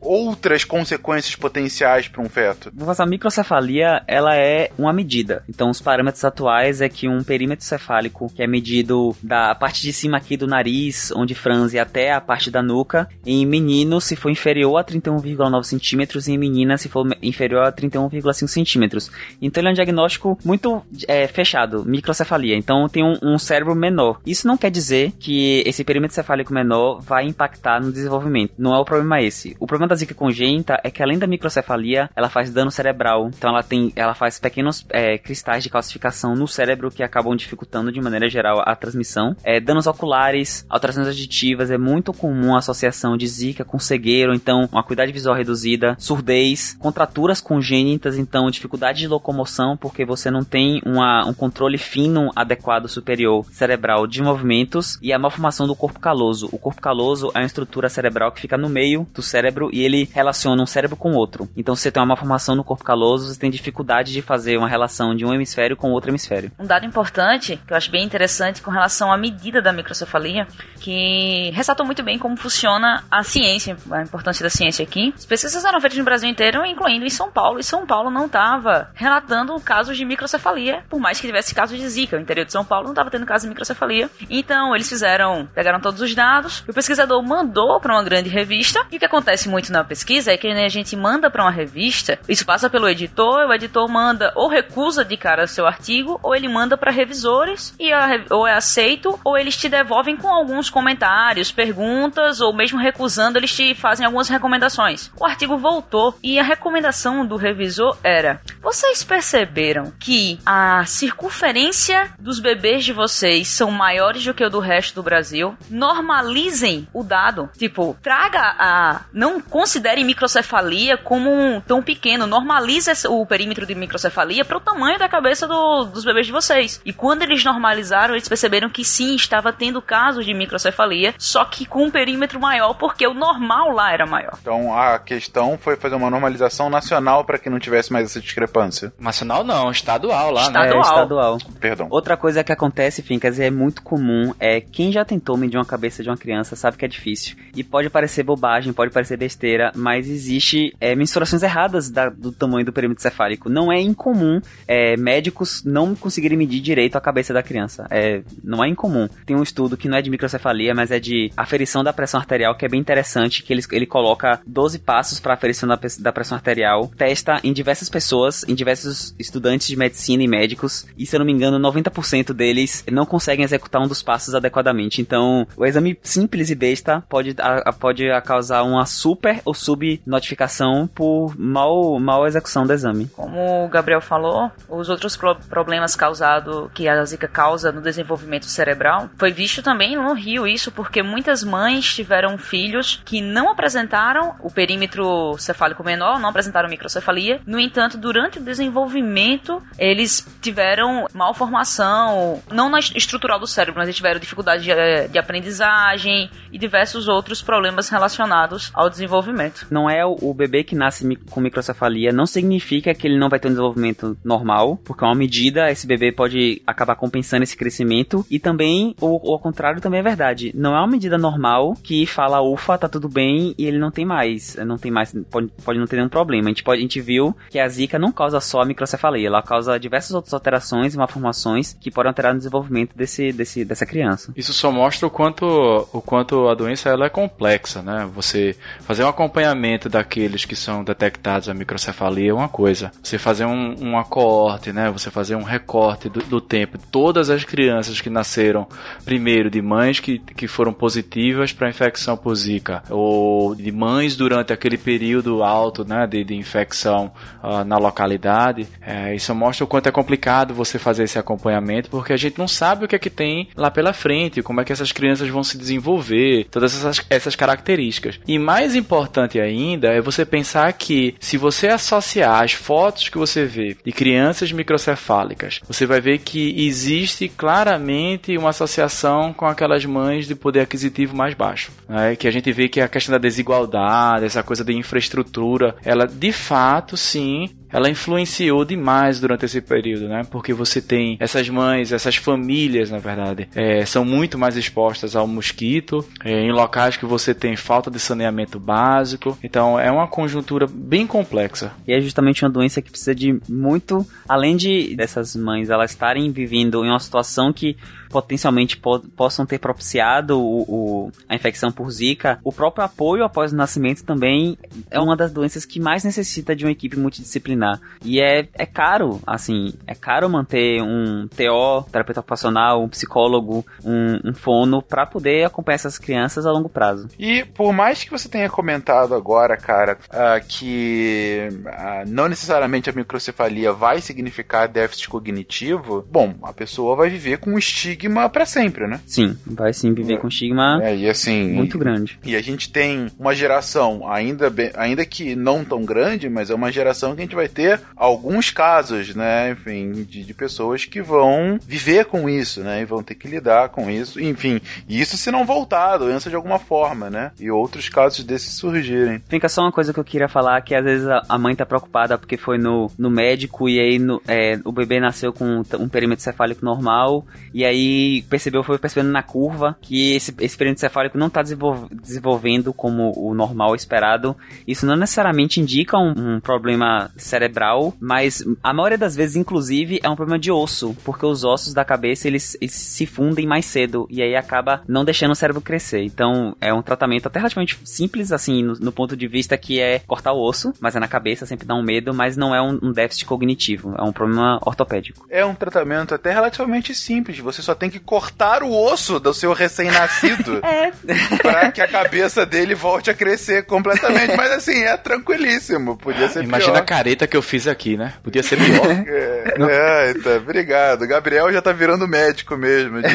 outras consequências potenciais para um feto? A microcefalia, ela é uma medida. Então, os parâmetros atuais é que um perímetro cefálico, que é medido da parte de cima aqui do nariz, onde franze, até a parte da nuca, em menino, se for inferior a 31,9 centímetros, e em menina, se for inferior a 31,5 centímetros. Então, ele é um diagnóstico muito é, fechado, microcefalia. Então, tem um, um cérebro menor. Isso não quer dizer que esse perímetro cefálico menor vai impactar no desenvolvimento. Não é o problema esse. O problema da zika congênita é que além da microcefalia, ela faz dano cerebral. Então ela tem, ela faz pequenos é, cristais de calcificação no cérebro que acabam dificultando de maneira geral a transmissão. É, danos oculares, alterações auditivas, é muito comum a associação de zika com cegueiro, então uma acuidade visual reduzida, surdez, contraturas congênitas, então dificuldade de locomoção porque você não tem uma, um controle fino adequado superior cerebral de movimentos e a malformação do corpo caloso. O corpo caloso é uma estrutura cerebral que fica no meio do cérebro e ele relaciona um cérebro com outro. Então, se você tem uma malformação no corpo caloso, você tem dificuldade de fazer uma relação de um hemisfério com outro hemisfério. Um dado importante, que eu acho bem interessante com relação à medida da microcefalia, que ressaltou muito bem como funciona a ciência, a importância da ciência aqui. As pesquisas eram feitas no Brasil inteiro, incluindo em São Paulo, e São Paulo não estava relatando casos de microcefalia, por mais que tivesse casos de zika. O interior de São Paulo não estava tendo casos de microcefalia. Então, eles fizeram, pegaram todos os dados, e o pesquisador mandou para uma grande revista, o que acontece muito na pesquisa é que né, a gente manda para uma revista, isso passa pelo editor, o editor manda ou recusa de cara seu artigo, ou ele manda para revisores e a, ou é aceito, ou eles te devolvem com alguns comentários, perguntas, ou mesmo recusando, eles te fazem algumas recomendações. O artigo voltou e a recomendação do revisor era: vocês perceberam que a circunferência dos bebês de vocês são maiores do que o do resto do Brasil? Normalizem o dado. Tipo, traga a não considere microcefalia como um tão pequeno, normalize o perímetro de microcefalia para o tamanho da cabeça do, dos bebês de vocês. E quando eles normalizaram, eles perceberam que sim, estava tendo casos de microcefalia, só que com um perímetro maior, porque o normal lá era maior. Então a questão foi fazer uma normalização nacional para que não tivesse mais essa discrepância. Nacional não, estadual lá, Estadual. né? É, estadual. Perdão. Outra coisa que acontece, enfim, quer dizer, é muito comum, é quem já tentou medir uma cabeça de uma criança sabe que é difícil. E pode parecer bobagem, pode parecer besteira, mas existe é, mensurações erradas da- do tamanho do perímetro cefálico. Não é incomum é, médicos não conseguirem medir direito a cabeça da criança. É, não é incomum. Tem um estudo que não é de microcefalia, mas é de aferição da pressão arterial, que é bem interessante, que ele, ele coloca 12 passos para aferição da, da pressão arterial, testa em diversas pessoas, em diversos estudantes de medicina e médicos, e se eu não me engano, 90% deles não conseguem executar um dos passos adequadamente. Então, o exame simples e besta pode, a- pode causar uma super ou subnotificação por mal, mal execução do exame. Como o Gabriel falou, os outros pro- problemas causados que a zika causa no desenvolvimento cerebral foi visto também no Rio isso porque muitas mães tiveram filhos que não apresentaram o perímetro cefálico menor, não apresentaram microcefalia. No entanto, durante o desenvolvimento, eles tiveram malformação, não na est- estrutural do cérebro, mas eles tiveram dificuldade de, eh, de aprendizagem e diversos outros problemas relacionados ao desenvolvimento. Não é o, o bebê que nasce com microcefalia, não significa que ele não vai ter um desenvolvimento normal, porque é uma medida, esse bebê pode acabar compensando esse crescimento. E também, o, o contrário também é verdade. Não é uma medida normal que fala, ufa, tá tudo bem, e ele não tem mais. Não tem mais, pode, pode não ter nenhum problema. A gente, pode, a gente viu que a zika não causa só a microcefalia, ela causa diversas outras alterações e malformações que podem alterar no desenvolvimento desse, desse, dessa criança. Isso só mostra o quanto, o quanto a doença ela é complexa, né? Você fazer um acompanhamento daqueles que são detectados a microcefalia é uma coisa. Você fazer um, uma coorte, né? Você fazer um recorte do, do tempo de todas as crianças que nasceram primeiro de mães que, que foram positivas para infecção por zika ou de mães durante aquele período alto, né? De, de infecção ah, na localidade. É, isso mostra o quanto é complicado você fazer esse acompanhamento porque a gente não sabe o que é que tem lá pela frente, como é que essas crianças vão se desenvolver, todas essas, essas características. E mais importante ainda é você pensar que se você associar as fotos que você vê de crianças microcefálicas, você vai ver que existe claramente uma associação com aquelas mães de poder aquisitivo mais baixo. Né? Que a gente vê que a questão da desigualdade, essa coisa de infraestrutura, ela de fato sim ela influenciou demais durante esse período, né? Porque você tem essas mães, essas famílias, na verdade, é, são muito mais expostas ao mosquito, é, em locais que você tem falta de saneamento básico. Então é uma conjuntura bem complexa. E é justamente uma doença que precisa de muito, além de dessas mães elas estarem vivendo em uma situação que potencialmente po possam ter propiciado o, o- a infecção por zika, o próprio apoio após o nascimento também é uma das doenças que mais necessita de uma equipe multidisciplinar. E é, é caro, assim, é caro manter um TO, terapeuta ocupacional, um psicólogo, um, um fono, para poder acompanhar essas crianças a longo prazo. E por mais que você tenha comentado agora, cara, ah, que ah, não necessariamente a microcefalia vai significar déficit cognitivo, bom, a pessoa vai viver com um estigma pra sempre, né? Sim, vai sim viver com estigma É, e assim. muito grande. E a gente tem uma geração, ainda, bem- ainda que não tão grande, mas é uma geração que a gente vai ter alguns casos, né? Enfim, de, de pessoas que vão viver com isso, né? E vão ter que lidar com isso. Enfim, e isso se não voltar a doença de alguma forma, né? E outros casos desses surgirem. Fica só uma coisa que eu queria falar, que às vezes a, mãe tá preocupada porque foi no, no médico e aí no- é, o bebê nasceu com um, um perímetro cefálico normal e aí percebeu, foi percebendo na curva que esse, esse perímetro cefálico não tá desenvol- desenvolvendo como o normal esperado. Isso não necessariamente indica um, um problema cerebral, mas a maioria das vezes, inclusive, é um problema de osso, porque os ossos da cabeça eles, eles se fundem mais cedo e aí acaba não deixando o cérebro crescer. Então é um tratamento até relativamente simples, assim, no, no ponto de vista que é cortar o osso, mas é na cabeça, sempre dá um medo, mas não é um, um déficit cognitivo, é um problema ortopédico. É um tratamento até relativamente simples. Você só tem que cortar o osso do seu recém-nascido É. para que a cabeça dele volte a crescer completamente. Mas assim, é tranquilíssimo. Podia ser Imagina pior. a careta que eu fiz aqui, né? Podia ser pior. É, é, então, obrigado. Gabriel já tá virando médico mesmo, de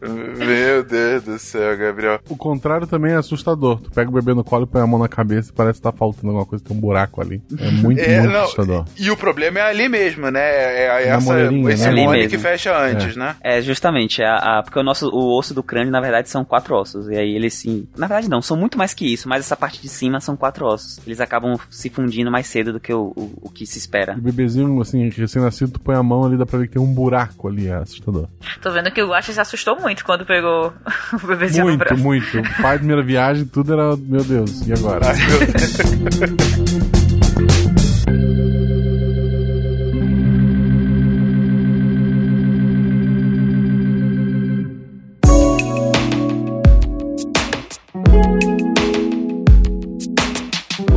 Meu Deus do céu, Gabriel. O contrário também é assustador. Tu pega o bebê no colo e põe a mão na cabeça e parece que tá faltando alguma coisa, tem um buraco ali. É muito, É, muito não, assustador. E o problema é ali mesmo, né? É, é Na essa, esse né? Mole que fecha antes, né? É, justamente, a, a- porque o nosso o osso do crânio, na verdade, são quatro ossos. E aí eles sim. Na verdade, não, são muito mais que isso, mas essa parte de cima são quatro ossos. Eles acabam se fundindo mais cedo do que o, o, o que se espera. O bebezinho, assim, recém-nascido, tu põe a mão ali, dá pra ver que tem um buraco ali, é assustador. Tô vendo que o Guaxa se assustou muito quando pegou o bebezinho no Muito, braço. muito. O pai, primeira viagem, tudo era, meu Deus, e agora? Ai, meu Deus.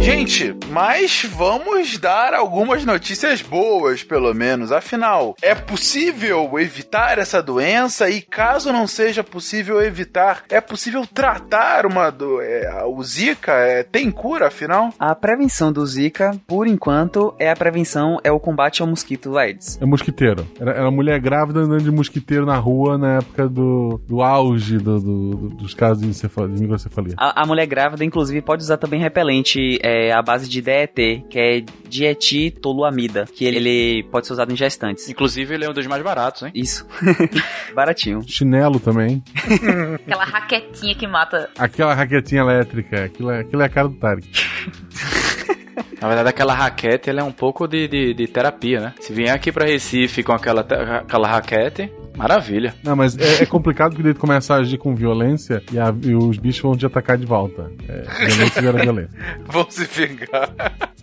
Gente, mas vamos dar algumas notícias boas, pelo menos. Afinal, é possível evitar essa doença e caso não seja possível evitar, é possível tratar uma do é, o Zika? É, tem cura, afinal? A prevenção do Zika, por enquanto, é a prevenção, é o combate ao mosquito Aedes. É mosquiteiro. Era, era mulher grávida andando de mosquiteiro na rua na época do, do auge do- do- do- dos casos de, de microcefalia. A, a mulher grávida, inclusive, pode usar também repelente é, à base de DET, que é dietitoluamida, que ele, ele pode ser usado em gestantes. Inclusive, ele é um dos mais baratos, hein? Isso. Baratinho. Chinelo também. Aquela raquetinha que mata. Aquela raquetinha elétrica. Aquilo é, aquilo é a cara do Tarek. Na verdade, aquela raquete ela é um pouco de, de, de terapia, né? Se vier aqui pra Recife com aquela, aquela raquete, maravilha. Não, mas é, é complicado porque ele começa a agir com violência e, a- e os bichos vão te atacar de volta. É, violência gera violência. Vão se vingar.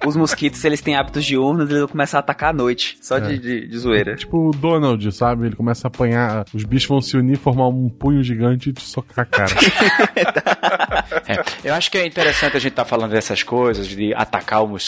Os mosquitos, eles têm hábitos diurnos, eles vão começar a atacar à noite, só de, de, de zoeira. Tipo o Donald, sabe? Ele começa a apanhar, os bichos vão se unir, formar um punho gigante e te socar a cara. É, eu acho que é interessante a gente estar falando dessas coisas, de atacar o mosquito.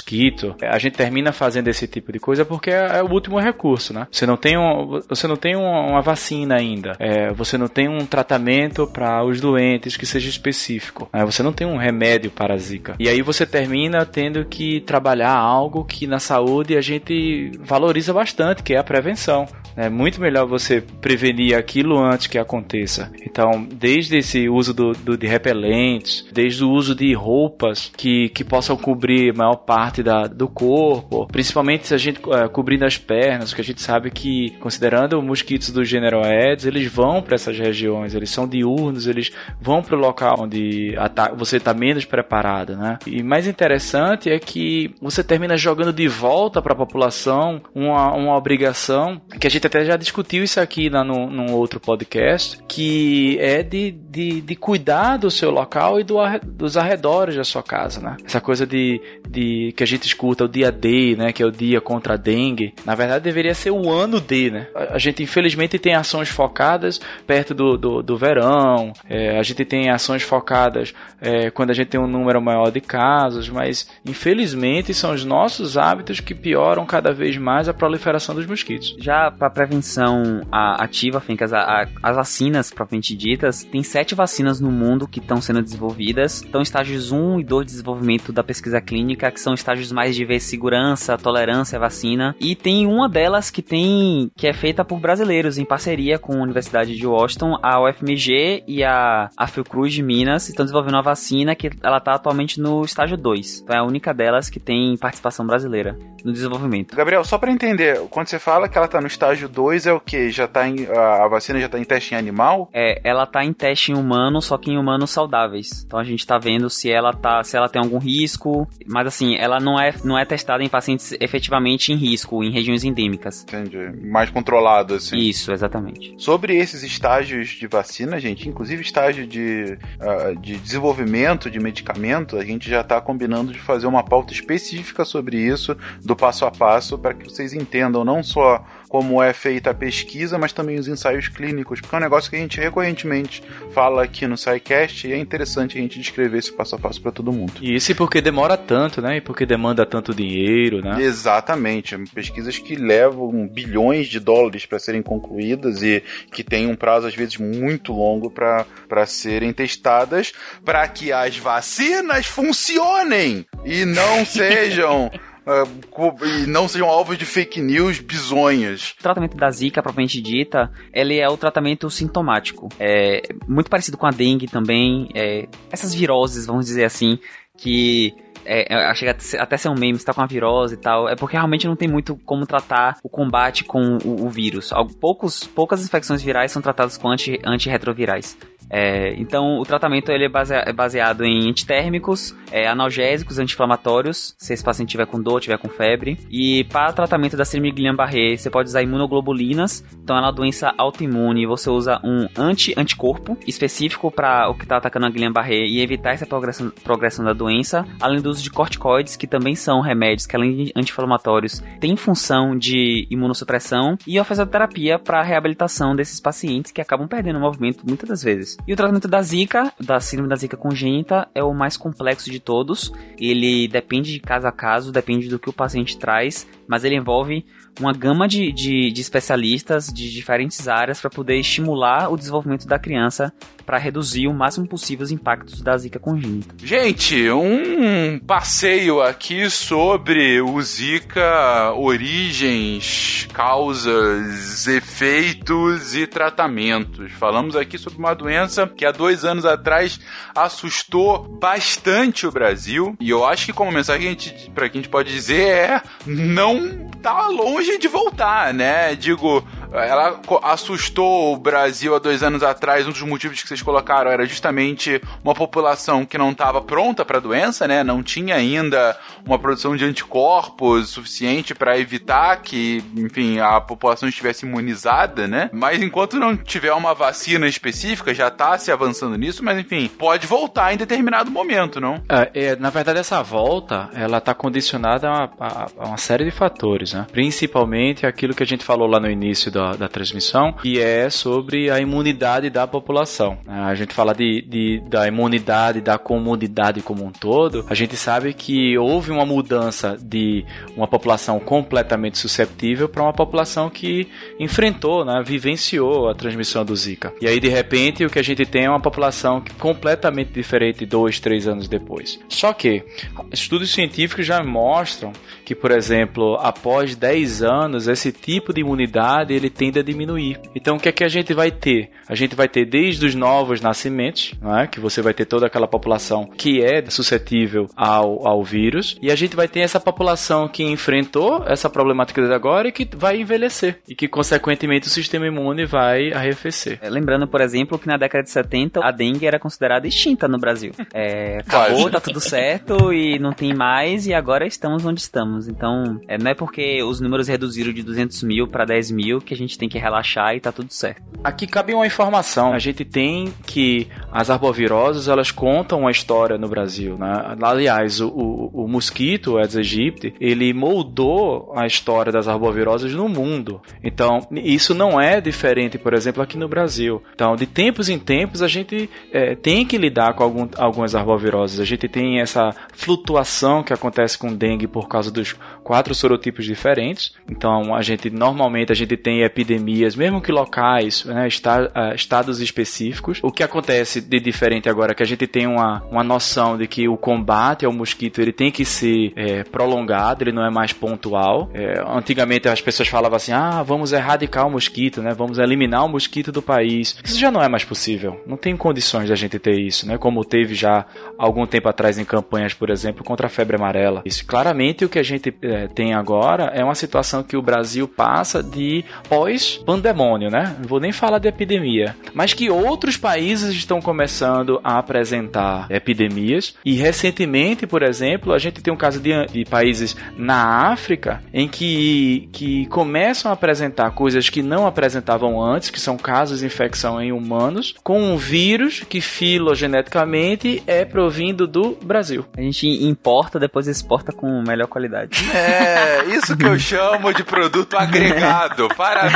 É, A gente termina fazendo esse tipo de coisa porque é, é o último recurso, né? Você não tem, um, você não tem uma, uma vacina ainda. É, você não tem um tratamento para os doentes que seja específico. né? Você não tem um remédio para a zika. E aí você termina tendo que trabalhar algo que na saúde a gente valoriza bastante, que é a prevenção. É muito melhor você prevenir aquilo antes que aconteça. Então, desde esse uso do, do- de repelentes, desde o uso de roupas que, que possam cobrir maior parte da, do corpo, principalmente se a gente eh, cobrindo as pernas, porque a gente sabe que, considerando mosquitos do gênero Aedes, eles vão para essas regiões, eles são diurnos, eles vão para o local onde você está menos preparado, né? E mais interessante é que você termina jogando de volta para a população uma, uma obrigação que a gente até já discutiu isso aqui na, no, num outro podcast, que é de, de, de cuidar do seu local e do, dos arredores da sua casa, né? Essa coisa de, de que a gente escuta o dia D, né? Que é o dia contra a dengue. Na verdade, deveria ser o ano D, né? A, a gente, infelizmente, tem ações focadas perto do, do, do verão, é, a gente tem ações focadas é, quando a gente tem um número maior de casos, mas infelizmente são os nossos hábitos que pioram cada vez mais a proliferação dos mosquitos. Já para prevenção ativa, Fencas, a- as vacinas propriamente ditas, tem sete vacinas no mundo que estão sendo desenvolvidas. Estão estágios 1 e 2 de desenvolvimento da pesquisa clínica, que são estágios mais de ver segurança, tolerância à vacina. E tem uma delas que tem que é feita por brasileiros em parceria com a Universidade de Washington, a UFMG e a, a Fiocruz de Minas estão desenvolvendo uma vacina que ela está atualmente no estágio 2. Então é a única delas que tem participação brasileira no desenvolvimento. Gabriel, só pra entender, quando você fala que ela tá no estágio 2, é o quê? Já tá em, a, a vacina já tá em teste em animal? É, ela tá em teste em humano, só que em humanos saudáveis. Então a gente tá vendo se ela tá, se ela tem algum risco, mas assim, ela não é, não é testada em pacientes efetivamente em risco, em regiões endêmicas. Entendi. Mais controlado, assim. Isso, exatamente. Sobre esses estágios de vacina, gente, inclusive estágio de, ah, de desenvolvimento de medicamento, a gente já está combinando de fazer uma pauta específica sobre isso, do passo a passo, para que vocês entendam não só como é feita a pesquisa, mas também os ensaios clínicos, porque é um negócio que a gente recorrentemente fala aqui no SciCast e é interessante a gente descrever esse passo a passo para todo mundo. E isso porque demora tanto, né? E porque demanda tanto dinheiro, né? Exatamente, pesquisas que levam bilhões de dólares para serem concluídas e que têm um prazo às vezes muito longo para serem testadas, para que as vacinas funcionem e não sejam uh, e não sejam alvos de fake news bizonhas. O tratamento da zika, propriamente dita, ele é o tratamento sintomático. É muito parecido com a dengue também. É, essas viroses, vamos dizer assim, que é, chega até ser um meme, está com a virose e tal, é porque realmente não tem muito como tratar o combate com o, o vírus. Poucos, poucas infecções virais são tratadas com anti, antirretrovirais. É, então, o tratamento ele é, é baseado em antitérmicos, é, analgésicos, anti-inflamatórios, se esse paciente tiver com dor, tiver com febre. E para tratamento da síndrome Guillain-Barré, você pode usar imunoglobulinas. Então, é uma doença autoimune. Você usa um anti-anticorpo específico para o que está atacando a Guillain-Barré e evitar essa progressão, progressão da doença. Além do uso de corticoides, que também são remédios que, além de anti-inflamatórios, têm função de imunossupressão. E a fisioterapia para reabilitação desses pacientes que acabam perdendo o movimento muitas das vezes. E o tratamento da Zika, da síndrome da Zika congênita, é o mais complexo de todos. Ele depende de caso a caso, depende do que o paciente traz, mas ele envolve uma gama de, de, de especialistas de diferentes áreas para poder estimular o desenvolvimento da criança para reduzir o máximo possível os impactos da zika congênita. Gente, um passeio aqui sobre o zika, origens, causas, efeitos e tratamentos. Falamos aqui sobre uma doença que há dois anos atrás assustou bastante o Brasil e eu acho que como mensagem para que a gente pode dizer é não tá longe de voltar, né? Digo, ela assustou o Brasil há dois anos atrás. Um dos motivos que vocês colocaram era justamente uma população que não estava pronta para a doença, né? Não tinha ainda uma produção de anticorpos suficiente para evitar que, enfim, a população estivesse imunizada, né? Mas enquanto não tiver uma vacina específica, já está se avançando nisso, mas enfim, pode voltar em determinado momento, não? É, é, na verdade, essa volta, ela está condicionada a, a, a, uma série de fatores, né? Principalmente aquilo que a gente falou lá no início da, da transmissão, que é sobre a imunidade da população. A gente fala de, de, da imunidade da comunidade como um todo, a gente sabe que houve uma mudança de uma população completamente susceptível para uma população que enfrentou, né, vivenciou a transmissão do Zika. E aí, de repente, o que a gente tem é uma população completamente diferente dois, três anos depois. Só que estudos científicos já mostram que, por exemplo, após 10 anos, esse tipo de imunidade ele tende a diminuir. Então, o que é que a gente vai ter? A gente vai ter desde os novos nascimentos, é? que você vai ter toda aquela população que é suscetível ao, ao vírus, e a gente vai ter essa população que enfrentou essa problemática de agora e que vai envelhecer, e que, consequentemente, o sistema imune vai arrefecer. É, lembrando, por exemplo, que na década de 70 a dengue era considerada extinta no Brasil. É, acabou, tá tudo certo e não tem mais, e agora estamos onde estamos. Então, é, não é porque os números reduziram de 200 mil para 10 mil que a gente tem que relaxar e tá tudo certo. Aqui cabe uma informação. A gente tem que as arboviroses elas contam uma história no Brasil, né? Aliás, o, o, o mosquito, o Aedes aegypti, ele moldou a história das arboviroses no mundo. Então, isso não é diferente, por exemplo, aqui no Brasil. Então, de tempos em tempos, a gente é, tem que lidar com algum, algumas arboviroses. A gente tem essa flutuação que acontece com dengue por causa dos quatro sorotipos diferentes. Então, a gente normalmente a gente tem epidemias, mesmo que locais, né, ah, estados específicos. O que acontece de diferente agora é que a gente tem uma, uma noção de que o combate ao mosquito ele tem que ser é, prolongado, ele não é mais pontual. É, antigamente as pessoas falavam assim: ah, vamos erradicar o mosquito, né? Vamos eliminar o mosquito do país. Isso já não é mais possível. Não tem condições a gente ter isso, né? Como teve já algum tempo atrás em campanhas, por exemplo, contra a febre amarela. Isso claramente o que a gente é, tem agora é uma situação que o Brasil passa de pós-pandemônio, né? Não vou nem falar de epidemia, mas que outros países estão começando a apresentar epidemias e recentemente, por exemplo, a gente tem um caso de, de países na África em que, que começam a apresentar coisas que não apresentavam antes, que são casos de infecção em humanos, com um vírus que filogeneticamente é provindo do Brasil. A gente importa, depois exporta com melhor qualidade. É, isso que eu chamo de produto agregado. Parabéns,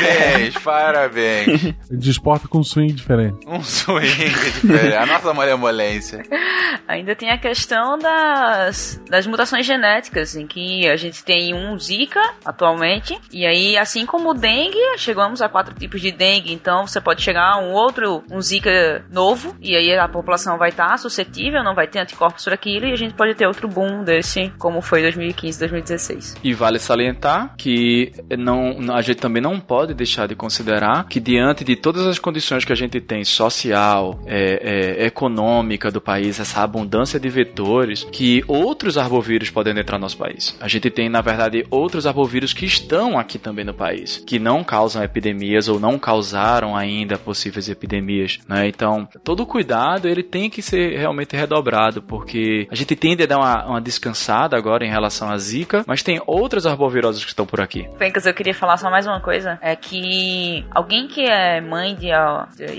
parabéns. Ele exporta com um swing diferente. Um swing É, a nossa malemolência. Ainda tem a questão das, das mutações genéticas, em que a gente tem um Zika atualmente, e aí, assim como o dengue, chegamos a quatro tipos de dengue, então você pode chegar a um outro, um Zika novo, e aí a população vai estar suscetível, não vai ter anticorpos para aquilo, e a gente pode ter outro boom desse, como foi 2015, 2016. E vale salientar que não, a gente também não pode deixar de considerar que diante de todas as condições que a gente tem social, é, é, econômica do país, essa abundância de vetores, que outros arbovírus podem entrar no nosso país. A gente tem, na verdade, outros arbovírus que estão aqui também no país, que não causam epidemias ou não causaram ainda possíveis epidemias, né? Então, todo cuidado ele tem que ser realmente redobrado, porque a gente tende a dar uma, uma descansada agora em relação à zika, mas tem outras arboviroses que estão por aqui. Fencas, eu queria falar só mais uma coisa, é que alguém que é mãe de,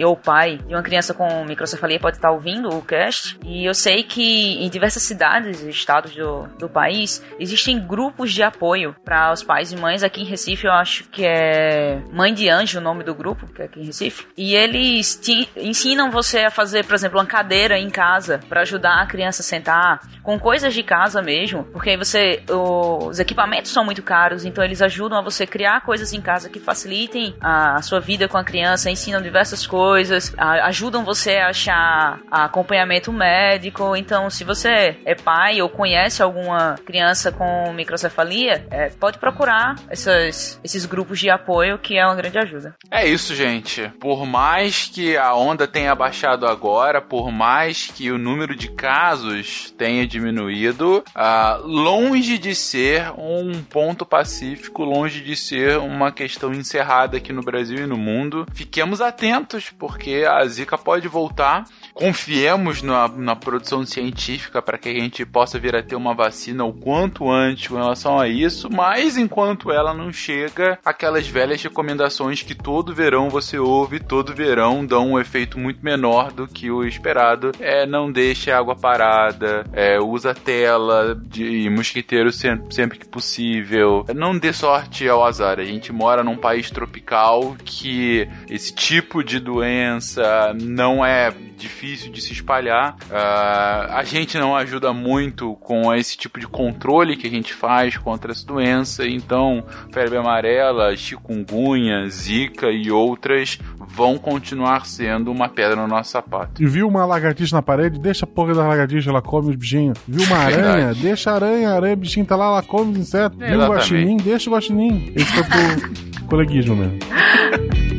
ou pai de uma criança com microcefalia pode estar ouvindo o cast, e eu sei que em diversas cidades e estados do, do país existem grupos de apoio para os pais e mães. Aqui em Recife, eu acho que é Mãe de Anjo o nome do grupo, que é aqui em Recife. E eles te ensinam você a fazer, por exemplo, uma cadeira em casa para ajudar a criança a sentar com coisas de casa mesmo, porque aí você os equipamentos são muito caros, então eles ajudam a você criar coisas em casa que facilitem a, a sua vida com a criança, ensinam diversas coisas, a, ajudam você a achar acompanhamento médico. Então, se você é pai ou conhece alguma criança com microcefalia, é, pode procurar essas, esses grupos de apoio que é uma grande ajuda. É isso, gente. Por mais que a onda tenha baixado agora, por mais que o número de casos tenha diminuído, uh, longe de ser um ponto pacífico, longe de ser uma questão encerrada aqui no Brasil e no mundo. Fiquemos atentos, porque a Zika pode voltar. Confiemos na, na produção científica para que a gente possa vir a ter uma vacina o quanto antes com relação a isso, mas enquanto ela não chega, aquelas velhas recomendações que todo verão você ouve, todo verão dão um efeito muito menor do que o esperado. É não deixe a água parada, é, usa tela de mosquiteiro sempre, sempre que possível. Não dê sorte ao azar. A gente mora num país tropical que esse tipo de doença não é difícil de se espalhar. Uh, a gente não ajuda muito com esse tipo de controle que a gente faz contra essa doença, então febre amarela, chikungunya, zika e outras vão continuar sendo uma pedra no nosso sapato. E viu uma lagartixa na parede? Deixa a porra da lagartixa, ela come os bichinhos. Viu uma aranha? deixa a aranha, a aranha, bichinho tá lá, ela come os insetos. Viu o guaxinim? Deixa o guaxinim. Esse foi pro coleguismo mesmo.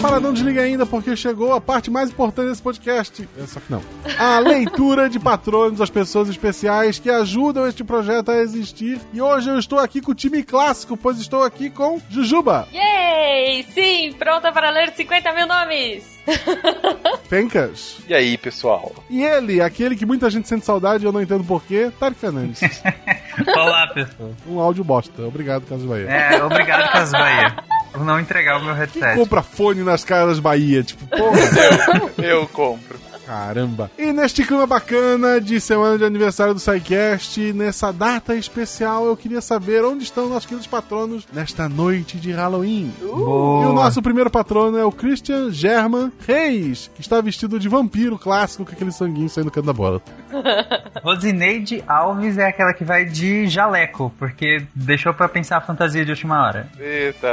para, não desliga ainda, porque chegou a parte mais importante desse podcast. É, só que não. A leitura de patronos, as pessoas especiais que ajudam este projeto a existir. E hoje eu estou aqui com o time clássico, pois estou aqui com Jujuba. Yay! Sim, pronta para ler 50 mil nomes. Fencas. E aí, pessoal? E ele, aquele que muita gente sente saudade e eu não entendo porquê, Tarek Fernandes. Olá, pessoal. Um áudio bosta. Obrigado, Caso Bahia. É, obrigado, Caso Bahia. Por não entregar o meu headset. Quem compra fone nas caras Bahia? Tipo, porra. eu, eu compro. Caramba! E neste clima bacana de semana de aniversário do SciCast, nessa data especial, eu queria saber onde estão nossos queridos patronos nesta noite de Halloween. Uh! E o nosso primeiro patrono é o Christian German Reis, que está vestido de vampiro clássico com aquele sanguinho saindo do canto da bola. Rosineide Alves é aquela que vai de jaleco, porque deixou para pensar a fantasia de última hora. Eita,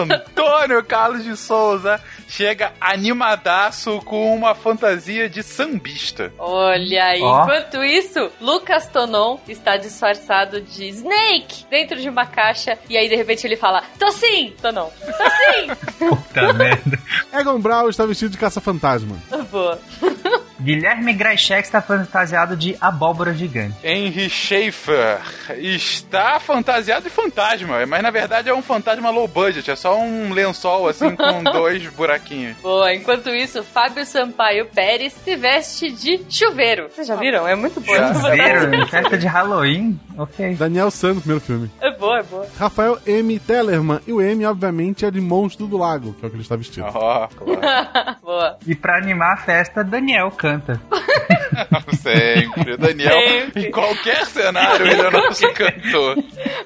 Antônio Carlos de Souza chega animadaço com uma fantasia de de sambista. Olha aí. Oh. Enquanto isso, Lucas Tonon está disfarçado de Snake dentro de uma caixa. E aí, de repente, ele fala: Tô sim, Tonon. Tô sim. Puta merda. Egon Brown está vestido de caça-fantasma. Boa. Guilherme Graixek está fantasiado de abóbora gigante. Henry Schaefer está fantasiado de fantasma, mas na verdade é um fantasma low budget, é só um lençol assim com dois buraquinhos. Boa, enquanto isso, Fábio Sampaio Pérez se veste de chuveiro. Vocês já viram? É muito bom. Chuveiro, festa de Halloween? Ok. Daniel Santos, primeiro filme. boa, é boa. Rafael M. Tellerman. E o M, obviamente, é de Monstro do Lago, que é o que ele está vestido. Ó, claro. boa. E pra animar a festa, Daniel canta. Sempre. Daniel, Sempre. em qualquer cenário, ele é o nosso cantor.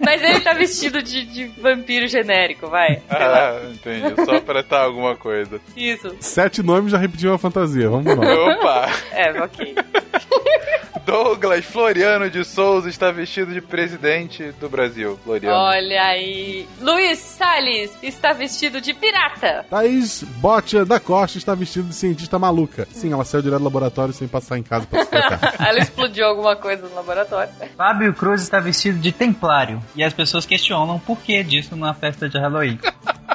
Mas ele tá vestido de, de vampiro genérico, vai. Ah, entendi. Só pra estar alguma coisa. Isso. Sete nomes já repetiu a fantasia. Vamos lá. Opa! É, ok. Douglas Floriano de Souza está vestido de presidente do Brasil. Floriano. Olha aí. Luiz Salles está vestido de pirata. Thaís Botia da Costa está vestida de cientista maluca. Sim, ela saiu direto do laboratório sem passar em casa pra se trocar. Ela explodiu alguma coisa no laboratório. Fábio Cruz está vestido de templário. E as pessoas questionam por que disso numa festa de Halloween.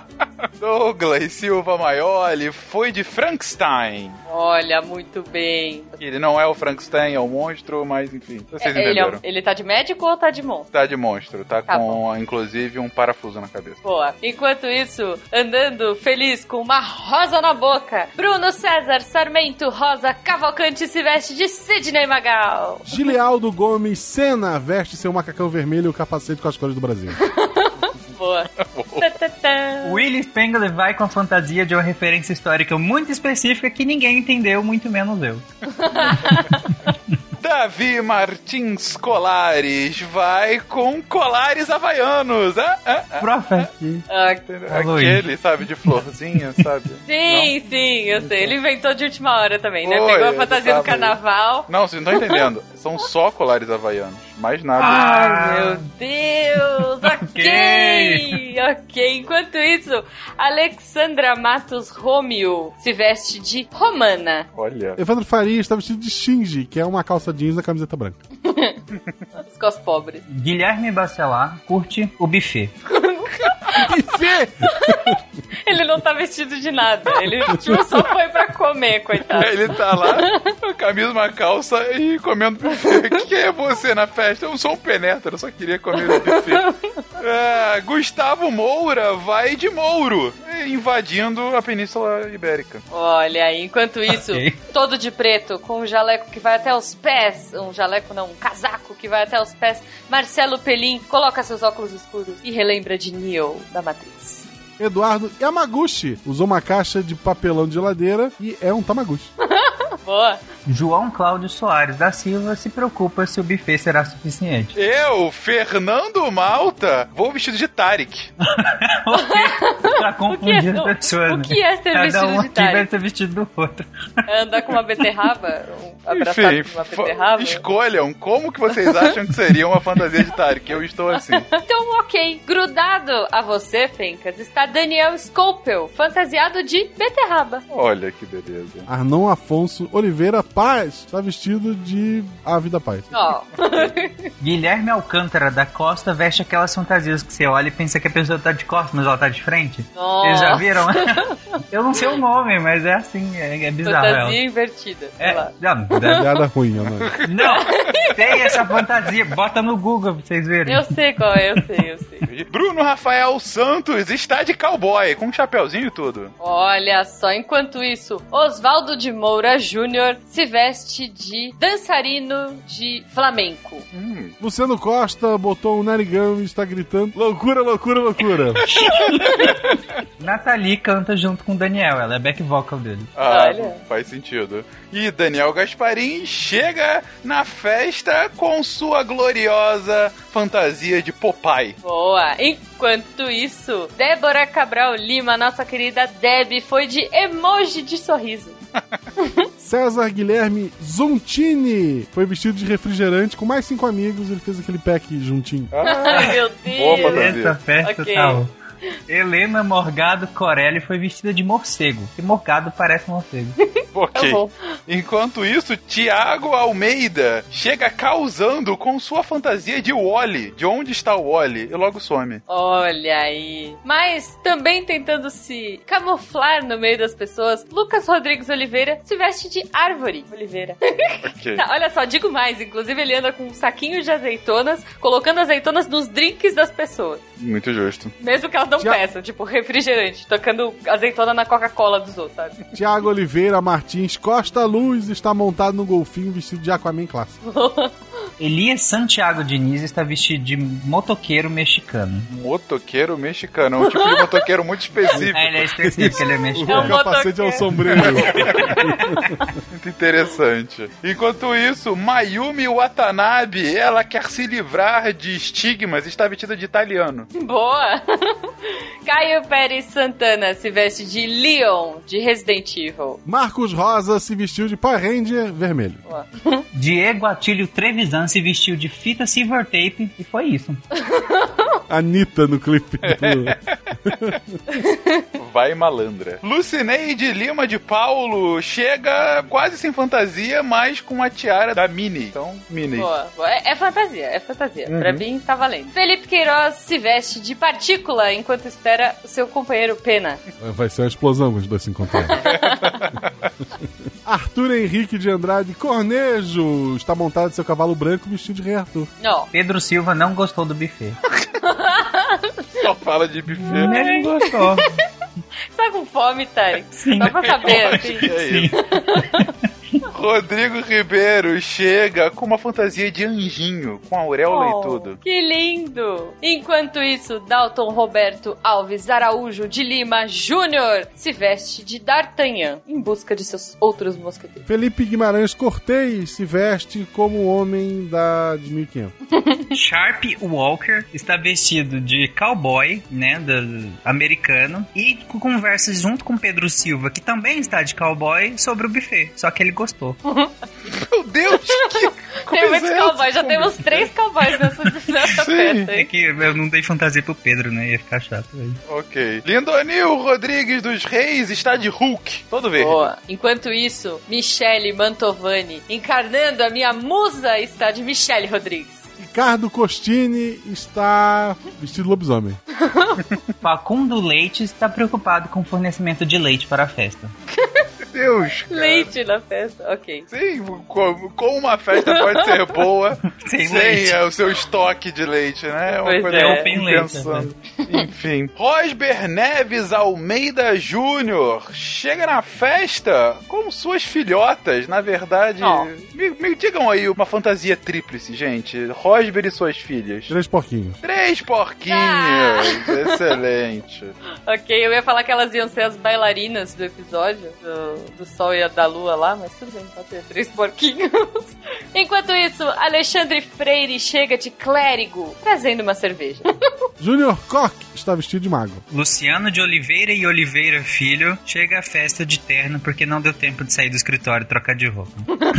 Douglas Silva Maioli foi de Frankenstein. Olha, muito bem. Ele não é o Frankenstein, é o monstro, mas enfim, vocês É, ele, é- entenderam. ele tá de médico ou tá de monstro? Tá de monstro, tá, Tá com inclusive um parafuso na cabeça. Boa. Enquanto isso, andando feliz com uma rosa na boca, Bruno César Sarmento Rosa Cavalcante se veste de Sidney Magal. Gilialdo Gomes Senna veste seu macacão vermelho e o capacete com as cores do Brasil. Boa. Willis Spengler vai com a fantasia de uma referência histórica muito específica que ninguém entendeu, muito menos eu. Davi Martins Colares vai com colares havaianos. Ah, ah, ah. Ah. Aquele, sabe, de florzinha, sabe? sim, sim, eu sei. Ele inventou de última hora também, né? Foi, Pegou a fantasia do carnaval. Não, vocês não estão entendendo. São só colares havaianos. Mais nada. Ai, meu Deus! Ok! ok. Enquanto isso, Alexandra Matos Romeo se veste de romana. Olha. Evandro Faria está vestido de Shinji, que é uma calça jeans e a camiseta branca. Os cos pobres. Guilherme Bacelar curte o buffet. Buffet! Ele não tá vestido de nada. Ele tipo, só foi pra comer, coitado. Ele tá lá, com a camisa, uma calça e comendo buffet. Quem é você na festa? Eu sou um penetra, eu só queria comer o buffet. É, Gustavo Moura vai de Mouro, invadindo a Península Ibérica. Olha aí, enquanto isso, Ok. todo de preto, com um jaleco que vai até os pés. Um jaleco não, um casaco que vai até os pés. Marcelo Pelim coloca seus óculos escuros e relembra de Neo da Matriz. Eduardo Yamaguchi usou uma caixa de papelão de geladeira e é um Tamaguchi. Boa. João Cláudio Soares da Silva se preocupa se o buffet será suficiente. Eu, Fernando Malta, vou vestido de Tarek. pra confundir o- as pessoas. o né? que é ser Cada vestido um de aqui Tarek? vai ser vestido do outro. Andar com uma beterraba, um abraçado Enfim, com uma beterraba. escolham como que vocês acham que seria uma fantasia de Tarek. Eu estou assim. Então, ok. Grudado a você, Fencas, está Daniel Scopel, fantasiado de beterraba. Olha que beleza. Arnon Afonso Oliveira Paz está vestido de Ave da Paz. Ó. Guilherme Alcântara da Costa veste aquelas fantasias que você olha e pensa que a pessoa tá de costas, mas ela tá de frente. Vocês já Nossa. viram? Eu não sei o nome, mas é assim, é, é bizarro. ela. Fantasia invertida. É, lá. não, deve- Piada ruim, né? não, tem essa fantasia. Bota no Google pra vocês verem. Eu sei qual é, eu sei, eu sei. Bruno Rafael Santos está de cowboy, com um chapeuzinho e tudo. Olha só, enquanto isso, Oswaldo de Moura Júnior se veste de dançarino de flamenco. Hum, Luciano Costa botou um narigão e está gritando: loucura, loucura, loucura. Nathalie canta junto com o Daniel, ela é back vocal dele. ah, Olha. faz sentido. E Daniel Gasparim chega na festa com sua gloriosa fantasia de Popeye. Boa! Enquanto isso, Débora Cabral Lima, nossa querida Deb, foi de emoji de sorriso. César Guilherme Zontini foi vestido de refrigerante com mais cinco amigos. Ele fez aquele pack juntinho. Ah, Ai, meu Boa Deus! fantasia. Essa festa Ok. tal. Helena Morgado Corelli foi vestida de morcego. E morgado parece morcego. ok. Tá. Enquanto isso, Tiago Almeida chega causando com sua fantasia de Wally. De onde está o Wally? E logo some. Olha aí. Mas também tentando se camuflar no meio das pessoas, Lucas Rodrigues Oliveira se veste de árvore. Oliveira. Ok. Tá, olha só, digo mais. Inclusive, ele anda com um saquinho de azeitonas, colocando azeitonas nos drinks das pessoas. Muito justo. Mesmo que elas não Já- peçam, tipo refrigerante, tocando azeitona na Coca-Cola dos outros, sabe? Tiago Oliveira Martins Costa Luz está montado no golfinho vestido de Aquaman clássico. Elias Santiago Diniz está vestido de motoqueiro mexicano. Motoqueiro mexicano. É um tipo de motoqueiro muito específico. É, ele é específico, ele é O mexicano. capacete é o sombreiro. Muito interessante. Enquanto isso, Mayumi Watanabe, ela quer se livrar de estigmas e está vestida de italiano. Boa! Caio Pérez Santana se veste de Leon, de Resident Evil. Marcos Rosa se vestiu de Power Ranger vermelho. Boa. Diego Atílio Trevisan se vestiu de fita silver tape e foi isso. Anitta no clipe do... Vai malandra. Lucineide Lima de Paulo chega quase sem fantasia, mas com a tiara da Mini. Então, Mini. Boa, boa. É, é fantasia, é fantasia. Pra mim tá valendo. Felipe Queiroz se veste de partícula enquanto espera o seu companheiro Pena. Vai ser uma explosão quando os dois se encontrarem. Arthur Henrique de Andrade Cornejo está montado em seu cavalo branco vestido de rei Arthur. Não. Pedro Silva não gostou do buffet. Só fala de buffet. Ele não gostou. Tá com fome, Tarek? Só pra saber, assim. É isso. Rodrigo Ribeiro chega com uma fantasia de anjinho, com auréola Oh, e tudo. Que lindo! Enquanto isso, Dalton Roberto Alves Araújo de Lima Júnior se veste de D'Artagnan em busca de seus outros mosqueteiros. Felipe Guimarães Cortez se veste como o homem da de 1500. Sharp Walker está vestido de cowboy, né, do americano, e conversa junto com Pedro Silva, que também está de cowboy, sobre o buffet. Só que ele gostou. Meu Deus, que Tem coisa muitos é cowboys, já temos três cowboys nessa, nessa festa, É que eu não dei fantasia pro Pedro, né? Ia ficar chato. Aí. Ok. Lindonil Rodrigues dos Reis está de Hulk, todo verde. Boa. Enquanto isso, Michele Mantovani, encarnando a minha musa, está de Michele Rodrigues. Ricardo Costini está vestido de lobisomem. Facundo Leite está preocupado com o fornecimento de leite para a festa. Meu Deus, cara. Leite na festa, ok. Sim, como, como uma festa pode ser boa Sem sem, leite. é, o seu estoque de leite, né? É uma Pois coisa é. que eu leite, pensando. Enfim. Rosber Neves Almeida Júnior chega na festa com suas filhotas. Na verdade, Oh. me, me digam aí uma fantasia tríplice, gente. Rosber e suas filhas. Três porquinhos. Três porquinhos. Ah. Excelente. Ok, eu ia falar que elas iam ser as bailarinas do episódio, do, do Sol e da Lua lá, mas tudo bem, pode ter três porquinhos. Enquanto isso, Alexandre Freire chega de clérigo, trazendo uma cerveja. Júnior Koch está vestido de mago. Luciano de Oliveira e Oliveira Filho chega à festa de terno porque não deu tempo de sair do escritório e trocar de roupa.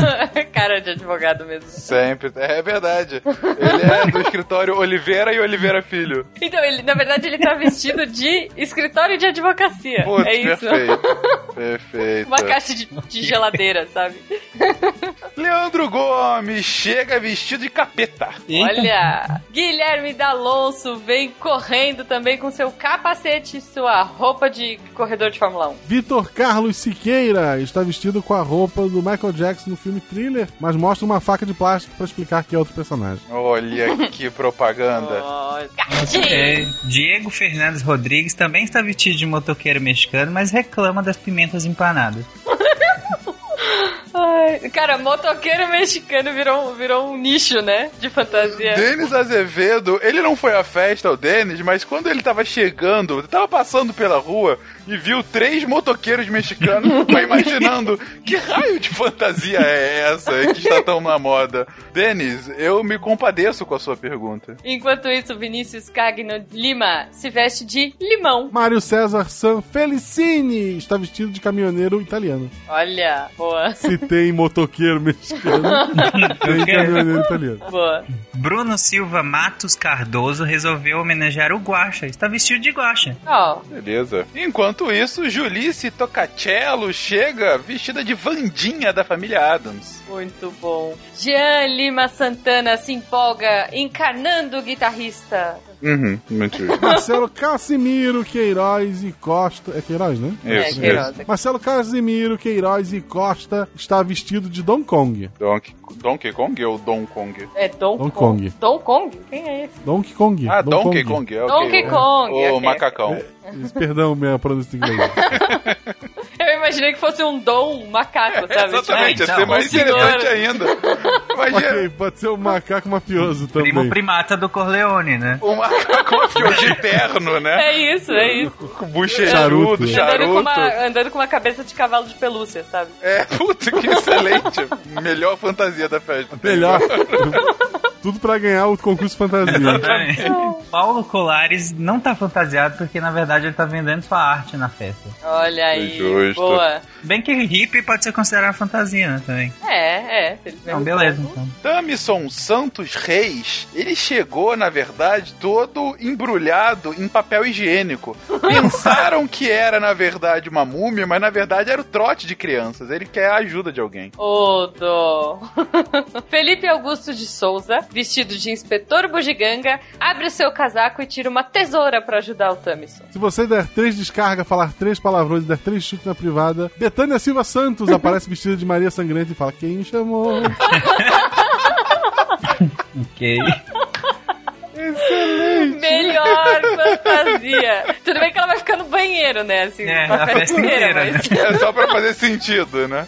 Cara de advogado mesmo. Sempre. É verdade. Ele é do escritório Oliveira e Oliveira Filho. Então, ele, na verdade, ele tá vestido de escritório de advocacia. Putz, é isso. perfeito. Perfeito. Uma caixa de, de geladeira, sabe? Leandro Gomes chega vestido de capeta. Olha, Guilherme D'Alonso vem correndo também com seu capacete e sua roupa de corredor de Fórmula 1. Vitor Carlos Siqueira está vestido com a roupa do Michael Jackson no filme Thriller, mas mostra uma faca de plástico para explicar que é outro personagem. Olha que propaganda. Oh, É! Diego Fernandes Rodrigues também está vestido de motoqueiro mexicano, mas reclama das pimentas empanadas. Ai, cara, motoqueiro mexicano virou, virou um nicho, né? De fantasia. Denis Azevedo, ele não foi à festa, o Denis, mas quando ele tava chegando, ele tava passando pela rua e viu três motoqueiros mexicanos, foi imaginando que raio de fantasia é essa que está tão na moda. Denis, eu me compadeço com a sua pergunta. Enquanto isso, Vinícius Cagno Lima se veste de limão. Mário César San Felicini está vestido de caminhoneiro italiano. Olha, boa, Se tem motoqueiro mexicano, tem caminhoneiro italiano. boa. Bruno Silva Matos Cardoso resolveu homenagear o Guaxa. Está vestido de Guaxa. Ó, Beleza. Enquanto isso, Julice Tocacello chega vestida de Vandinha da família Adams. muito bom. Jean Lima Santana se empolga encarnando o guitarrista. Uhum, muito justo. Marcelo Casimiro Queiroz e Costa. É Queiroz, né? É, Isso, Queiroz. isso. Marcelo Casimiro Queiroz e Costa está vestido de Don Kong. Donkey, Donkey Kong ou Don Kong? É Don, Don Kong. Kong. Don Kong? Quem é esse? Donkey Kong. Ah, Don Donkey Kong. é, ok. Donkey Kong, O ok. macacão. Perdão, minha pronúncia em inglês. Eu imaginei que fosse um dom um macaco, sabe? Exatamente, ia então, ser mais um interessante ainda. Imagina, Ok, pode ser o macaco mafioso também. Primo primata do Corleone, né? um macaco mafioso de terno, né? É isso, é isso. Com bucherudo, Charuto. Andando charuto. com, uma, andando com uma cabeça de cavalo de pelúcia, sabe? É, puta, que excelente. Melhor fantasia da festa. Melhor. Tudo pra ganhar o concurso fantasia. Paulo Colares não tá fantasiado porque, na verdade, ele tá vendendo sua arte na festa. Olha aí, Justo. boa. Bem que hippie pode ser considerado fantasia, né, também. É, é. Então, beleza, então. Tamison Santos Reis, ele chegou, na verdade, todo embrulhado em papel higiênico. Pensaram que era, na verdade, uma múmia, mas na verdade era o trote de crianças. Ele quer a ajuda de alguém. Ô, dó. Felipe Augusto de Souza, vestido de inspetor bugiganga, abre o seu casaco e tira uma tesoura pra ajudar o Tamison. Se você der três descargas, falar três palavrões e der três chutes na privada, Betânia Silva Santos aparece vestida de Maria Sangrenta e fala: Quem me chamou? Ok. Melhor fantasia. Tudo bem que ela vai ficar no banheiro, né? Assim, É, a festa inteira, né? mas... É só pra fazer sentido, né?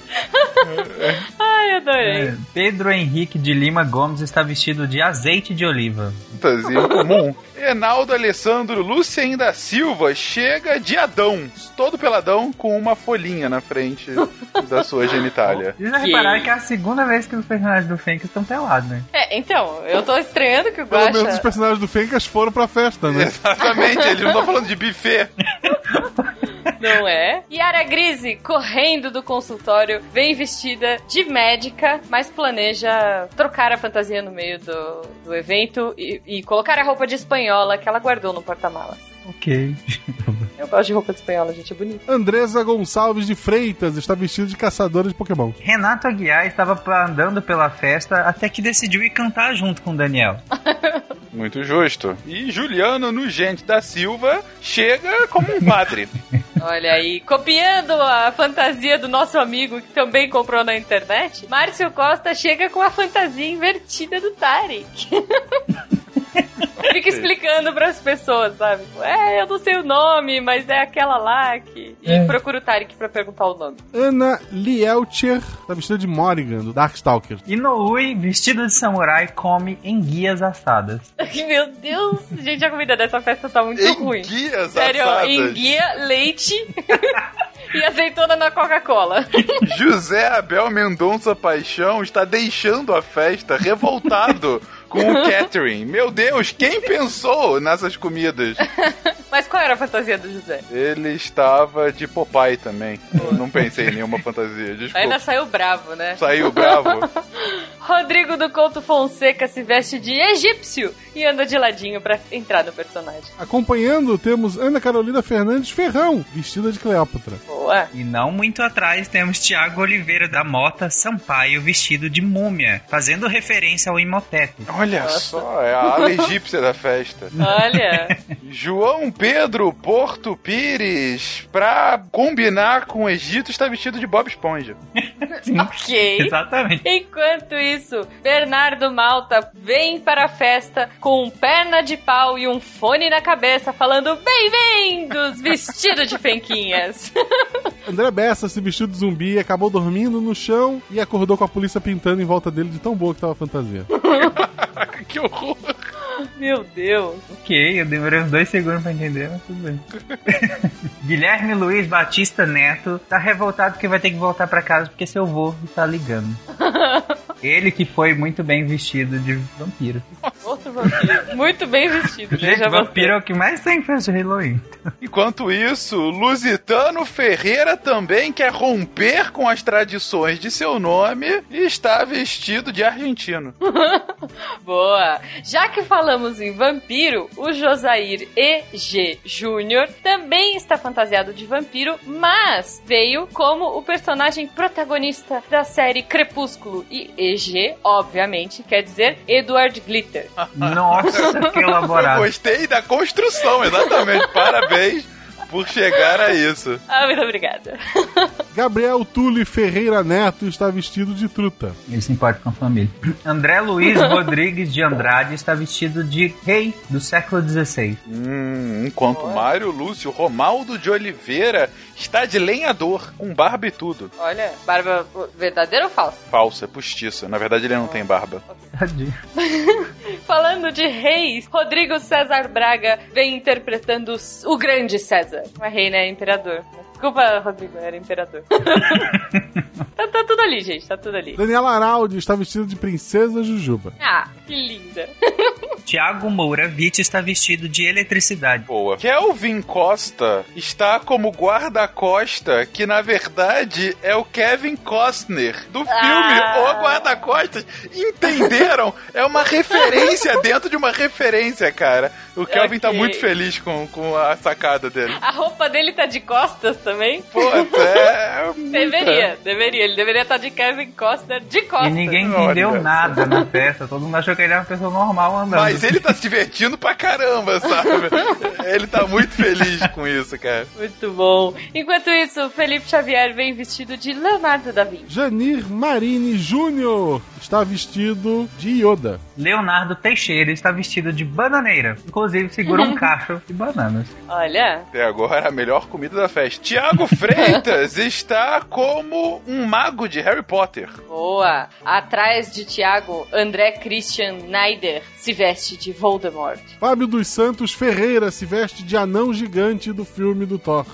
Ai, adorei. É, Pedro Henrique de Lima Gomes está vestido de azeite de oliva. Fantasia comum. Enaldo Alessandro Lucien da Silva chega de Adão, todo peladão, com uma folhinha na frente da sua genitália. Vocês já repararam que é a segunda vez que os personagens do Fênix estão pelados, né? É, então, eu tô estranhando que o Pelo menos os Guaxa... personagens do Fencas foram pra festa, né? Exatamente, eles não estão falando de buffet. Não é? Yara Grise, correndo do consultório, vem vestida de médica, mas planeja trocar a fantasia no meio do, do evento e, e colocar a roupa de espanhola que ela guardou no porta-malas. Ok. Eu gosto de roupa de espanhola, gente, é bonito. Andresa Gonçalves de Freitas está vestida de caçadora de Pokémon. Renato Aguiar estava andando pela festa até que decidiu ir cantar junto com o Daniel. Muito justo. E Juliano Nugente da Silva chega como um padre. Olha aí, copiando a fantasia do nosso amigo que também comprou na internet, Márcio Costa chega com a fantasia invertida do Tarek. Fica explicando pras pessoas, sabe? É, eu não sei o nome, mas é aquela lá que. E procura o Tarek pra perguntar o nome. Ana Lielcher está vestida de Morrigan, do Darkstalker. Inoue, vestido de samurai, come enguias assadas. Meu Deus, gente, a comida dessa festa tá muito ruim. Enguias Sério, assadas. enguia, leite e azeitona na Coca-Cola. José Abel Mendonça Paixão está deixando a festa revoltado com o catering. Meu Deus, quem pensou nessas comidas? Mas qual era a fantasia do José? Ele estava de Popeye também. Eu não pensei em nenhuma fantasia, desculpa. Ainda saiu bravo, né? Saiu bravo. Rodrigo do Couto Fonseca se veste de egípcio e anda de ladinho pra entrar no personagem. Acompanhando, temos Ana Carolina Fernandes Ferrão, vestida de Cleópatra. Boa. E não muito atrás temos Tiago Oliveira da Mota Sampaio vestido de múmia, fazendo referência ao Imhotep. Olha só, é a ala egípcia da festa. Olha. João Pedro Porto Pires, pra combinar com o Egito, está vestido de Bob Esponja. ok. Exatamente. Enquanto isso, Bernardo Malta vem para a festa com perna de pau e um fone na cabeça, falando bem-vindos, vestido de penquinhas. André Bessa se vestiu de zumbi, acabou dormindo no chão e acordou com a polícia pintando em volta dele de tão boa que tava a fantasia. que horror! Meu Deus. Ok, eu demorei uns dois segundos pra entender, mas tudo bem. Guilherme Luiz Batista Neto tá revoltado que vai ter que voltar pra casa porque seu vô tá ligando. Ele que foi muito bem vestido de vampiro. Outro vampiro. Muito bem vestido. Gente, veja vampiro é o que mais tem em festa de Halloween. Enquanto isso, Lusitano Ferreira também quer romper com as tradições de seu nome e está vestido de argentino. Boa! Já que falamos em vampiro, o Josair E.G. Júnior também está fantasiado de vampiro, mas veio como o personagem protagonista da série Crepúsculo. E EG, obviamente, quer dizer Edward Glitter. Nossa, que Eu elaborado. gostei da construção, exatamente. Parabéns por chegar a isso. Ah, muito obrigada. Gabriel Tulli Ferreira Neto está vestido de truta. Ele se importa com a família. André Luiz Rodrigues de Andrade está vestido de rei do século XVI. Hum, enquanto Mário Lúcio Romaldo de Oliveira está de lenhador, com barba e tudo. Olha, barba verdadeira ou falsa? Falsa, é postiça. Na verdade, ele não tem barba. Tadinho. Falando de reis, Rodrigo César Braga vem interpretando o grande César. Não é rei, né? É imperador. Desculpa, Rodrigo, era imperador. tá, tá tudo ali, gente, tá tudo ali. Daniela Araldi está vestido de princesa Jujuba. Ah, que linda. Tiago Moura Witt está vestido de eletricidade. Boa. Kelvin Costa está como guarda-costa, que na verdade é o Kevin Costner do filme Ah. O Guarda-Costas. Entenderam? É uma referência dentro de uma referência, cara. O Kelvin tá Ok. muito feliz com, com a sacada dele. A roupa dele tá de costas também? Puta, é. muita- Deveria, deveria. Ele deveria estar de Kevin Costner de E costas. ninguém entendeu Olha nada na festa. Todo mundo achou que ele era uma pessoa normal andando. Mas ele tá se divertindo pra caramba, sabe? Ele tá muito feliz com isso, cara. Muito bom. Enquanto isso, Felipe Xavier vem vestido de Leonardo da Vinci. Janir Marini Júnior está vestido de Yoda. Leonardo Teixeira está vestido de bananeira. Inclusive segura um cacho de bananas. Olha, Até agora, a melhor comida da festa. Tiago Freitas está como um mago de Harry Potter. boa. Atrás de Tiago, André Christian Neider se veste de Voldemort. Fábio dos Santos Ferreira se veste de anão gigante do filme do Thor.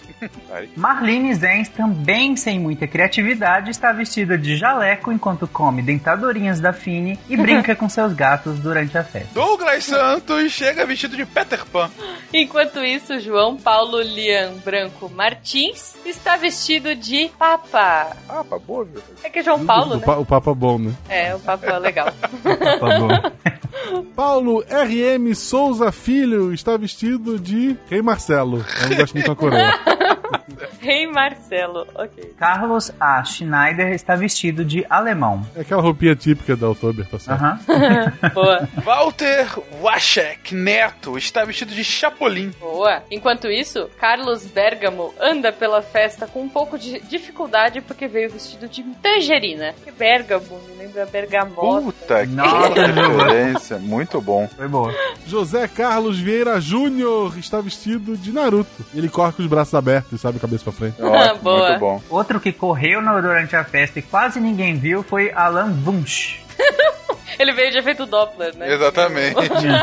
Marlene Zenz, também sem muita criatividade, está vestida de jaleco enquanto come dentadorinhas da Fini e brinca com seus gatos durante a festa. Douglas Santos chega vestido de Peter Pan. Enquanto isso, João Paulo Lian Branco Martins está vestido de Papa. Pá, boa, meu Deus. É que é João Paulo, o, né? pa- o Papa Bom, né? É, o Papa é legal. Por favor. Paulo RM Souza Filho está vestido de Rei Marcelo. Eu não gosto muito da coroa. Rei Marcelo, ok. Carlos A. Schneider está vestido de alemão. É aquela roupinha típica da Oktober, tá certo? Aham. Boa, Walter Waszek Neto está vestido de Chapolin. boa. Enquanto isso, Carlos Bergamo anda pela festa com um pouco de dificuldade porque veio vestido de tangerina. Que Bergamo, me lembra bergamota. Puta, que Nossa, referência. Muito bom. Foi boa. José Carlos Vieira Júnior está vestido de Naruto. Ele corre com os braços abertos e sabe cabeça pra frente. Ótimo, Boa. muito bom. Outro que correu no- durante a festa e quase ninguém viu foi Alan Wunsch. Ele veio de efeito Doppler, né? Exatamente.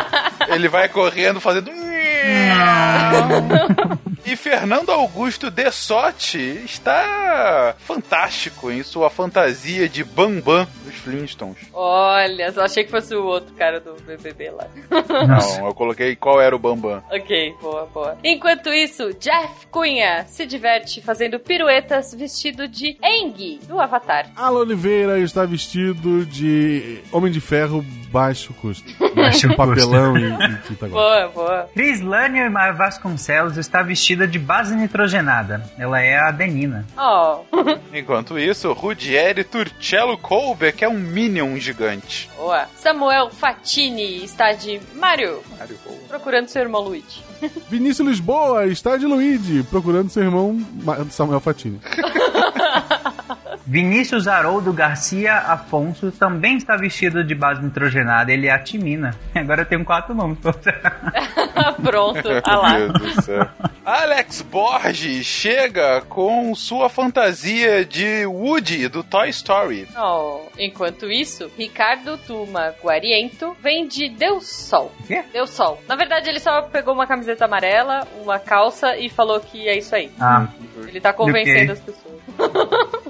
Ele vai correndo fazendo. E Fernando Augusto Dessotti está fantástico em sua fantasia de Bambam dos Flintstones. Olha, só achei que fosse o outro cara do BBB lá. Não, eu coloquei qual era o Bambam. ok, boa, boa. Enquanto isso, Jeff Cunha se diverte fazendo piruetas vestido de Aang, do Avatar. Alan Oliveira está vestido de Homem de Ferro baixo custo. Baixo papelão e, e tinta Boa, boa. Cris Lânio Vasconcelos está de base nitrogenada. Ela é a Adenina. Oh, Enquanto isso, Rudieri Turcello Kolbe, que é um Minion gigante. boa. Samuel Fatini está de Mario, Mario Kolbe. procurando seu irmão Luigi. Vinícius Lisboa está de Luigi, procurando seu irmão Ma- Samuel Fatini. Vinícius Haroldo Garcia Afonso também está vestido de base nitrogenada. Ele é a Timina. Agora eu tenho quatro nomes. pra você. Pronto, ah lá. Meu Deus do céu. Alex Borges chega com sua fantasia de Woody do Toy Story. Oh, enquanto isso, Ricardo Tuma Guariento vem de Deus Sol. quê? Deus Sol. Na verdade, ele só pegou uma camiseta amarela, uma calça e falou que é isso aí. Ah, Ele tá convencendo as pessoas.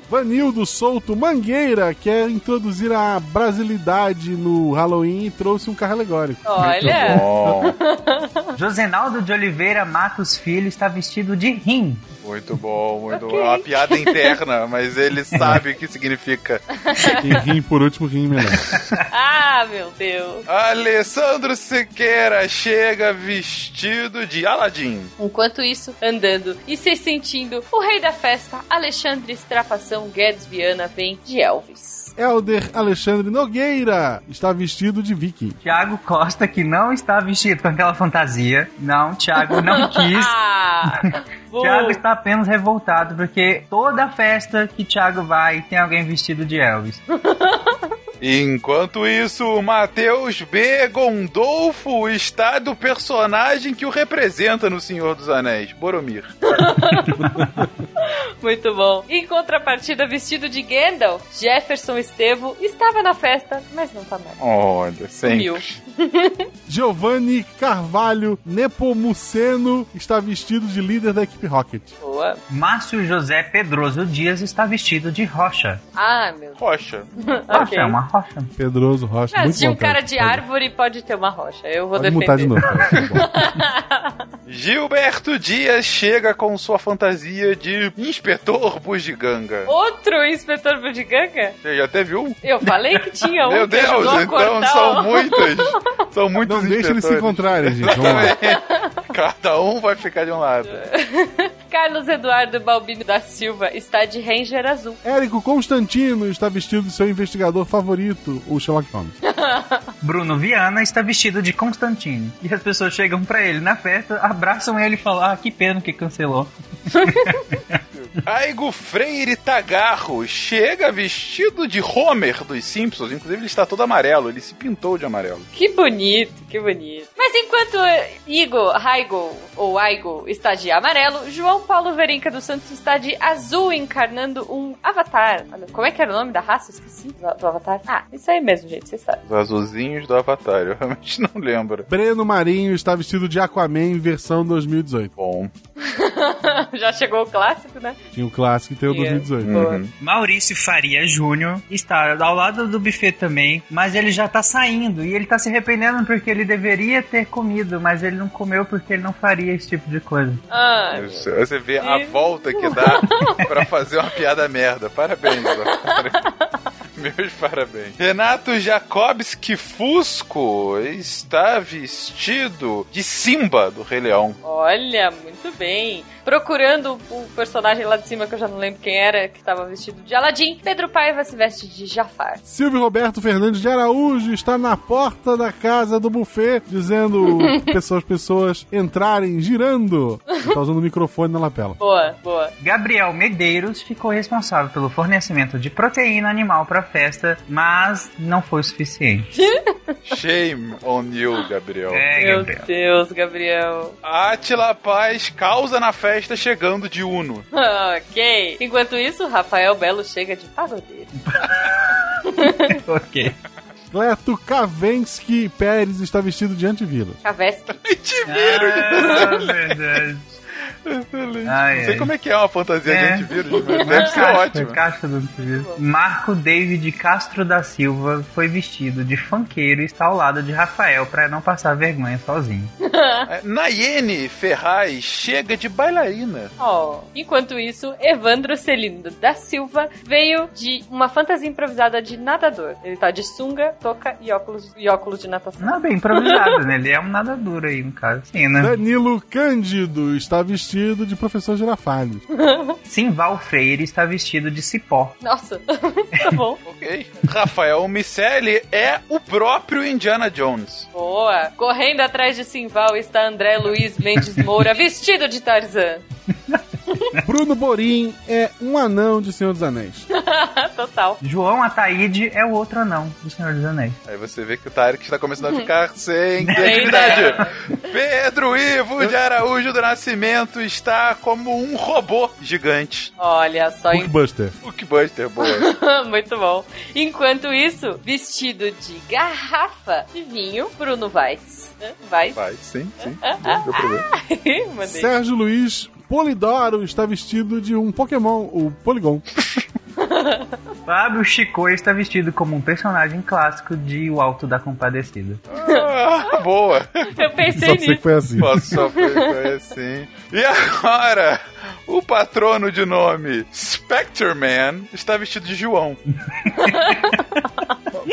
Vanildo Souto Mangueira quer introduzir a brasilidade no Halloween e trouxe um carro alegórico. Olha, Josenaldo de Oliveira Matos Filho está vestido de rim. Muito bom, muito bom. É uma piada interna, mas ele sabe o que significa. E rim por último, rim melhor. ah, meu Deus. Alessandro Siqueira chega vestido de Aladdin. Enquanto isso, andando e se sentindo o rei da festa, Alexandre Estrapação Guedes Viana vem de Elvis. Elder Alexandre Nogueira está vestido de viking. Tiago Costa, que não está vestido com aquela fantasia. Não, Tiago não quis. Ah, Bu. Thiago está apenas revoltado porque toda festa que Thiago vai tem alguém vestido de Elvis. Enquanto isso, Matheus B. Gondolfo está do personagem que o representa no Senhor dos Anéis, Boromir. Muito bom. Em contrapartida, vestido de Gandalf, Jefferson Estevo estava na festa, mas não tá mais. Olha, sempre. Giovanni Carvalho Nepomuceno está vestido de líder da equipe Rocket. Boa. Márcio José Pedroso Dias está vestido de rocha. Ah, meu Deus. Rocha. Rocha, ok. é uma rocha. Pedroso, Rocha, muito se um cara de Pode- árvore pode ter uma rocha. Eu vou Pode defender. mutar de novo. cara, tá. Gilberto Dias chega com sua fantasia de inspetor bugiganga. Outro inspetor Budiganga? Você já até viu? Eu falei que tinha um Meu Deus, então cortar são muitas. São muitos Não deixa eles se encontrarem, gente. Vamos lá. Cada um vai ficar de um lado. Carlos Eduardo Balbino da Silva está de Ranger Azul. Érico Constantino está vestido de seu investigador favorito, o Sherlock Holmes. Bruno Viana está vestido de Constantine. E as pessoas chegam pra ele na festa, abraçam ele e falam: Ah, que pena que cancelou. Aigo Freire Tagarro chega vestido de Homer dos Simpsons. Inclusive, ele está todo amarelo. Ele se pintou de amarelo. Que bonito, que bonito. Mas enquanto Igor, Raigo ou Aigo está de amarelo, João Paulo Verinca dos Santos está de azul, encarnando um avatar. Como é que era o nome da raça? Esqueci do, do avatar. Ah, isso aí mesmo, gente, vocês sabem. Os azulzinhos do Avatar. Eu realmente não lembro. Breno Marinho está vestido de Aquaman versão 2018. Bom. Já chegou o clássico, né? Tinha o clássico e tem o Yeah. 2018. Boa. Uhum. Maurício Faria Júnior está ao lado do buffet também, mas ele já tá saindo e ele tá se arrependendo porque ele deveria ter comido, mas ele não comeu porque ele não faria esse tipo de coisa. Ah, Você vê a volta que dá pra fazer uma piada merda. Parabéns. Meus parabéns. Renato Jacobski Fusco está vestido de Simba do Rei Leão. olha, muito bem. Procurando o personagem lá de cima, que eu já não lembro quem era, que estava vestido de Aladim, Pedro Paiva se veste de Jafar. Silvio Roberto Fernandes de Araújo está na porta da casa do buffet, dizendo pessoas pessoas entrarem girando. Ele tá usando o microfone na lapela. Boa, boa. Gabriel Medeiros ficou responsável pelo fornecimento de proteína animal pra festa, mas não foi o suficiente. Shame on you, Gabriel. É, Meu Gabriel. Deus, Gabriel. Atila Paz causa na festa chegando de Uno. ok. Enquanto isso, Rafael Belo chega de pagodeiro. ok. Cleto Kavensky Pérez está vestido de antivírus. Te viram. Ah, verdade. Excelente. Ai, não sei ai. como é que é uma fantasia É. de antivírus, mas deve ser Caixa, ótimo. caixa do antivírus. Marco David Castro da Silva foi vestido de funkeiro e está ao lado de Rafael pra não passar vergonha sozinho. É, Nayene Ferraz chega de bailarina. Oh. Enquanto isso, Evandro Celino da Silva veio de uma fantasia improvisada de nadador. Ele tá de sunga, touca e óculos, e óculos de natação. Não, bem improvisado, né? Ele é um nadador aí, no caso. Sim, né? Danilo Cândido está vestido de professor Girafales. Simval Freire está vestido de cipó. Nossa, tá bom. Ok. Rafael Micelli é o próprio Indiana Jones. Boa. Correndo atrás de Simval está André Luiz Mendes Moura vestido de Tarzan. Bruno Borim é um anão de Senhor dos Anéis. Total. João Ataíde é o outro anão do Senhor dos Anéis. Aí você vê que o Tarek está começando a ficar sem criatividade. Pedro Ivo de Araújo do Nascimento está como um robô gigante. Olha só. Hulkbuster. Hulkbuster, boa. Muito bom. Enquanto isso, vestido de garrafa de vinho, Bruno Weiss. Weiss? Vai, sim, sim. Deu, deu problema. Mandei. Sérgio Luiz Polidoro está vestido de um Pokémon, o Polygon. Fábio Chico está vestido como um personagem clássico de O Alto da Compadecida. Ah, boa. Eu pensei Só sei que nisso. foi assim. Passou foi, foi assim. E agora, o patrono de nome Spectre Man está vestido de João.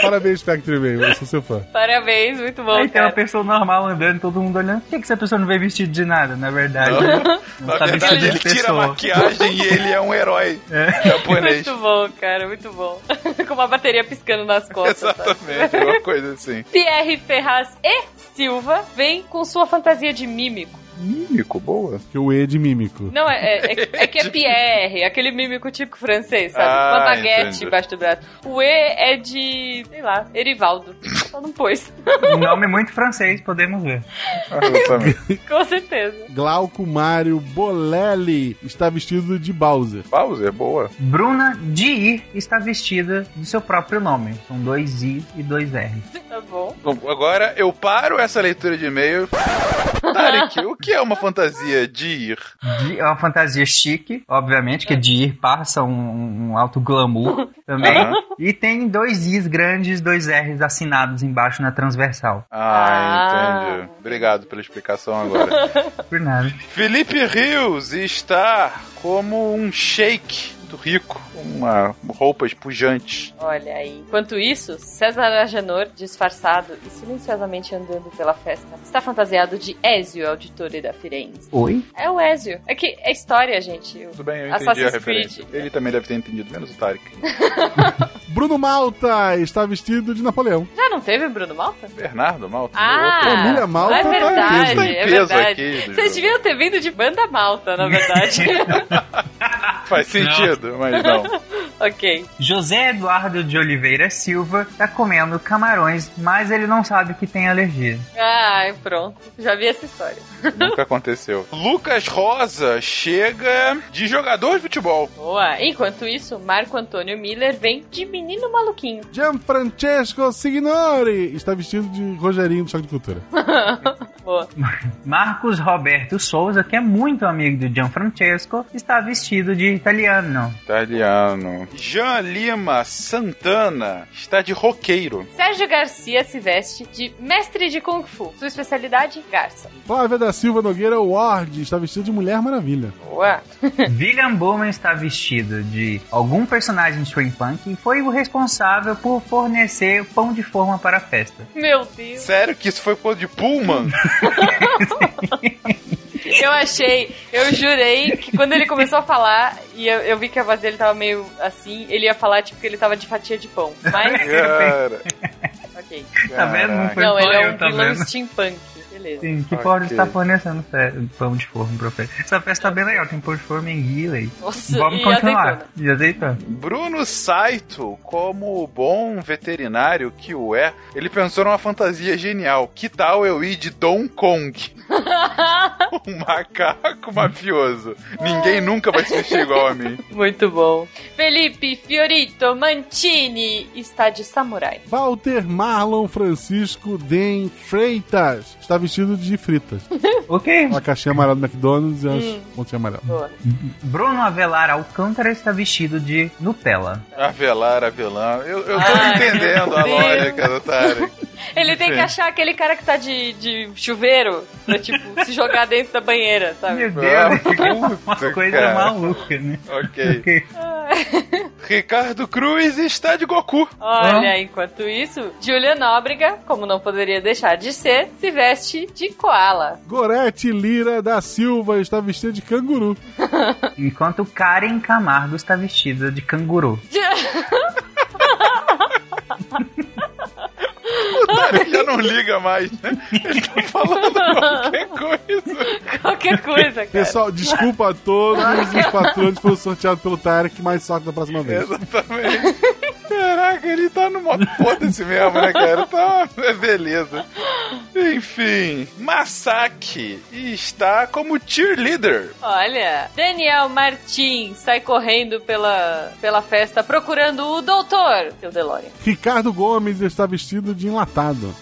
Parabéns, Spectre Man, eu sou seu fã. Parabéns, muito bom, Aí tem uma cara. pessoa normal andando, todo mundo olhando. Por que, que essa pessoa não veio vestido de nada? Na verdade, Não. não Na tá verdade, ele tira a maquiagem e ele é um herói É. japonês. Muito bom, cara, muito bom. Com uma bateria piscando nas costas. sabe? Exatamente, uma coisa assim. Pierre Ferraz e Silva vem com sua fantasia de mímico. Mímico, boa. Que o E é de mímico. Não, é, é, é que é Pierre, aquele mímico típico francês, sabe? Ah, Com a baguete entendi. embaixo do braço. O E é de, sei lá, Erivaldo. Só não pôs. Um nome muito francês, podemos ver. Com certeza. Glauco Mário Bolelli está vestido de Bowser. Bowser, boa. Bruna Diir está vestida do seu próprio nome. São dois I e dois R. Tá bom. Bom, agora eu paro essa leitura de e-mail. Tarek, o que é uma fantasia de ir? Di- É uma fantasia chique, obviamente, que Diir passa um, um alto glamour também. Aham. E tem dois Is grandes, dois R's assinados embaixo na transversal. Ah, Ah. entendi. Obrigado pela explicação agora. Por nada. Felipe Rios está como um shake do rico, uma roupas pujantes. Olha aí. Enquanto isso, César Agenor, disfarçado e silenciosamente andando pela festa, está fantasiado de Ezio, auditore da Firenze. Oi? É o Ezio. É que é história, gente. Tudo bem, eu entendi Assassin's a referência. Creed. Ele também deve ter entendido, menos o Tarek. Bruno Malta está vestido de Napoleão. Já não teve Bruno Malta? Bernardo Malta? Ah, Família Malta é tá em peso. verdade, Tá em é peso verdade. aqui. Vocês deviam ter vindo de banda malta, na verdade. Faz sentido, mas não. ok. José Eduardo de Oliveira Silva está comendo camarões, mas ele não sabe que tem alergia. Ai, pronto. Já vi essa história. Nunca aconteceu. Lucas Rosa chega de jogador de futebol. Boa. Enquanto isso, Marco Antônio Miller vem de menino maluquinho. Gianfrancesco Signori está vestido de Rogerinho do Choque de Cultura. Boa. Marcos Roberto Souza, que é muito amigo do Gianfrancesco, está vestido de italiano. Italiano. Jean Lima Santana está de roqueiro. Sérgio Garcia se veste de mestre de Kung Fu. Sua especialidade, garça. Flávia da Silva Nogueira Ward está vestido de Mulher Maravilha. Boa. William Bowman está vestido de algum personagem steampunk e foi o responsável por fornecer pão de forma para a festa. Meu Deus. Sério que isso foi por de Pullman? Eu achei, eu jurei que quando ele começou a falar, e eu, eu vi que a voz dele tava meio assim, ele ia falar tipo que ele tava de fatia de pão. Mas, Cara, ok. Tá vendo? Não foi Não, ele é um tá vilão steampunk. Beleza. Sim, que Ok. pode estar fornecendo fe- pão de forma pra festa. Essa festa tá bem legal, tem pão de forma em Guilherme. Nossa, Vamos e continuar. azeitona. E azeitona. Bruno Saito, como bom veterinário que o é, ele pensou numa fantasia genial. Que tal eu ir de Don Kong? um macaco mafioso. Ninguém nunca vai se vestir igual a mim. Muito bom. Felipe Fiorito Mancini está de samurai. Walter Marlon Francisco Den Freitas está vestido de fritas. Ok. Uma caixinha amarela do McDonald's e as pontinhas amarelas. Boa. Bruno Avelar Alcântara está vestido de Nutella. Avelar, avelã. Eu, eu tô Ai, entendendo a lógica do Tarek. Ele tem que achar aquele cara que tá de, de chuveiro pra, tipo, se jogar dentro da banheira, sabe? Meu Deus, Ah, uma coisa cara. maluca, né? Ok. Ok. Ricardo Cruz está de Goku. Olha, enquanto isso, Julia Nóbrega, como não poderia deixar de ser, se veste de koala. Gorete Lira da Silva está vestida de canguru. Enquanto Karen Camargo está vestida de canguru. O Tarek já não liga mais, né? Ele tá falando qualquer coisa. Qualquer coisa, cara. Pessoal, desculpa a todos os patrões que foram sorteados pelo Tarek, mais sorte da próxima vez. Exatamente. Caraca, ele tá no modo foda-se mesmo, né, cara? Tá, é beleza. Enfim, Masaki está como cheerleader. Olha, Daniel Martins sai correndo pela, pela festa procurando o doutor, seu DeLorean. Ricardo Gomes está vestido de enlatado.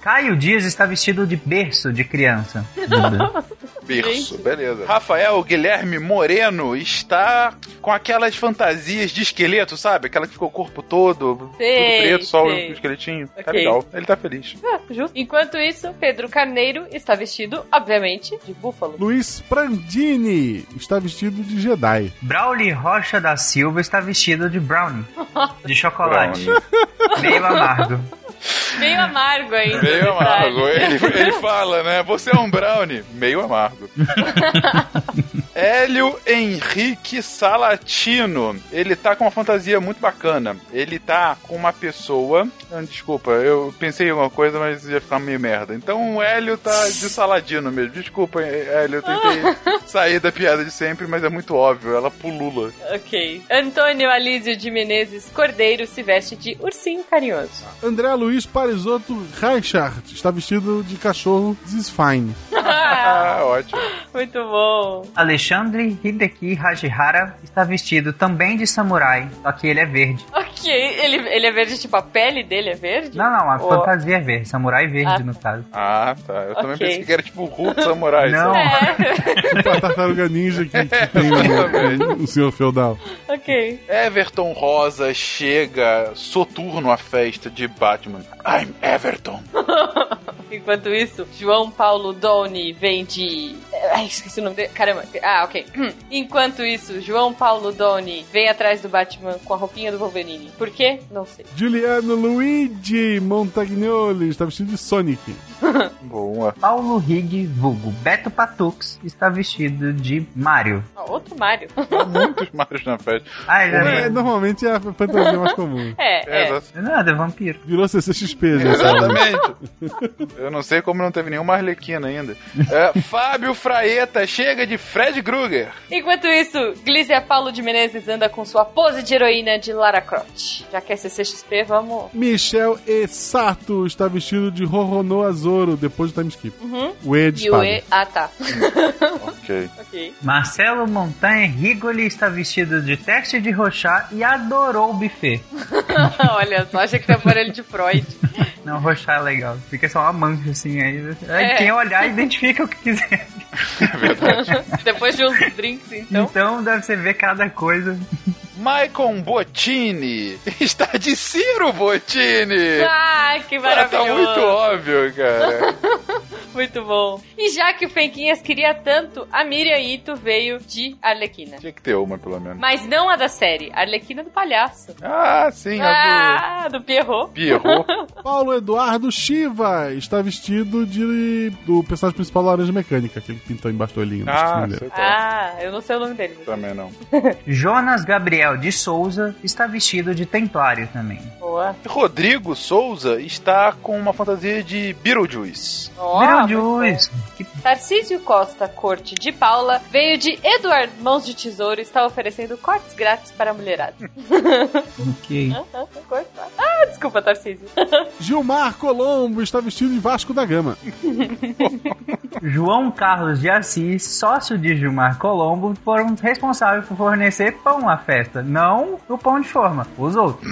Caio Dias está vestido de berço de criança. Berço, beleza. Rafael Guilherme Moreno está com aquelas fantasias de esqueleto, sabe? Aquela que ficou o corpo todo, Sei, tudo preto, só sei. o esqueletinho. Tá Ok. legal, ele tá feliz. Ah, justo. Enquanto isso, Pedro Carneiro está vestido, obviamente, de búfalo. Luiz Prandini está vestido de Jedi. Brauli Rocha da Silva está vestido de brownie. De chocolate. Brownie. Meio amargo. Meio amargo ainda. Meio amargo. Ele, ele fala, né? Você é um brownie. Meio amargo. Hélio Henrique Salatino. Ele tá com uma fantasia muito bacana. Ele tá com uma pessoa. Ah, desculpa, eu pensei em alguma coisa, mas ia ficar meio merda. Então o Hélio tá de Saladino mesmo. Desculpa, Hélio, eu tentei sair da piada de sempre, mas é muito óbvio. Ela pulula. Ok. Antônio Alísio de Menezes Cordeiro se veste de ursinho carinhoso. André Luiz Parisotto Reichard está vestido de cachorro This is fine. Ah, ótimo. Muito bom. Alexandre Hideki Hajihara está vestido também de samurai, só que ele é verde. Ok. Ele, ele é verde, tipo, a pele dele é verde? Não, não, a Ou- fantasia é verde, samurai verde Ah. no caso. Ah, tá. Eu também Ok. pensei que era tipo o Hulk Samurai. Não. É. Tipo a tartaruga ninja que, que tem o, o senhor feudal. ok. Everton Rosa chega soturno à festa de Batman. I'm Everton. Enquanto isso, João Paulo Doni vem de. Ai, esqueci o nome dele. Caramba. Ah, ok. Enquanto isso, João Paulo Doni vem atrás do Batman com a roupinha do Wolverine. Por quê? Não sei. Juliano Luigi Montagnoli está vestido de Sonic. Boa. Paulo Rig, vulgo Beto Patux, está vestido de Mario. Ó, outro Mario. Há muitos Marios na festa. Ah, É, é... normalmente é a fantasia mais comum. É, É, é. Nada, é vampiro. Virou CCXP, já? Exatamente. Eu não sei como não teve nenhuma Arlequina ainda. É, Fábio Fraeta chega de Fred Krueger. Enquanto isso, Glícia Paulo de Menezes anda com sua pose de heroína de Lara Croft. Já que é CCXP, vamos. Michel Esato está vestido de Rorono Azoro depois do time skip. O E de E o. E. Ah, tá. Ok. ok. Marcelo Montanha Rigoli está vestido de teste de Rochá e adorou o buffet. Olha só, achei que tem aparelho de Freud. Não, Rochá é legal. Fica só uma mancha assim aí. aí É. Quem olhar, identifica o que quiser. Depois de uns drinks, então. Então deve ser ver cada coisa. Maicon Bottini está de Ciro Bottini. Ah, que Ah, maravilhoso. tá muito óbvio, cara. Muito bom. E já que o Fenquinhas queria tanto, a Miriam Ito veio de Arlequina. Tinha que ter uma, pelo menos. Mas não a da série, Arlequina do palhaço. Ah, sim, a Ah, do Pierrot. do Pierrot. Paulo Eduardo Shiva está vestido de do personagem principal da Laranja Mecânica, aquele que pintou embaixo do olhinho. Ah. Ah, eu não sei o nome dele. Também não. Jonas Gabriel de Souza está vestido de templário também. Boa. Rodrigo Souza está com uma fantasia de Beetlejuice. Ó, Beetlejuice. Que Tarcísio Costa Corte de Paula veio de Eduardo Mãos de Tesouro e está oferecendo cortes grátis para a mulherada. ok. Ah, ah. Ah, desculpa, Tarcísio. Gilmar Colombo está vestido de Vasco da Gama. João Carlos de Assis, sócio de Gilmar Colombo, foram responsáveis por fornecer pão à festa. Não o pão de forma, os outros.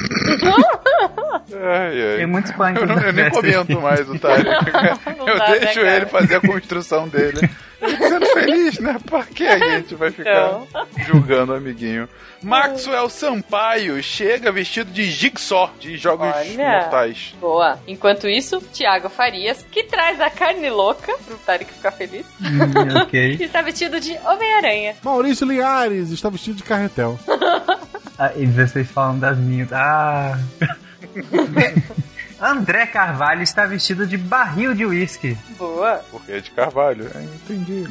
Ai, ai. Tem muitos pães Eu, não- eu nem comento mais o Tarek. Eu dá, né, deixo cara? ele fazer a construção dele. Ele Sendo feliz, né? Pra que a gente vai ficar Então. julgando o amiguinho? Maxwell Sampaio chega vestido de Jigsaw, de Jogos Olha. Mortais. Boa. Enquanto isso, Tiago Farias, que traz a carne louca pro Tarek ficar feliz, Hum, ok. está vestido de Homem-Aranha. Maurício Linhares está vestido de carretel. Ah, e vocês falam das minhas. Ah. André Carvalho está vestido de barril de uísque. Boa. Porque é de Carvalho. É, entendi.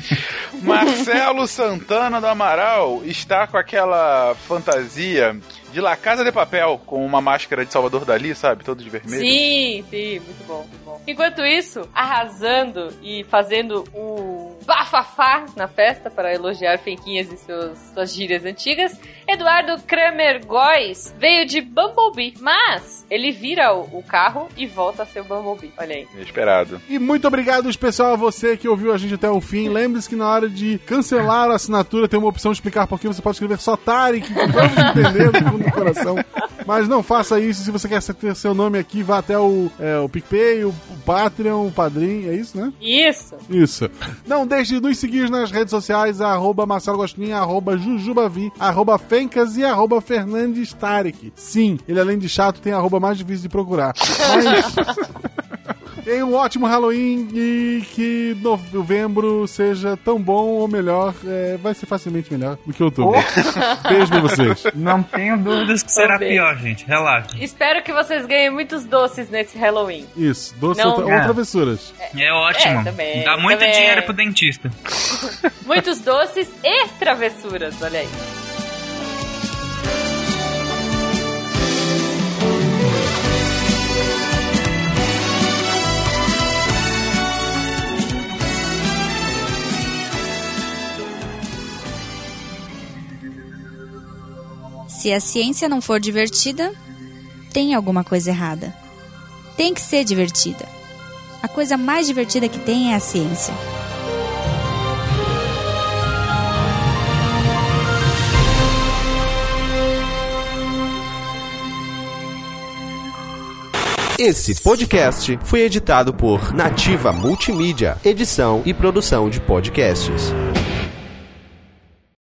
Marcelo Santana do Amaral está com aquela fantasia de La Casa de Papel, com uma máscara de Salvador Dali, sabe? Todo de vermelho. Sim, sim, muito bom, muito bom. Enquanto isso, arrasando e fazendo o bafafá na festa para elogiar Fenquinhas e seus, suas gírias antigas, Eduardo Kramer Góes veio de Bumblebee, mas ele vira o, o carro e volta a ser o Bumblebee. Olha aí. Inesperado. E muito obrigado especial a você que ouviu a gente até o fim. Lembre-se que na hora de cancelar a assinatura tem uma opção de explicar por que você pode escrever só Tarek, que vamos entender do fundo do coração. Mas não faça isso. Se você quer ter seu nome aqui, vá até o, é, o PicPay, o, o Patreon, o Padrim. É isso, né? Isso. Isso. Não deixe de nos seguir nas redes sociais, arroba Marcelo Gostinho, arroba Jujubavi, arroba Fencas e arroba Fernandes Tarek. Sim, ele além de chato tem arroba mais difícil de procurar. Mas... Tenha um ótimo Halloween e que novembro seja tão bom ou melhor. é, vai ser facilmente melhor do que outubro. Beijo pra vocês. Não tenho dúvidas que será Também. pior, gente. Relaxa. Espero que vocês ganhem muitos doces nesse Halloween. Isso, doce Não. ou, É. travessuras. É ótimo. É, também, Dá muito também. dinheiro pro dentista. Muitos doces e travessuras, olha aí. Se a ciência não for divertida, tem alguma coisa errada. Tem que ser divertida. A coisa mais divertida que tem é a ciência. Esse podcast foi editado por Nativa Multimídia, edição e produção de podcasts.